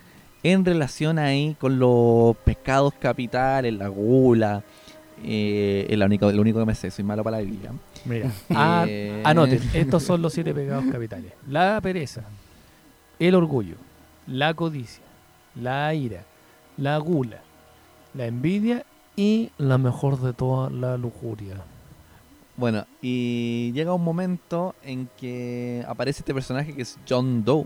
en relación ahí con los pecados capitales, la gula. Eh, es lo único que me sé, soy malo para la Biblia. Mira, Eh, anoten, estos son los siete pecados capitales. La pereza, el orgullo, la codicia, la ira, la gula, la envidia y la mejor de todas, la lujuria. Bueno, y llega un momento en que aparece este personaje que es John Doe.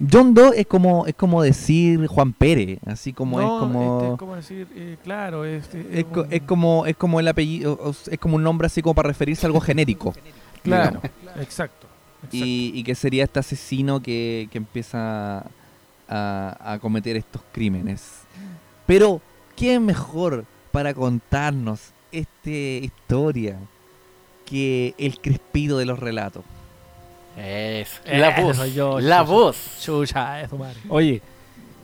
John Doe es como es como decir Juan Pérez, así como No, es como este, es como decir, eh, claro, este, es, co- un- es como es como el apellido, es como un nombre así como para referirse a algo genérico. (laughs) Claro, digamos. exacto. exacto. Y, y que sería este asesino que, que empieza a, a cometer estos crímenes. Pero, ¿qué mejor para contarnos esta historia que el crespido de los relatos? Es. Eh, La voz. soy yo, la voz. Chucha, es. Oye,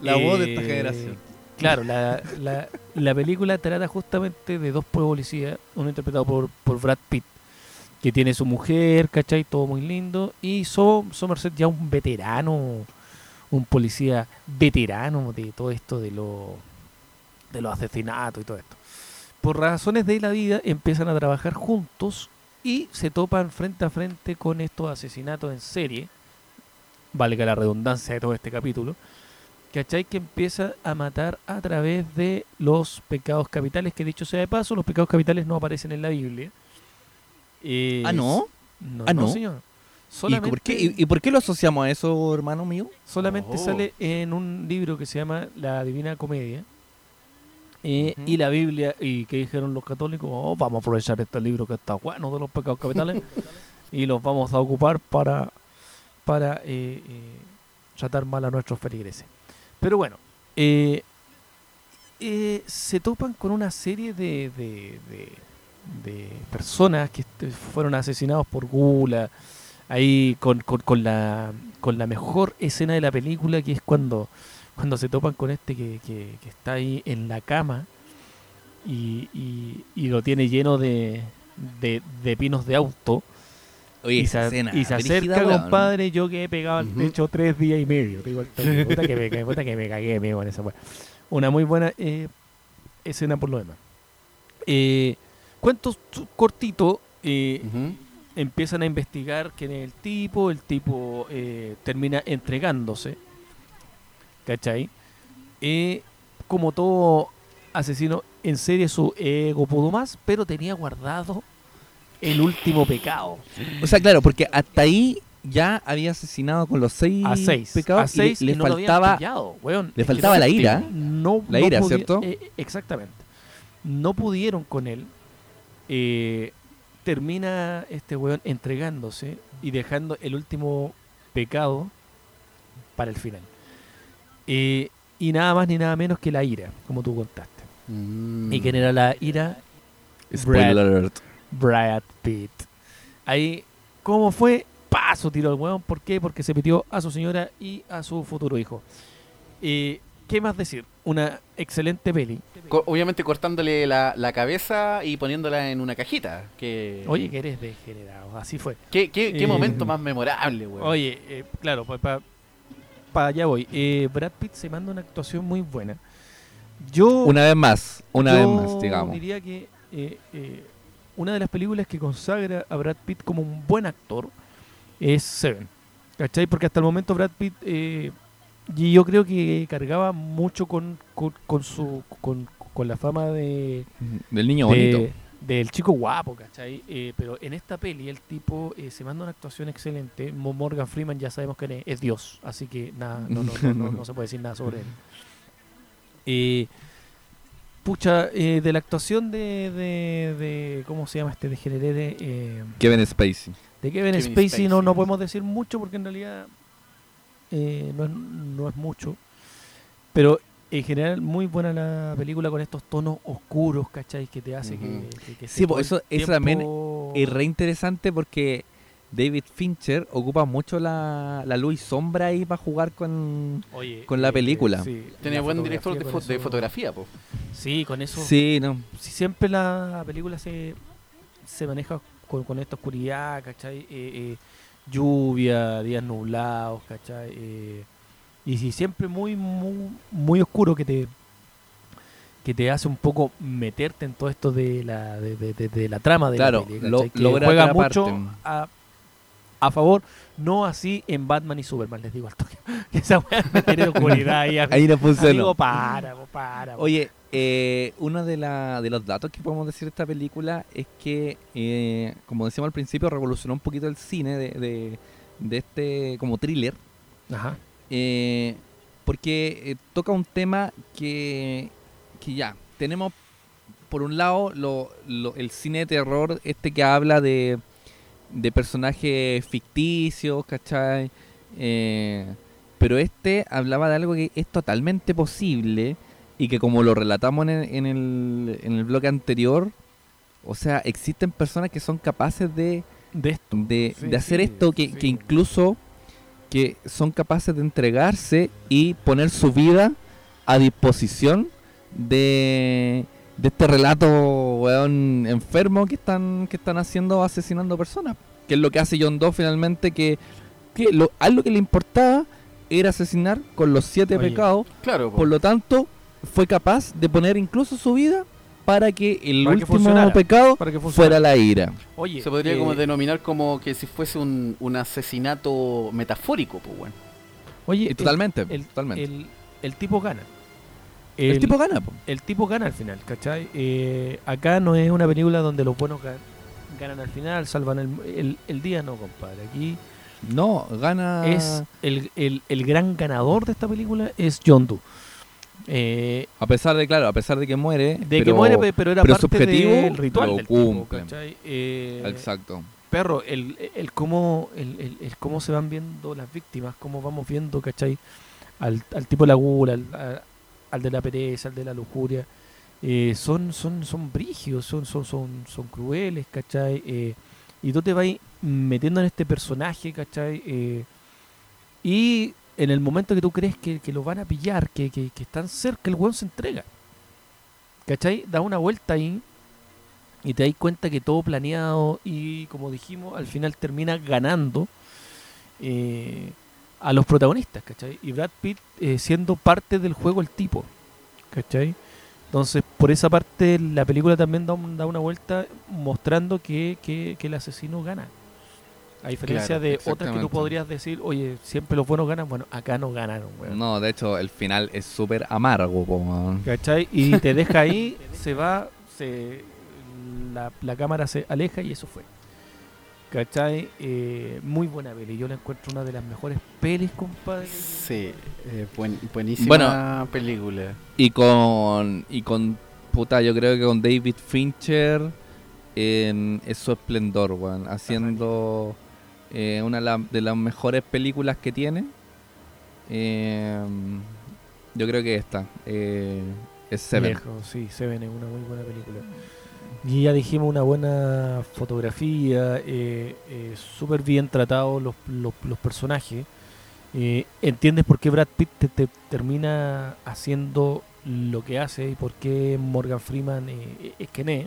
La voz de esta eh, generación. Claro, la, la, la película trata justamente de dos policías, uno interpretado por, por Brad Pitt, que tiene su mujer, ¿cachai? Todo muy lindo. Y So- Somerset ya un veterano, un policía veterano de todo esto de, lo, de los asesinatos y todo esto. Por razones de la vida empiezan a trabajar juntos y se topan frente a frente con estos asesinatos en serie, valga la redundancia de todo este capítulo, ¿cachai? Que empieza a matar a través de los pecados capitales, que dicho sea de paso, los pecados capitales no aparecen en la Biblia. Eh, Ah, ¿no? No, Ah, no, ¿no? señor. ¿Y por, qué, y, y por qué lo asociamos a eso, hermano mío? solamente Oh. sale en un libro que se llama La Divina Comedia. Eh. Y la Biblia, y que dijeron los católicos, "Oh, vamos a aprovechar este libro que está bueno de los pecados capitales y los vamos a ocupar para, para eh, eh, tratar mal a nuestros feligreses. Pero bueno, eh, eh, se topan con una serie de, de, de- de personas que fueron asesinados por gula, ahí con, con, con la, con la mejor escena de la película, que es cuando, cuando se topan con este que, que- que está ahí en la cama y, y- y lo tiene lleno de, de, de pinos de auto. Oye, y esa se, escena, y se acerca, weón. compadre, yo que he pegado al Ujú. techo tres días y medio. te digo al toque. (laughs) Puta que me, puta que me cagué, amigo, en esa weá. Una muy buena eh, escena por lo demás. Eh, cuento su- cortito, eh, empiezan a investigar quién es el tipo, el tipo eh, termina entregándose, ¿cachai? Eh, como todo asesino en serie, su ego pudo más, pero tenía guardado el último pecado. O sea, claro, porque hasta ahí ya había asesinado con los seis, A seis. pecados a seis y le, y no faltaba pillado, weón. le faltaba no- la ira. No, La ira, ¿cierto? eh, exactamente. No pudieron con él. Eh, termina este weón entregándose y dejando el último pecado para el final. Eh, y nada más ni nada menos que la ira, como tú contaste. Mm. ¿Y quién era la ira? Spoiler Brad, alert. Brad Pitt. Ahí, ¿cómo fue? Paso tiró el weón. ¿Por qué? Porque se metió a su señora y a su futuro hijo. Eh, ¿Qué más decir? Una excelente peli. Co- obviamente cortándole la, la cabeza y poniéndola en una cajita. Que, Oye, que eres degenerado. Así fue. ¿Qué, qué, qué Eh, momento más memorable, weón? Oye, eh, claro, para allá voy. Eh, Brad Pitt se manda una actuación muy buena. Yo, Una vez más, una yo vez más, digamos. diría que eh, eh, una de las películas que consagra a Brad Pitt como un buen actor es Seven. ¿Cachai? Porque hasta el momento Brad Pitt, eh, y yo creo que cargaba mucho con, con, con su con, con la fama de, Del niño de- bonito. Del chico guapo, ¿cachai? Eh, pero en esta peli el tipo eh, se manda una actuación excelente. Mo- Morgan Freeman ya sabemos que es, es Dios, así que nada, no, no, no, no- no se puede decir nada sobre él. Eh, pucha, eh, de la actuación de, de, de- ¿cómo se llama este degeneré? Eh, Kevin Spacey. de Kevin, Kevin Spacey, Spacey. No, no podemos decir mucho porque en realidad eh, no, es, no es mucho. Pero en general muy buena la película con estos tonos oscuros, ¿cachai? Que te hace que, que- que Sí, el eso- eso también Es re interesante porque David Fincher ocupa mucho la, la luz y sombra ahí para jugar con... Oye, con la eh, película. sí, Tenía la buen director de, fo- fotografía, po. Sí, con eso. Sí, no. si siempre la película se, se maneja con, con esta oscuridad, ¿cachai? Eh, eh, lluvia, días nublados, ¿cachai? Y si siempre muy, muy, muy oscuro que te que te hace un poco meterte en todo esto de la, de, de- de- de la trama de Claro, la que logra juega mucho a, a favor, no así en Batman y Superman, les digo al toque. (laughs) Que esa weá me tiene oscuridad ahí. (laughs) Ahí no funcionó. Amigo, para. Oye, eh, uno de, la, de los datos que podemos decir de esta película es que, eh, como decíamos al principio, revolucionó un poquito el cine de, de, de este como thriller, Ajá. Eh, porque eh, toca un tema que, que ya, tenemos por un lado lo, lo- el cine de terror, este que habla de, de personajes ficticios, ¿cachai? Eh, pero este hablaba de algo que es totalmente posible y que como lo relatamos en el, en el, en el bloque anterior, o sea, existen personas que son capaces de, De esto. de, Sí, de hacer sí, esto, que, sí. que incluso que son capaces de entregarse y poner su vida a disposición de, de este relato weón, enfermo que están, que están haciendo asesinando personas. Que es lo que hace John Doe finalmente, que, que lo, a él lo que le importaba era asesinar con los siete Oye. pecados. Claro, po. Por lo tanto, fue capaz de poner incluso su vida para que el Para último pecado Para que fuera la ira. Oye, se podría eh, como denominar como que si fuese un, un asesinato metafórico, pues bueno. Oye, el- totalmente, el, totalmente. el- el tipo gana. El, tipo gana, po. el tipo gana al final, ¿cachai? Eh, acá no es una película donde los buenos ga- ganan al final, salvan el, el- el día, no, compadre. Aquí No, gana. es el, el- el gran ganador de esta película es John Doe. Eh, A pesar de, claro, a pesar de que muere. de pero- que muere, pe- pero era pero parte del ritual lo del. Eh, Exacto. perro, el, el cómo el, el- cómo se van viendo las víctimas, cómo vamos viendo, ¿cachai? Al, al tipo de la gula, al, a- al de la pereza, al de la lujuria. eh, son, son, son brígidos, son, son, son, son crueles, ¿cachai? Eh, y tú te vas metiendo en este personaje, ¿cachai? Y en el momento que tú crees que, que lo van a pillar, que, que, que están cerca, el weón se entrega. ¿Cachai? Da una vuelta ahí y te das cuenta que todo planeado y como dijimos, al final termina ganando eh, a los protagonistas, ¿cachai? Y Brad Pitt eh, siendo parte del juego el tipo, ¿cachai? Entonces, por esa parte, la película también da, da una vuelta mostrando que, que- que el asesino gana. A diferencia Claro, de otras que tú podrías decir, oye, siempre los buenos ganan, bueno, acá no ganaron, weón. No, de hecho, el final es súper amargo, po. ¿Cachai? Y (laughs) te deja ahí, se va, se, la, la cámara se aleja y eso fue. ¿Cachai? Eh, muy buena peli. Yo la encuentro una de las mejores pelis, compadre. Sí, eh, buen- buenísima Bueno. película. Y con. Y con. Puta, yo creo que con David Fincher. En, es su esplendor, weón. Haciendo. Eh, una de, la- de las mejores películas que tiene. Eh, yo creo que esta. eh, es Seven. Sí, Seven es una muy buena película. Y ya dijimos una buena fotografía, súper bien tratados los, los, los personajes. Entiendes por qué Brad Pitt te, te termina haciendo lo que hace y por qué Morgan Freeman es quien es.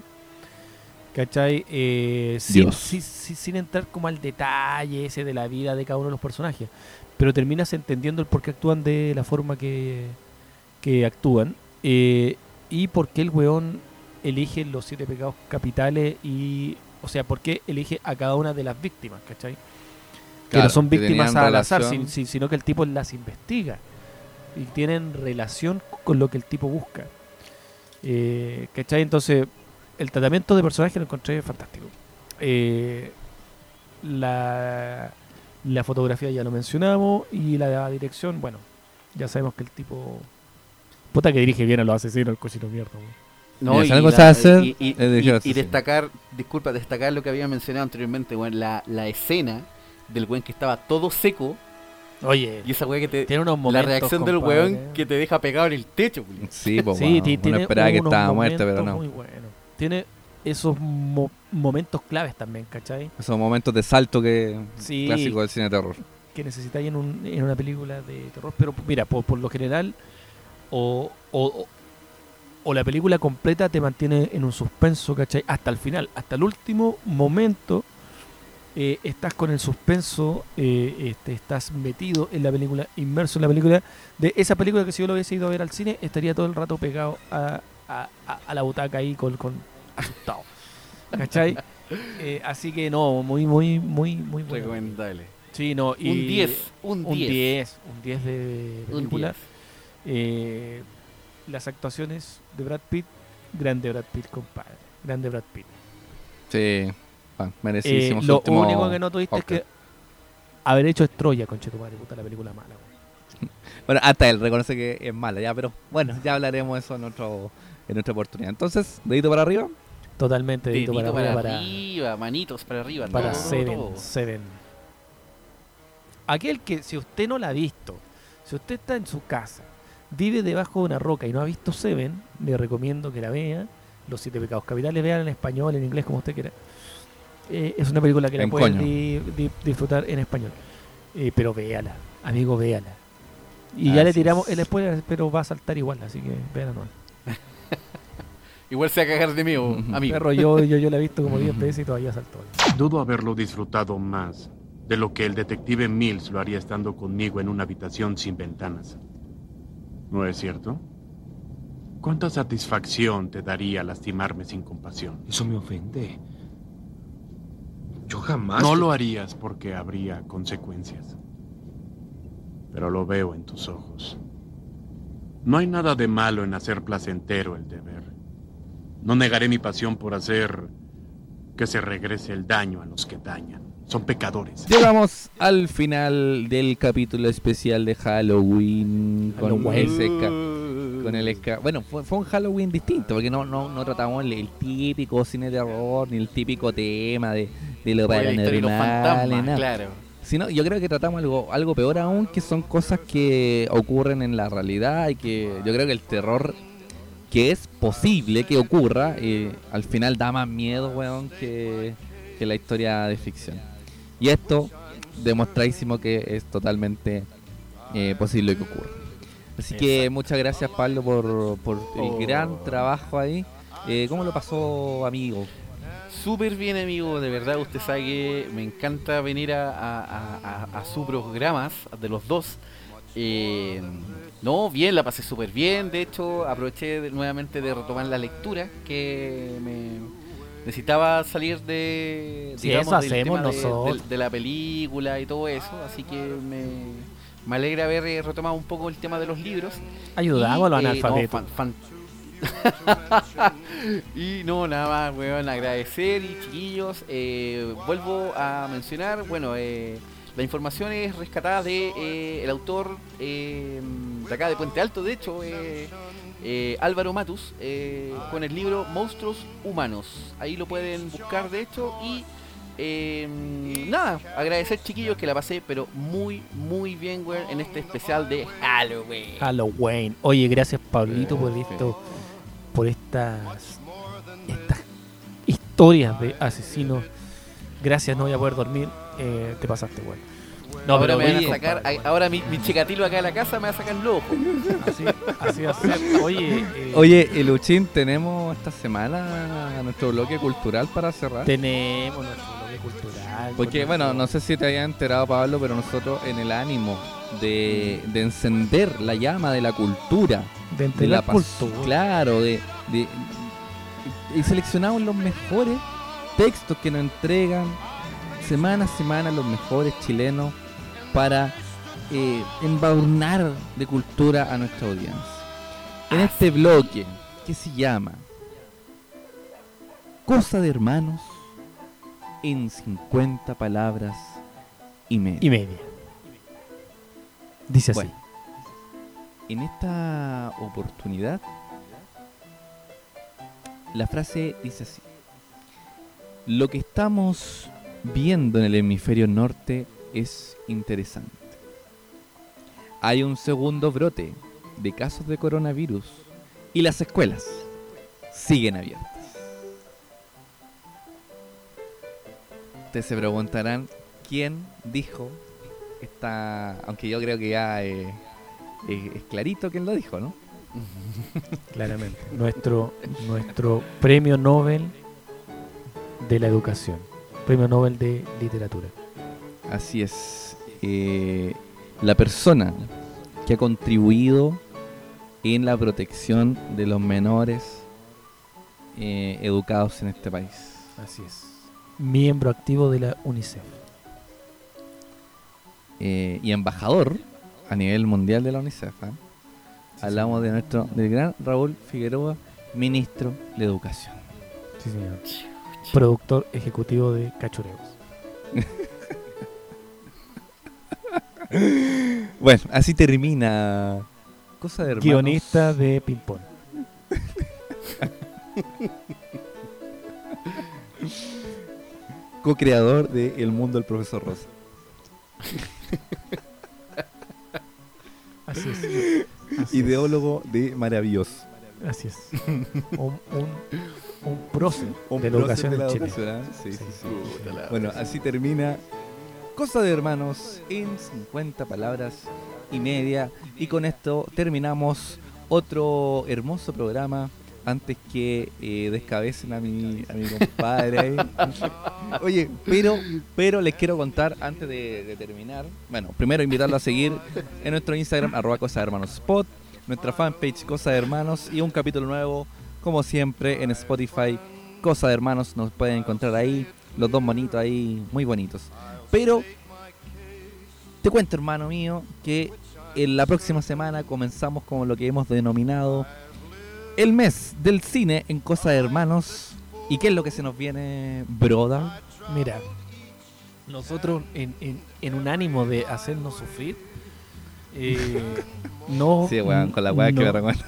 ¿Cachai? Eh, sin, entrar como al detalle ese de la vida de cada uno de los personajes. Pero terminas entendiendo el por qué actúan de la forma que, que actúan. eh, y por qué el weón elige los siete pecados capitales y... O sea, por qué elige a cada una de las víctimas, ¿cachai? que no son víctimas al azar, relación. sino que el tipo las investiga y tienen relación con lo que el tipo busca. Eh, ¿Cachai? Entonces, el tratamiento de personaje lo encontré fantástico. Eh, la, la fotografía ya lo mencionamos y la dirección, bueno, ya sabemos que el tipo... Puta que dirige bien a los asesinos, el cochino mierda. No, y, la- se hace, y- y- destacar, disculpa, destacar lo que había mencionado anteriormente, weón, la, la escena del weón que estaba todo seco Oye, y esa weá que te... tiene unos La momentos... reacción del weón que te deja pegado en el techo, weón. Sí, po, Sí, Uno tiene esperaba que estaba muerto, pero no. Muy bueno. Tiene esos mo- momentos claves también, ¿cachai? Esos momentos de salto que. Sí. Clásico del cine de terror. Que necesitáis en, un- en una película de terror. Pero mira, por, por lo general, o, o, o- o la película completa te mantiene en un suspenso, ¿cachai? Hasta el final, hasta el último momento. eh, estás con el suspenso, eh, este, estás metido en la película, inmerso en la película. De esa película que si yo lo hubiese ido a ver al cine, estaría todo el rato pegado a, a- a- a la butaca ahí con, con asustado. ¿Cachai? (laughs) Eh, así que no, muy, muy, muy, muy bueno. Recomendable. Sí, no, y Un 10, un un 10. 10, un 10 de película. 10. Eh, las actuaciones de Brad Pitt, grande Brad Pitt, compadre. Grande Brad Pitt. Sí. Ah, Eh, merecidísimo lo último único que no tuviste Oscar. es que haber hecho es Troya, conchetumare, puta la película mala. (laughs) Bueno, hasta él reconoce que es mala, ya, pero bueno, ya hablaremos de eso en, otro, en otra oportunidad. Entonces, dedito para arriba. Totalmente dedito Dedito para, para, arriba para, arriba, manitos para arriba. para todo, Seven, todo. Seven. Aquel que, si usted no la ha visto, si usted está en su casa, vive debajo de una roca y no ha visto Seven, le recomiendo que la vea. Los siete pecados capitales, vean en español, en inglés, como usted quiera. Eh, es una película que la En pueden coño. di- di- disfrutar en español. Eh, pero véala, amigo, véala. Y ya le tiramos el spoiler, pero va a saltar igual, así que véala no. (laughs) Igual se va a cagar de mí, Ujú. amigo. Perro, yo, yo, yo la he visto como 10 veces y todavía saltó. Dudo haberlo disfrutado más de lo que el detective Mills lo haría estando conmigo en una habitación sin ventanas. ¿No es cierto? ¿Cuánta satisfacción te daría lastimarme sin compasión? Eso me ofende. Yo jamás... No lo harías porque habría consecuencias. Pero lo veo en tus ojos. No hay nada de malo en hacer placentero el deber. No negaré mi pasión por hacer que se regrese el daño a los que dañan. Son pecadores. Llegamos al final del capítulo especial de Halloween con Halloween. ese con el bueno fue, fue un Halloween distinto porque no no, no tratamos el, el típico cine de terror ni el típico tema de, de lo paranormal claro. Sino, yo creo que tratamos algo algo peor aún que son cosas que ocurren en la realidad y que yo creo que el terror que es posible que ocurra eh, al final da más miedo weón que, que la historia de ficción y esto demostradísimo que es totalmente eh, posible que ocurra. Así que muchas gracias Pablo por, por Oh. el gran trabajo ahí. Eh, ¿Cómo lo pasó amigo? Súper bien, amigo, de verdad. Usted sabe que me encanta venir a, a, a- a- a sus programas, de los dos. Eh, no, bien, la pasé súper bien. De hecho, aproveché de- nuevamente de retomar la lectura, que me necesitaba salir de, Sí, digamos, eso del hacemos tema de- nosotros. de, de la película y todo eso. Así que me, me alegra haber eh, retomado un poco el tema de los libros. Ayudamos a los eh, analfabetos. no, fan- fan- y no, nada más, weón, agradecer y chiquillos, eh, vuelvo a mencionar, bueno, eh, la información es rescatada de eh, el autor eh, de acá de Puente Alto, de hecho, eh, eh, Álvaro Matus, eh, con el libro Monstruos Humanos. Ahí lo pueden buscar, de hecho, y eh, nada, agradecer chiquillos que la pasé, pero muy, muy bien, weón, en este especial de Halloween. Halloween. Oye, gracias Pablito por esto, por estas, estas historias de asesinos. Gracias, no voy a poder dormir. Eh, te pasaste, weón. No, ahora pero me van a sacar, compadre, ahora mi, mi chicatilo acá en la casa me va a sacar ojos. así, así va a ser. Oye, eh, Oye, Eluchín, tenemos esta semana nuestro bloque cultural para cerrar. tenemos nuestro bloque cultural. Porque, con bueno, nuestro- no sé si te había enterado, Pablo, pero nosotros en el ánimo de, de encender la llama de la cultura, de de la pas- cultura. claro, de, de- y seleccionamos los mejores textos que nos entregan semana a semana los mejores chilenos para eh, embadurnar de cultura a nuestra audiencia. En este bloque que se llama Cosa de Hermanos en 50 palabras y media. Y media. Dice así. En esta oportunidad, la frase dice así. Lo que estamos viendo en el hemisferio norte es interesante. Hay un segundo brote de casos de coronavirus y las escuelas siguen abiertas. Ustedes se preguntarán quién dijo esta, aunque yo creo que ya eh, es, clarito quién lo dijo, ¿no? (laughs) Claramente. Nuestro, nuestro premio Nobel de la educación. Premio Nobel de literatura. Así es. eh, la persona que ha contribuido en la protección de los menores eh, educados en este país. Así es. Miembro activo de la UNICEF. Eh, y embajador a nivel mundial de la UNICEF. Hablamos de nuestro, del gran Raúl Figueroa, ministro de Educación. Sí, señor. Productor ejecutivo de Cachureos. (laughs) Bueno, así termina. Cosa de hermanos. Guionista de Ping Pong. co-creador de El Mundo del Profesor Rosa. Así es. Así Ideólogo de Maravilloso. Así es. Un, un, un prócer Un de la educación de la en Chile. educación, ¿ah? Sí, sí, Sí, Bueno, así termina Cosa de Hermanos en 50 palabras y media. Y con esto terminamos otro hermoso programa antes que eh, descabecen a mi, a mi compadre. (laughs) Oye, pero, pero les quiero contar antes de, de terminar. Bueno, primero invitarlo a seguir en nuestro Instagram, arroba Cosa de Hermanos Spot, nuestra fanpage Cosa de Hermanos y un capítulo nuevo, como siempre, en Spotify, Cosa de Hermanos. Nos pueden encontrar ahí, los dos bonitos ahí, muy bonitos. Pero te cuento, hermano mío, que en la próxima semana comenzamos con lo que hemos denominado el mes del cine en Cosa de Hermanos. ¿Y qué es lo que se nos viene, broda? Mira, nosotros en, en- en un ánimo de hacernos sufrir, eh, no, (laughs) Sí, weón, con la weá que no, me recuerda.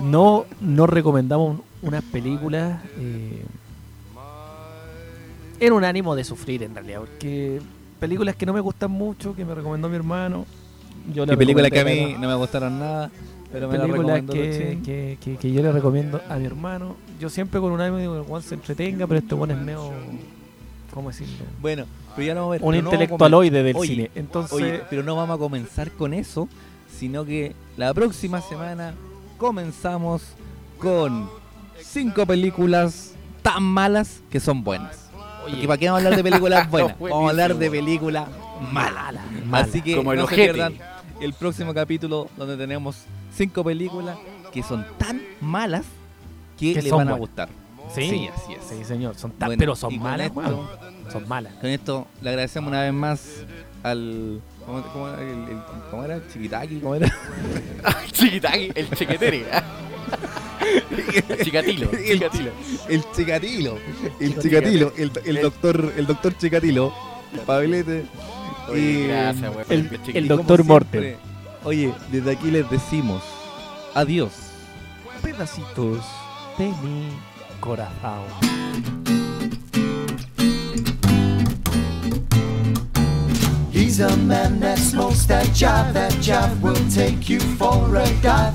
no, no recomendamos un- unas películas eh, en un ánimo de sufrir en realidad, porque películas que no me gustan mucho, que me recomendó mi hermano, yo Y películas que a mí no me gustaron nada, pero me películas que, que, que- que yo le recomiendo a mi hermano. Yo siempre con un ánimo digo que el Juan se entretenga, pero este Juan es medio. ¿Cómo decirlo? Bueno, pero ya no vamos a ver. Un pero no intelectualoide del Oye, cine. Entonces, Oye, pero no vamos a comenzar con eso, sino que la próxima semana comenzamos con cinco películas tan malas que son buenas. Oye, ¿Y para qué vamos a hablar de películas (laughs) buenas? Buenísimo. vamos a hablar de películas malas. mala. Así que Como el no se pierdan el próximo capítulo donde tenemos cinco películas que son tan malas que, Que les son van a buenas. gustar. sí, sí, así es. Sí, señor. Son tan, Bueno, pero son malas, esto- weón. Son malas. Con esto le agradecemos una vez más al. ¿Cómo, cómo era? El, el- ¿cómo era? Chiquitaki, ¿cómo era? (laughs) Chiquitaqui, el chiquetere. (laughs) Chicatilo, chicatilo. El Chicatilo. El Chicatilo. El, el doctor, el doctor Chicatilo. Pablete. Oye, Y- gracias, weón. el- el doctor Morten. Oye, desde aquí les decimos adiós. Pedacitos de mi corazón. He's a man that smokes that jive. That jive will take you for a dive.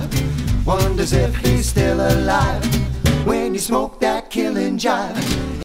Wonders if he's still alive when you smoke that killing jive.